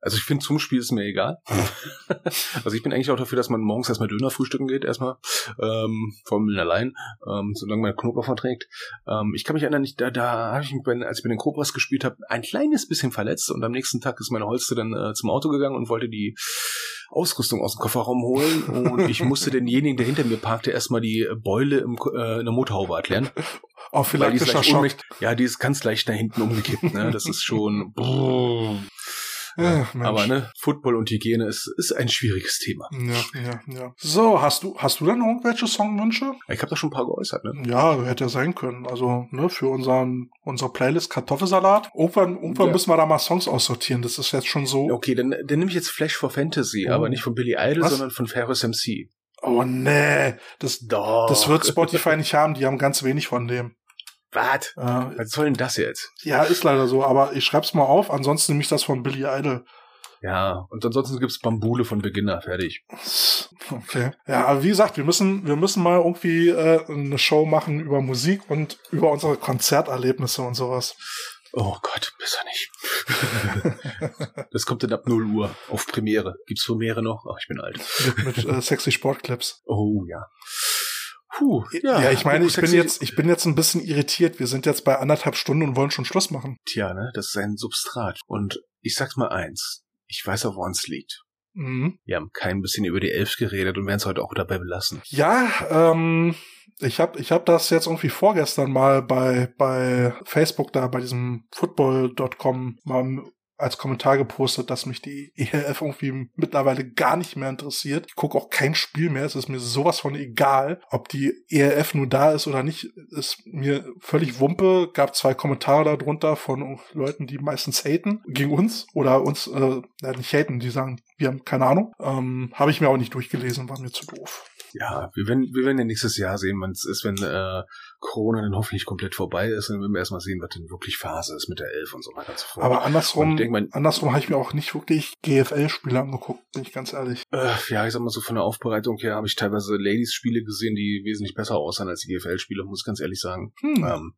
also ich finde, zum Spiel ist mir egal. also ich bin eigentlich auch dafür, dass man morgens erstmal Döner frühstücken geht, erstmal, ähm, vor allem allein, ähm, solange man Knoblauch verträgt. Ähm, ich kann mich erinnern, ich, da, da habe ich mich, bei, als ich bei den Cobras gespielt habe, ein kleines bisschen verletzt und am nächsten Tag ist meine Holste dann äh, zum Auto gegangen und wollte die Ausrüstung aus dem Kofferraum holen und ich musste denjenigen, der hinter mir parkte, erstmal die Beule im, äh, in der Motorhaube erklären. Auch Weil die ist leicht Schock. Ja, die ist ganz leicht da hinten umgekippt. Ne? Das ist schon. Ja, Mensch. Aber ne, Football und Hygiene ist, ist ein schwieriges Thema. Ja, ja, ja. So, hast du, hast du denn irgendwelche Songwünsche? Ich habe da schon ein paar geäußert, ne? Ja, hätte ja sein können. Also, ne, für unseren, unsere Playlist Kartoffelsalat. Irgendwann, irgendwann Ja. müssen wir da mal Songs aussortieren. Das ist jetzt schon so. Okay, dann, dann nehme ich jetzt Flash for Fantasy, Oh. aber nicht von Billy Idol, Was? sondern von Ferris MC. Oh, nee. Das, Doch. das wird Spotify nicht haben. Die haben ganz wenig von dem. Was? Äh, Was soll denn das jetzt? ja, ist leider so. Aber ich schreib's mal auf. Ansonsten nehme ich das von Billy Idol. Ja, und ansonsten gibt's Bambule von Beginner, fertig. Okay. Ja, aber wie gesagt, wir müssen, wir müssen mal irgendwie äh, eine Show machen über Musik und über unsere Konzerterlebnisse und sowas. Oh Gott, besser nicht. das kommt dann ab 0 Uhr auf Premiere. Gibt's Premiere noch? Ach, ich bin alt. Mit, mit äh, sexy Sportclips. Oh ja. Puh, Ja, ich meine, ich bin jetzt, ich bin jetzt ein bisschen irritiert. Wir sind jetzt bei anderthalb Stunden und wollen schon Schluss machen. Tja, ne, das ist ein Substrat. Und ich sag's mal eins. Ich weiß auch, woran es liegt. Mhm. Wir haben kein bisschen über die Elf geredet und werden es heute auch dabei belassen. Ja, ähm, ich habe ich hab das jetzt irgendwie vorgestern mal bei, bei Facebook da, bei diesem football.com mal als Kommentar gepostet, dass mich die ELF irgendwie mittlerweile gar nicht mehr interessiert. Ich gucke auch kein Spiel mehr. Es ist mir sowas von egal, ob die ELF nur da ist oder nicht. Ist mir völlig Wumpe. Gab zwei Kommentare darunter von Leuten, die meistens haten gegen uns oder uns äh, nicht haten, die sagen, wir haben keine Ahnung. Ähm, Habe ich mir auch nicht durchgelesen, war mir zu doof. Ja, wir werden, wir werden ja nächstes Jahr sehen, wann es ist, wenn äh, Corona dann hoffentlich komplett vorbei ist. Dann werden wir erstmal sehen, was denn wirklich Phase ist mit der Elf und so weiter und so fort. Aber andersrum, mal- andersrum habe ich mir auch nicht wirklich GFL-Spiele angeguckt, bin ich ganz ehrlich. Äh, ja, ich sag mal so von der Aufbereitung her habe ich teilweise Ladies-Spiele gesehen, die wesentlich besser aussahen als die GFL-Spiele, muss ich ganz ehrlich sagen. Hm. Ähm,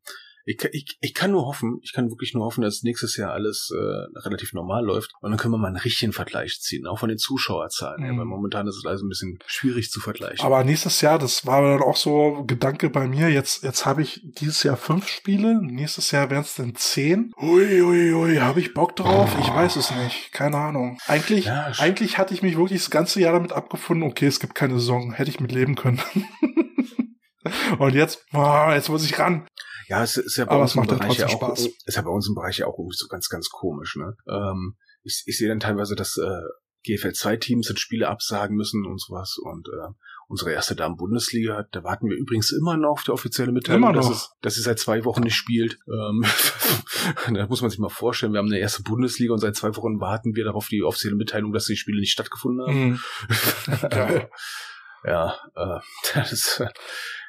ich, kann- ich, ich kann nur hoffen, ich kann wirklich nur hoffen, dass nächstes Jahr alles äh, relativ normal läuft und dann können wir mal einen richtigen Vergleich ziehen, auch von den Zuschauerzahlen Mhm. weil momentan ist es also ein bisschen schwierig zu vergleichen. Aber nächstes Jahr, das war dann auch so Gedanke bei mir, jetzt, jetzt habe ich dieses Jahr fünf Spiele, nächstes Jahr wären es dann zehn. Ui, ui, ui, habe ich Bock drauf? Ich weiß es nicht, keine Ahnung. Eigentlich, Ja, eigentlich hatte ich mich wirklich das ganze Jahr damit abgefunden, okay, es gibt keine Saison, hätte ich mit leben können. Und jetzt, boah, jetzt muss ich ran. Ja, es ist ja bei Aber uns im macht dann Bereich ja auch, Spaß. ist ja bei uns im Bereich ja auch irgendwie so ganz, ganz komisch, ne? Ähm, ich, ich sehe dann teilweise, dass äh, GFL 2 Teams jetzt Spiele absagen müssen und sowas und äh, unsere erste Damen-Bundesliga, da warten wir übrigens immer noch auf die offizielle Mitteilung, Immer dass, es, dass sie seit zwei Wochen nicht spielt. Ähm, da muss man sich mal vorstellen, wir haben eine erste Bundesliga und seit zwei Wochen warten wir darauf die offizielle Mitteilung, dass die Spiele nicht stattgefunden haben. Hm. Geil. ja, äh, das ist,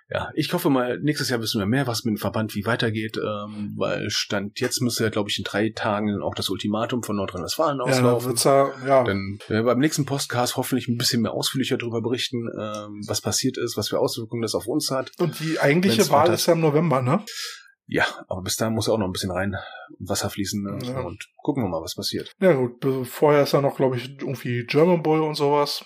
ja, ich hoffe mal, nächstes Jahr wissen wir mehr, was mit dem Verband wie weitergeht, ähm, weil Stand jetzt müsste ja, glaube ich, in drei Tagen auch das Ultimatum von Nordrhein-Westfalen Ja, dann auslaufen. ja, ja. Dann werden wir beim nächsten Podcast hoffentlich ein bisschen mehr ausführlicher darüber berichten, ähm, was passiert ist, was für Auswirkungen das auf uns hat. Und die eigentliche Wenn's Wahl ist ja im November, ne? Ja, aber bis dahin muss ja auch noch ein bisschen rein Wasser fließen ne? Ja. und gucken wir mal, was passiert. Ja gut, vorher ist ja noch, glaube ich, irgendwie German Boy und sowas.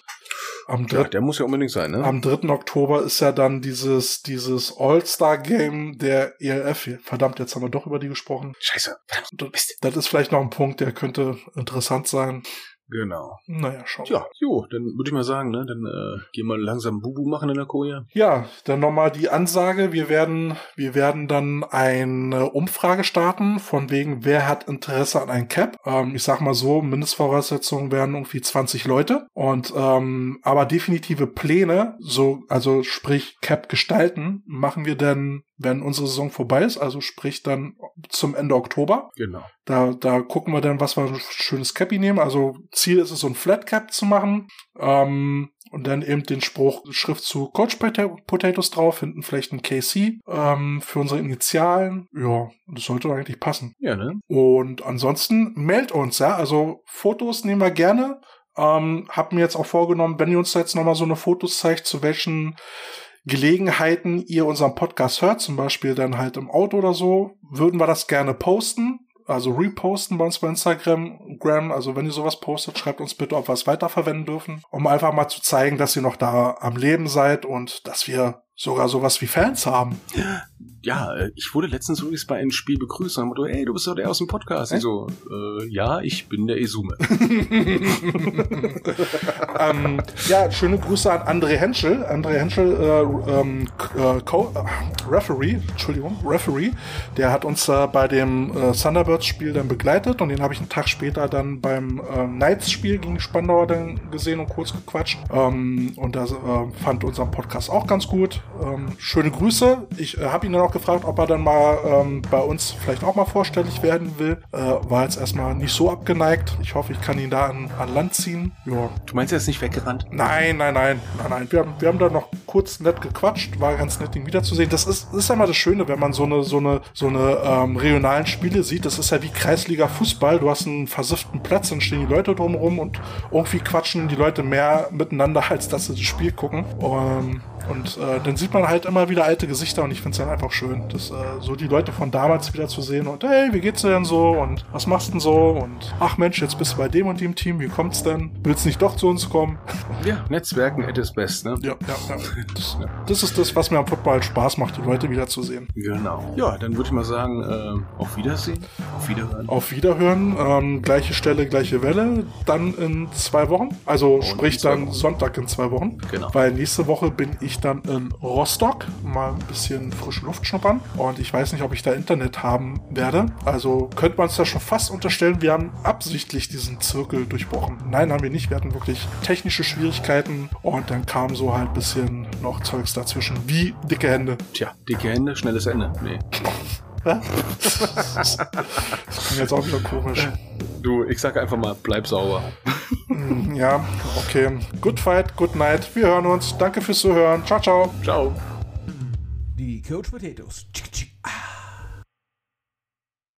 Am Ja, 3. der muss ja unbedingt sein, ne? Am 3. Oktober ist ja dann dieses, dieses All-Star-Game der ELF. Verdammt, jetzt haben wir doch über die gesprochen. Scheiße. Das, das ist vielleicht noch ein Punkt, der könnte interessant sein. Genau. Naja, schauen wir. Tja, jo, dann würde ich mal sagen, ne, dann äh, gehen wir langsam Bubu machen in der Koje. Ja, dann nochmal die Ansage. Wir werden, wir werden dann eine Umfrage starten, von wegen, wer hat Interesse an einem Cap. Ähm, ich sag mal so, Mindestvoraussetzungen wären irgendwie 20 Leute. Und ähm, aber definitive Pläne, so, also sprich Cap gestalten, machen wir dann, wenn unsere Saison vorbei ist, also sprich dann zum Ende Oktober. Genau. Da, da gucken wir dann, was wir ein schönes Cappy nehmen. Also Ziel ist es, so ein Flat Cap zu machen. Ähm, und dann eben den Spruch, Schriftzug Coach Pota- Potatoes drauf, hinten vielleicht ein KC ähm, für unsere Initialen. Ja, das sollte eigentlich passen. Ja, ne? Und ansonsten meldet uns, ja. Also Fotos nehmen wir gerne. Ähm, hab mir jetzt auch vorgenommen, wenn ihr uns jetzt nochmal so eine Fotos zeigt, zu welchen Gelegenheiten ihr unseren Podcast hört, zum Beispiel dann halt im Auto oder so, würden wir das gerne posten. Also reposten bei uns bei Instagram. Gram. Also wenn ihr sowas postet, schreibt uns bitte, ob wir es weiterverwenden dürfen, um einfach mal zu zeigen, dass ihr noch da am Leben seid und dass wir sogar sowas wie Fans haben. Ja, äh, ich wurde letztens übrigens bei einem Spiel begrüßt und haben ey, du bist doch der aus dem Podcast. Ich so, äh, ja, ich bin der Esume. ähm, ja, schöne Grüße an André Henschel. André Henschel, äh, ähm, äh, Co äh, Referee, Entschuldigung, Referee, der hat uns bei dem Thunderbirds-Spiel dann begleitet und den habe ich einen Tag später dann beim Knights-Spiel gegen Spandauer dann gesehen und kurz gequatscht. Ähm, und da fand unseren Podcast auch ganz gut. Ähm, schöne Grüße. Ich äh, habe ihn dann auch gefragt, ob er dann mal ähm, bei uns vielleicht auch mal vorstellig werden will. Äh, war jetzt erstmal nicht so abgeneigt. Ich hoffe, ich kann ihn da an, an Land ziehen. Ja, Du meinst, er ist nicht weggerannt? Nein, nein, nein, nein, nein. Wir haben, wir haben da noch kurz nett gequatscht, war ganz nett, ihn wiederzusehen. Das ist, ist ja mal das Schöne, wenn man so eine, so eine, so eine ähm, regionalen Spiele sieht. Das ist ja wie Kreisliga Fußball. Du hast einen versifften Platz, dann stehen die Leute drumherum und irgendwie quatschen die Leute mehr miteinander, als dass sie das Spiel gucken. Ähm, und äh, dann sieht man halt immer wieder alte Gesichter und ich finde es dann einfach schön, das, äh, so die Leute von damals wieder zu sehen und hey, wie geht's dir denn so und was machst du denn so und ach Mensch, jetzt bist du bei dem und dem Team, wie kommt's denn? Willst nicht doch zu uns kommen? Ja, Netzwerken at its best, ne? Ja, ja, ja. Das, das ist das, was mir am Football Spaß macht, die Leute wiederzusehen. Genau. Ja, dann würde ich mal sagen, äh, auf Wiedersehen, auf Wiederhören. Auf Wiederhören, ähm, gleiche Stelle, gleiche Welle, dann in zwei Wochen. Also sprich in zwei dann Wochen. Sonntag in zwei Wochen. Genau. Weil nächste Woche bin ich dann in Rostock mal ein bisschen frische Luft schnuppern. Und ich weiß nicht, ob ich da Internet haben werde. Also könnte man es da schon fast unterstellen, wir haben absichtlich diesen Zirkel durchbrochen. Nein, haben wir nicht. Wir hatten wirklich technische Schwierigkeiten und dann kam so halt ein bisschen noch Zeugs dazwischen, wie dicke Hände. Tja, dicke Hände, schnelles Ende. Nee. Das klingt jetzt auch wieder komisch. Du, ich sag einfach mal, bleib sauber. Hm, Ja, okay. Good fight, good night. Wir hören uns. Danke fürs Zuhören. Ciao, ciao. Ciao. Die Coach Potatoes. Tschik,